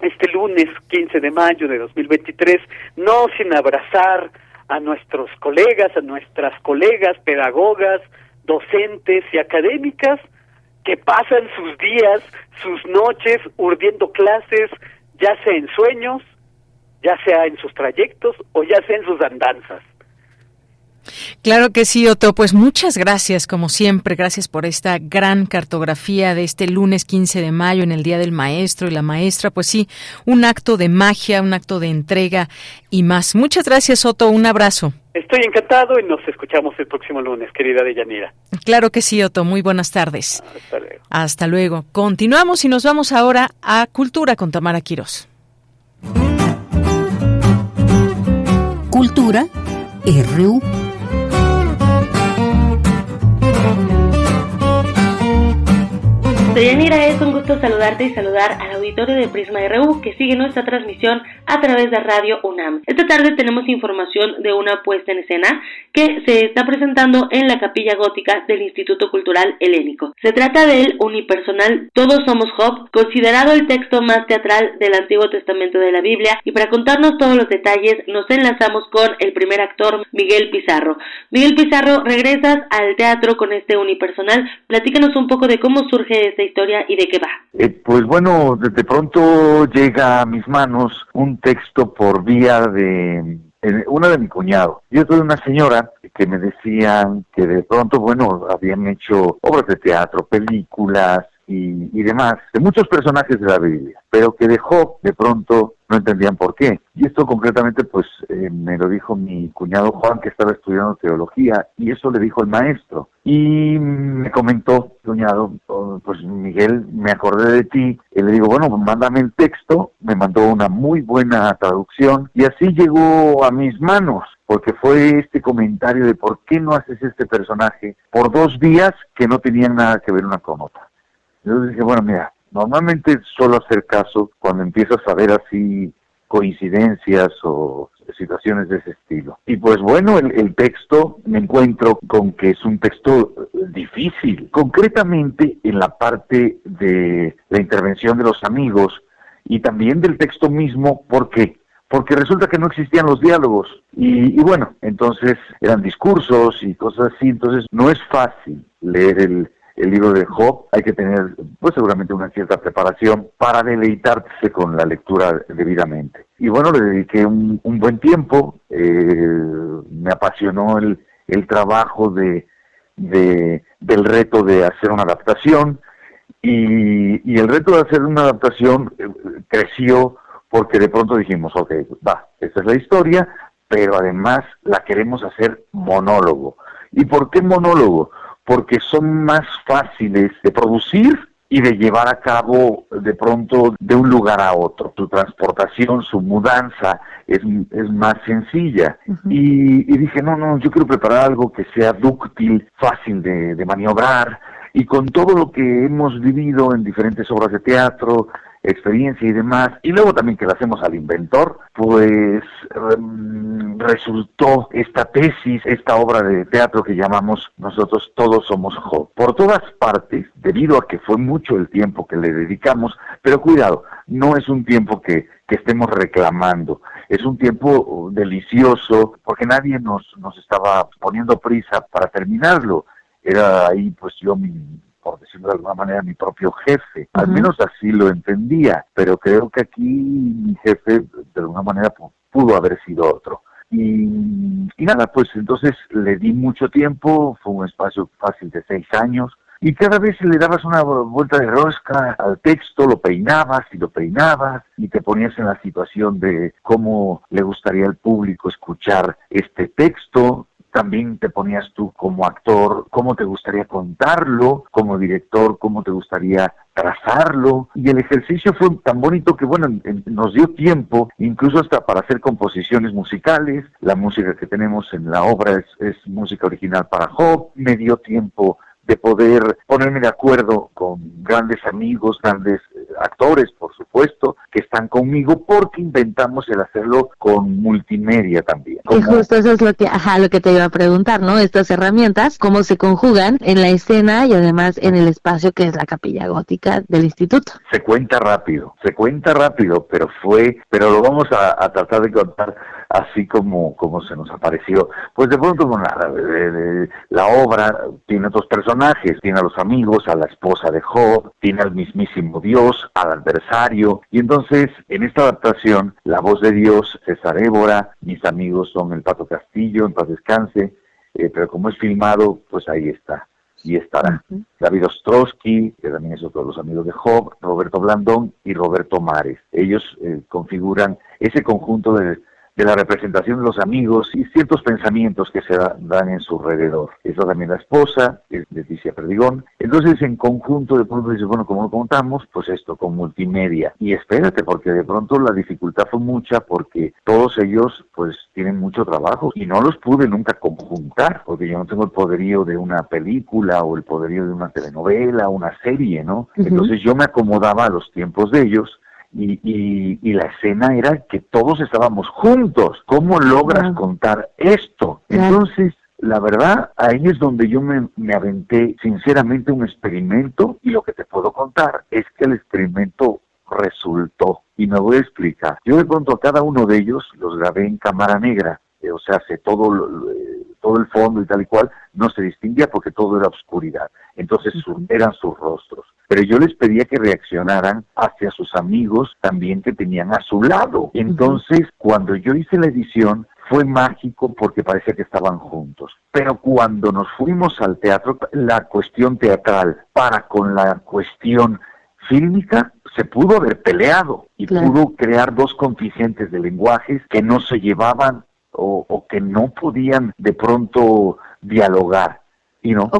S35: este lunes 15 de mayo de 2023, no sin abrazar a nuestros colegas, a nuestras colegas, pedagogas, docentes y académicas que pasan sus días, sus noches urdiendo clases, ya sea en sueños, ya sea en sus trayectos o ya sea en sus andanzas.
S2: Claro que sí, Otto. Pues muchas gracias, como siempre. Gracias por esta gran cartografía de este lunes 15 de mayo en el Día del Maestro y la Maestra. Pues sí, un acto de magia, un acto de entrega y más. Muchas gracias, Otto. Un abrazo.
S35: Estoy encantado y nos escuchamos el próximo lunes, querida Deyanira.
S2: Claro que sí, Otto. Muy buenas tardes.
S35: Hasta luego.
S2: Hasta luego. Continuamos y nos vamos ahora a Cultura con Tamara Quirós.
S4: Cultura RU.
S36: Deyanira, es un gusto saludarte y saludar al auditorio de Prisma RU que sigue nuestra transmisión a través de Radio UNAM. Esta tarde tenemos información de una puesta en escena que se está presentando en la capilla gótica del Instituto Cultural Helénico. Se trata del unipersonal Todos Somos Job, considerado el texto más teatral del Antiguo Testamento de la Biblia, y para contarnos todos los detalles nos enlazamos con el primer actor Miguel Pizarro. Miguel Pizarro, regresas al teatro con este unipersonal. Platícanos un poco de cómo surge este historia y de qué va.
S37: Eh, pues bueno, de pronto llega a mis manos un texto por vía de eh, una de mi cuñado. Yo soy una señora que me decían que de pronto, bueno, habían hecho obras de teatro, películas, y, demás, de muchos personajes de la Biblia, pero que dejó de pronto no entendían por qué. Y esto concretamente pues eh, me lo dijo mi cuñado Juan que estaba estudiando teología y eso le dijo el maestro. Y me comentó, cuñado, pues Miguel, me acordé de ti y le digo, bueno, mándame el texto, me mandó una muy buena traducción y así llegó a mis manos porque fue este comentario de por qué no haces este personaje por dos días que no tenían nada que ver una con otra. Yo dije, bueno, mira, normalmente suelo hacer caso cuando empiezas a ver así coincidencias o situaciones de ese estilo. Y pues bueno, el, el, texto me encuentro con que es un texto difícil, concretamente en la parte de la intervención de los amigos y también del texto mismo, ¿por qué? Porque resulta que no existían los diálogos y, y bueno, entonces eran discursos y cosas así, entonces no es fácil leer el, el libro de Job, hay que tener pues seguramente una cierta preparación para deleitarse con la lectura debidamente. Y bueno, le dediqué un, buen tiempo, eh, me apasionó el, trabajo de, de, del reto de hacer una adaptación y, y el reto de hacer una adaptación eh, creció porque de pronto dijimos, ok, va, esta es la historia, pero además la queremos hacer monólogo. ¿Y por qué monólogo? Porque son más fáciles de producir y de llevar a cabo de pronto de un lugar a otro. Su transportación, su mudanza es, es más sencilla. y, dije, no, no, yo quiero preparar algo que sea dúctil, fácil de, de maniobrar, y con todo lo que hemos vivido en diferentes obras de teatro, experiencia y demás, y luego también que le hacemos al inventor, pues em, resultó esta tesis, esta obra de teatro que llamamos nosotros Todos Somos Job. Por todas partes, debido a que fue mucho el tiempo que le dedicamos, pero cuidado, no es un tiempo que, que estemos reclamando, es un tiempo delicioso porque nadie nos, nos estaba poniendo prisa para terminarlo. Era ahí pues yo mi por decirlo de alguna manera, mi propio jefe. Al menos así lo entendía, pero creo que aquí mi jefe, de alguna manera, pudo haber sido otro. Y, y, nada, pues entonces le di mucho tiempo, fue un espacio fácil de seis años, y cada vez le dabas una vuelta de rosca al texto, lo peinabas y lo peinabas, y te ponías en la situación de cómo le gustaría al público escuchar este texto, también te ponías tú como actor, cómo te gustaría contarlo, como director, cómo te gustaría trazarlo. Y el ejercicio fue tan bonito que, bueno, nos dio tiempo, incluso hasta para hacer composiciones musicales. La música que tenemos en la obra es, música original para Job. Me dio tiempo de poder ponerme de acuerdo con grandes amigos, grandes eh, actores, por supuesto, que están conmigo porque inventamos el hacerlo con multimedia también.
S38: Y justo eso es lo que, ajá, lo que te iba a preguntar, ¿no? Estas herramientas, cómo se conjugan en la escena y además en el espacio que es la capilla gótica del instituto.
S37: Se cuenta rápido, se cuenta rápido, pero fue, pero lo vamos a, a tratar de contar así como, como se nos apareció. Pues de pronto, bueno, la, la obra tiene otros personajes, tiene a los amigos, a la esposa de Job, tiene al mismísimo Dios, al adversario, y entonces en esta adaptación, la voz de Dios, César Évora, mis amigos son el Pato Castillo, en paz descanse, eh, pero como es filmado, pues ahí está y estará. David Ostrowski, que también es otro de los amigos de Job, Roberto Blandón y Roberto Mares. Ellos eh, configuran ese conjunto de de la representación de los amigos y ciertos pensamientos que se dan en su alrededor. Eso también la esposa, es Leticia Perdigón. Entonces, en conjunto, de pronto dices, bueno, como lo contamos? Pues esto, con multimedia. Y espérate, porque de pronto la dificultad fue mucha porque todos ellos, pues, tienen mucho trabajo y no los pude nunca conjuntar, porque yo no tengo el poderío de una película o el poderío de una telenovela, una serie, ¿no? Entonces yo me acomodaba a los tiempos de ellos y, y, la escena era que todos estábamos juntos. ¿Cómo logras contar esto? Entonces, la verdad, ahí es donde yo me, me, aventé sinceramente un experimento y lo que te puedo contar es que el experimento resultó. Y me voy a explicar. Yo de pronto a cada uno de ellos los grabé en cámara negra, eh, o sea, hace todo, eh, todo el fondo y tal y cual, no se distinguía porque todo era oscuridad. Entonces eran sus rostros pero yo les pedía que reaccionaran hacia sus amigos también que tenían a su lado. Entonces, cuando yo hice la edición, fue mágico porque parecía que estaban juntos. Pero cuando nos fuimos al teatro, la cuestión teatral para con la cuestión fílmica se pudo haber peleado y pudo crear dos contingentes de lenguajes que no se llevaban o, o que no podían de pronto dialogar y no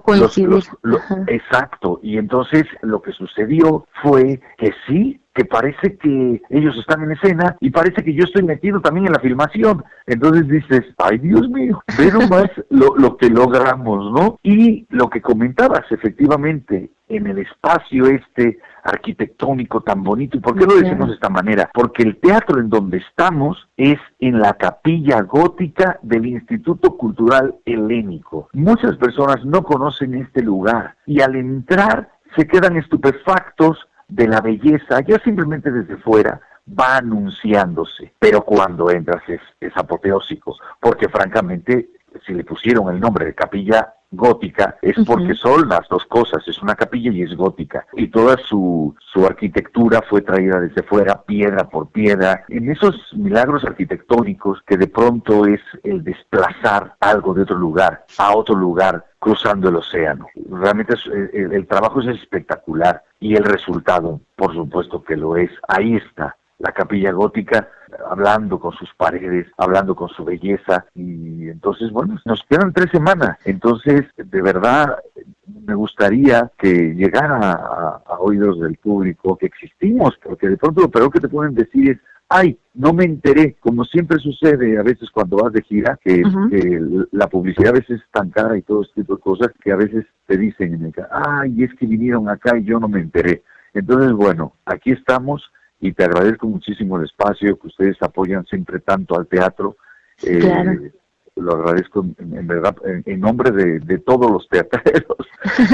S37: exacto. Y entonces lo que sucedió fue que sí que parece que ellos están en escena y parece que yo estoy metido también en la filmación. Entonces dices, ay Dios mío, ve nomás lo, lo que logramos, ¿no? Y lo que comentabas, efectivamente, en el espacio este arquitectónico tan bonito. ¿Y por qué lo decimos de esta manera? Porque el teatro en donde estamos es en la capilla gótica del Instituto Cultural Helénico. Muchas personas no conocen este lugar y al entrar se quedan estupefactos de la belleza, ya simplemente desde fuera, va anunciándose. Pero cuando entras es, es apoteósico, porque francamente, si le pusieron el nombre de capilla gótica es porque son las dos cosas, es una capilla y es gótica. Y toda su, su arquitectura fue traída desde fuera, piedra por piedra, en esos milagros arquitectónicos que de pronto es el desplazar algo de otro lugar a otro lugar cruzando el océano. Realmente el, el trabajo es espectacular y el resultado, por supuesto que lo es. Ahí está la capilla gótica hablando con sus paredes, hablando con su belleza y entonces bueno, nos quedan tres semanas, entonces de verdad me gustaría que llegara a, oídos del público que existimos, porque de pronto lo peor que te pueden decir es ay, no me enteré, como siempre sucede a veces cuando vas de gira, que, la publicidad a veces es tan cara y todo este tipo de cosas, que a veces te dicen, ay, es que vinieron acá y yo no me enteré. Entonces, bueno, aquí estamos y te agradezco muchísimo el espacio que ustedes apoyan siempre tanto al teatro. Eh, lo agradezco en, verdad en, nombre de, todos los teatreros.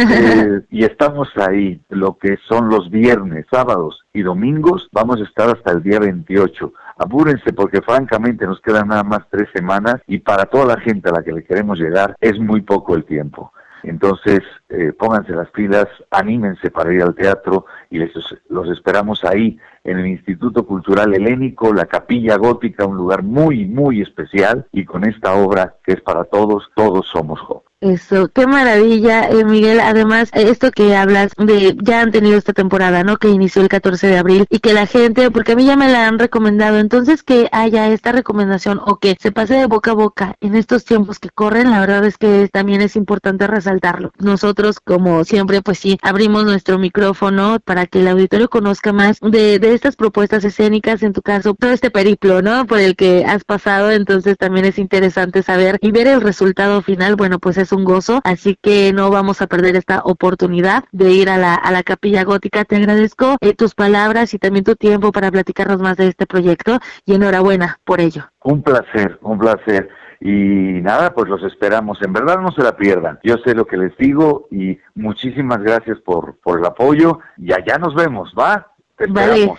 S37: Eh, y estamos ahí, lo que son los viernes, sábados y domingos, vamos a estar hasta el día 28. Apúrense porque francamente nos quedan nada más tres semanas y para toda la gente a la que le queremos llegar es muy poco el tiempo. Entonces, eh, pónganse las pilas, anímense para ir al teatro y les, los esperamos ahí en el Instituto Cultural Helénico, la Capilla Gótica, un lugar muy, muy especial, y con esta obra que es para todos, todos somos jóvenes.
S38: Eso, qué maravilla, eh, Miguel. Además, esto que hablas de, ya han tenido esta temporada, ¿no? Que inició el 14 de abril y que la gente, porque a mí ya me la han recomendado, entonces que haya esta recomendación o que se pase de boca a boca en estos tiempos que corren, la verdad es que también es importante resaltarlo. Nosotros, como siempre, pues sí, abrimos nuestro micrófono para que el auditorio conozca más de estas propuestas escénicas, en tu caso, todo este periplo, ¿no? Por el que has pasado, entonces también es interesante saber y ver el resultado final, bueno, pues es un gozo, así que no vamos a perder esta oportunidad de ir a la, a la capilla gótica. Te agradezco eh, tus palabras y también tu tiempo para platicarnos más de este proyecto y enhorabuena por ello.
S37: Un placer, un placer. Y nada, pues los esperamos. En verdad no se la pierdan. Yo sé lo que les digo y muchísimas gracias por, por el apoyo y allá nos vemos, ¿va?
S38: Vale.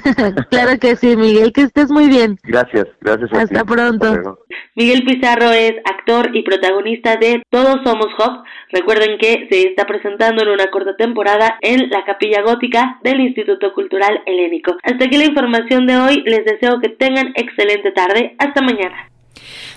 S38: claro que sí, Miguel, que estés muy bien.
S37: Gracias, gracias. A
S38: Hasta pronto.
S36: Miguel Pizarro es actor y protagonista de Todos Somos Hop. Recuerden que se está presentando en una corta temporada en la Capilla Gótica del Instituto Cultural Helénico. Hasta aquí la información de hoy. Les deseo que tengan excelente tarde. Hasta mañana.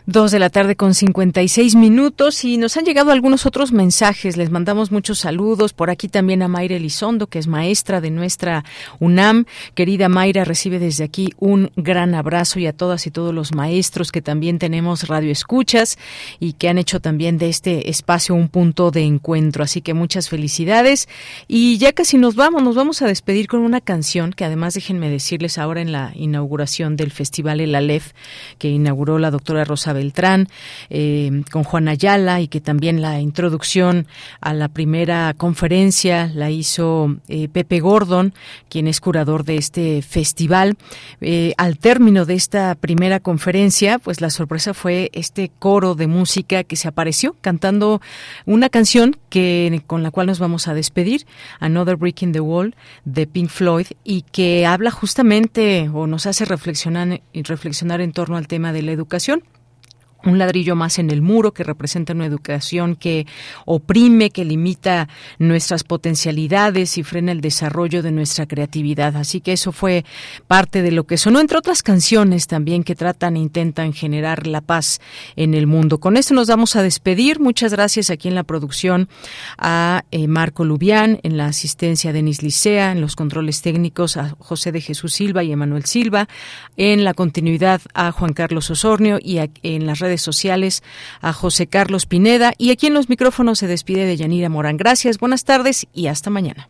S2: Dos de la tarde con 56 minutos y nos han llegado algunos otros mensajes. Les mandamos muchos saludos. Por aquí también a Mayra Elizondo, que es maestra de nuestra UNAM. Querida Mayra, recibe desde aquí un gran abrazo y a todas y todos los maestros que también tenemos radio escuchas y que han hecho también de este espacio un punto de encuentro. Así que muchas felicidades. Y ya casi nos vamos, nos vamos a despedir con una canción que además déjenme decirles ahora en la inauguración del Festival El Aleph que inauguró la doctora Rosa Beltrán, eh, con Juan Ayala y que también la introducción a la primera conferencia la hizo eh, Pepe Gordon, quien es curador de este festival. Eh, al término de esta primera conferencia, pues la sorpresa fue este coro de música que se apareció cantando una canción que con la cual nos vamos a despedir, Another Brick in the Wall de Pink Floyd y que habla justamente o nos hace reflexionar reflexionar en torno al tema de la educación un ladrillo más en el muro que representa una educación que oprime, que limita nuestras potencialidades y frena el desarrollo de nuestra creatividad. Así que eso fue parte de lo que sonó, entre otras canciones también que tratan e intentan generar la paz en el mundo. Con esto nos vamos a despedir. Muchas gracias aquí en la producción a eh, Marco Lubián, en la asistencia a Denis Licea, en los controles técnicos a José de Jesús Silva y Emanuel Silva, en la continuidad a Juan Carlos Osornio y en las redes sociales a José Carlos Pineda y aquí en los micrófonos se despide de Yanira Morán. Gracias, buenas tardes y hasta mañana.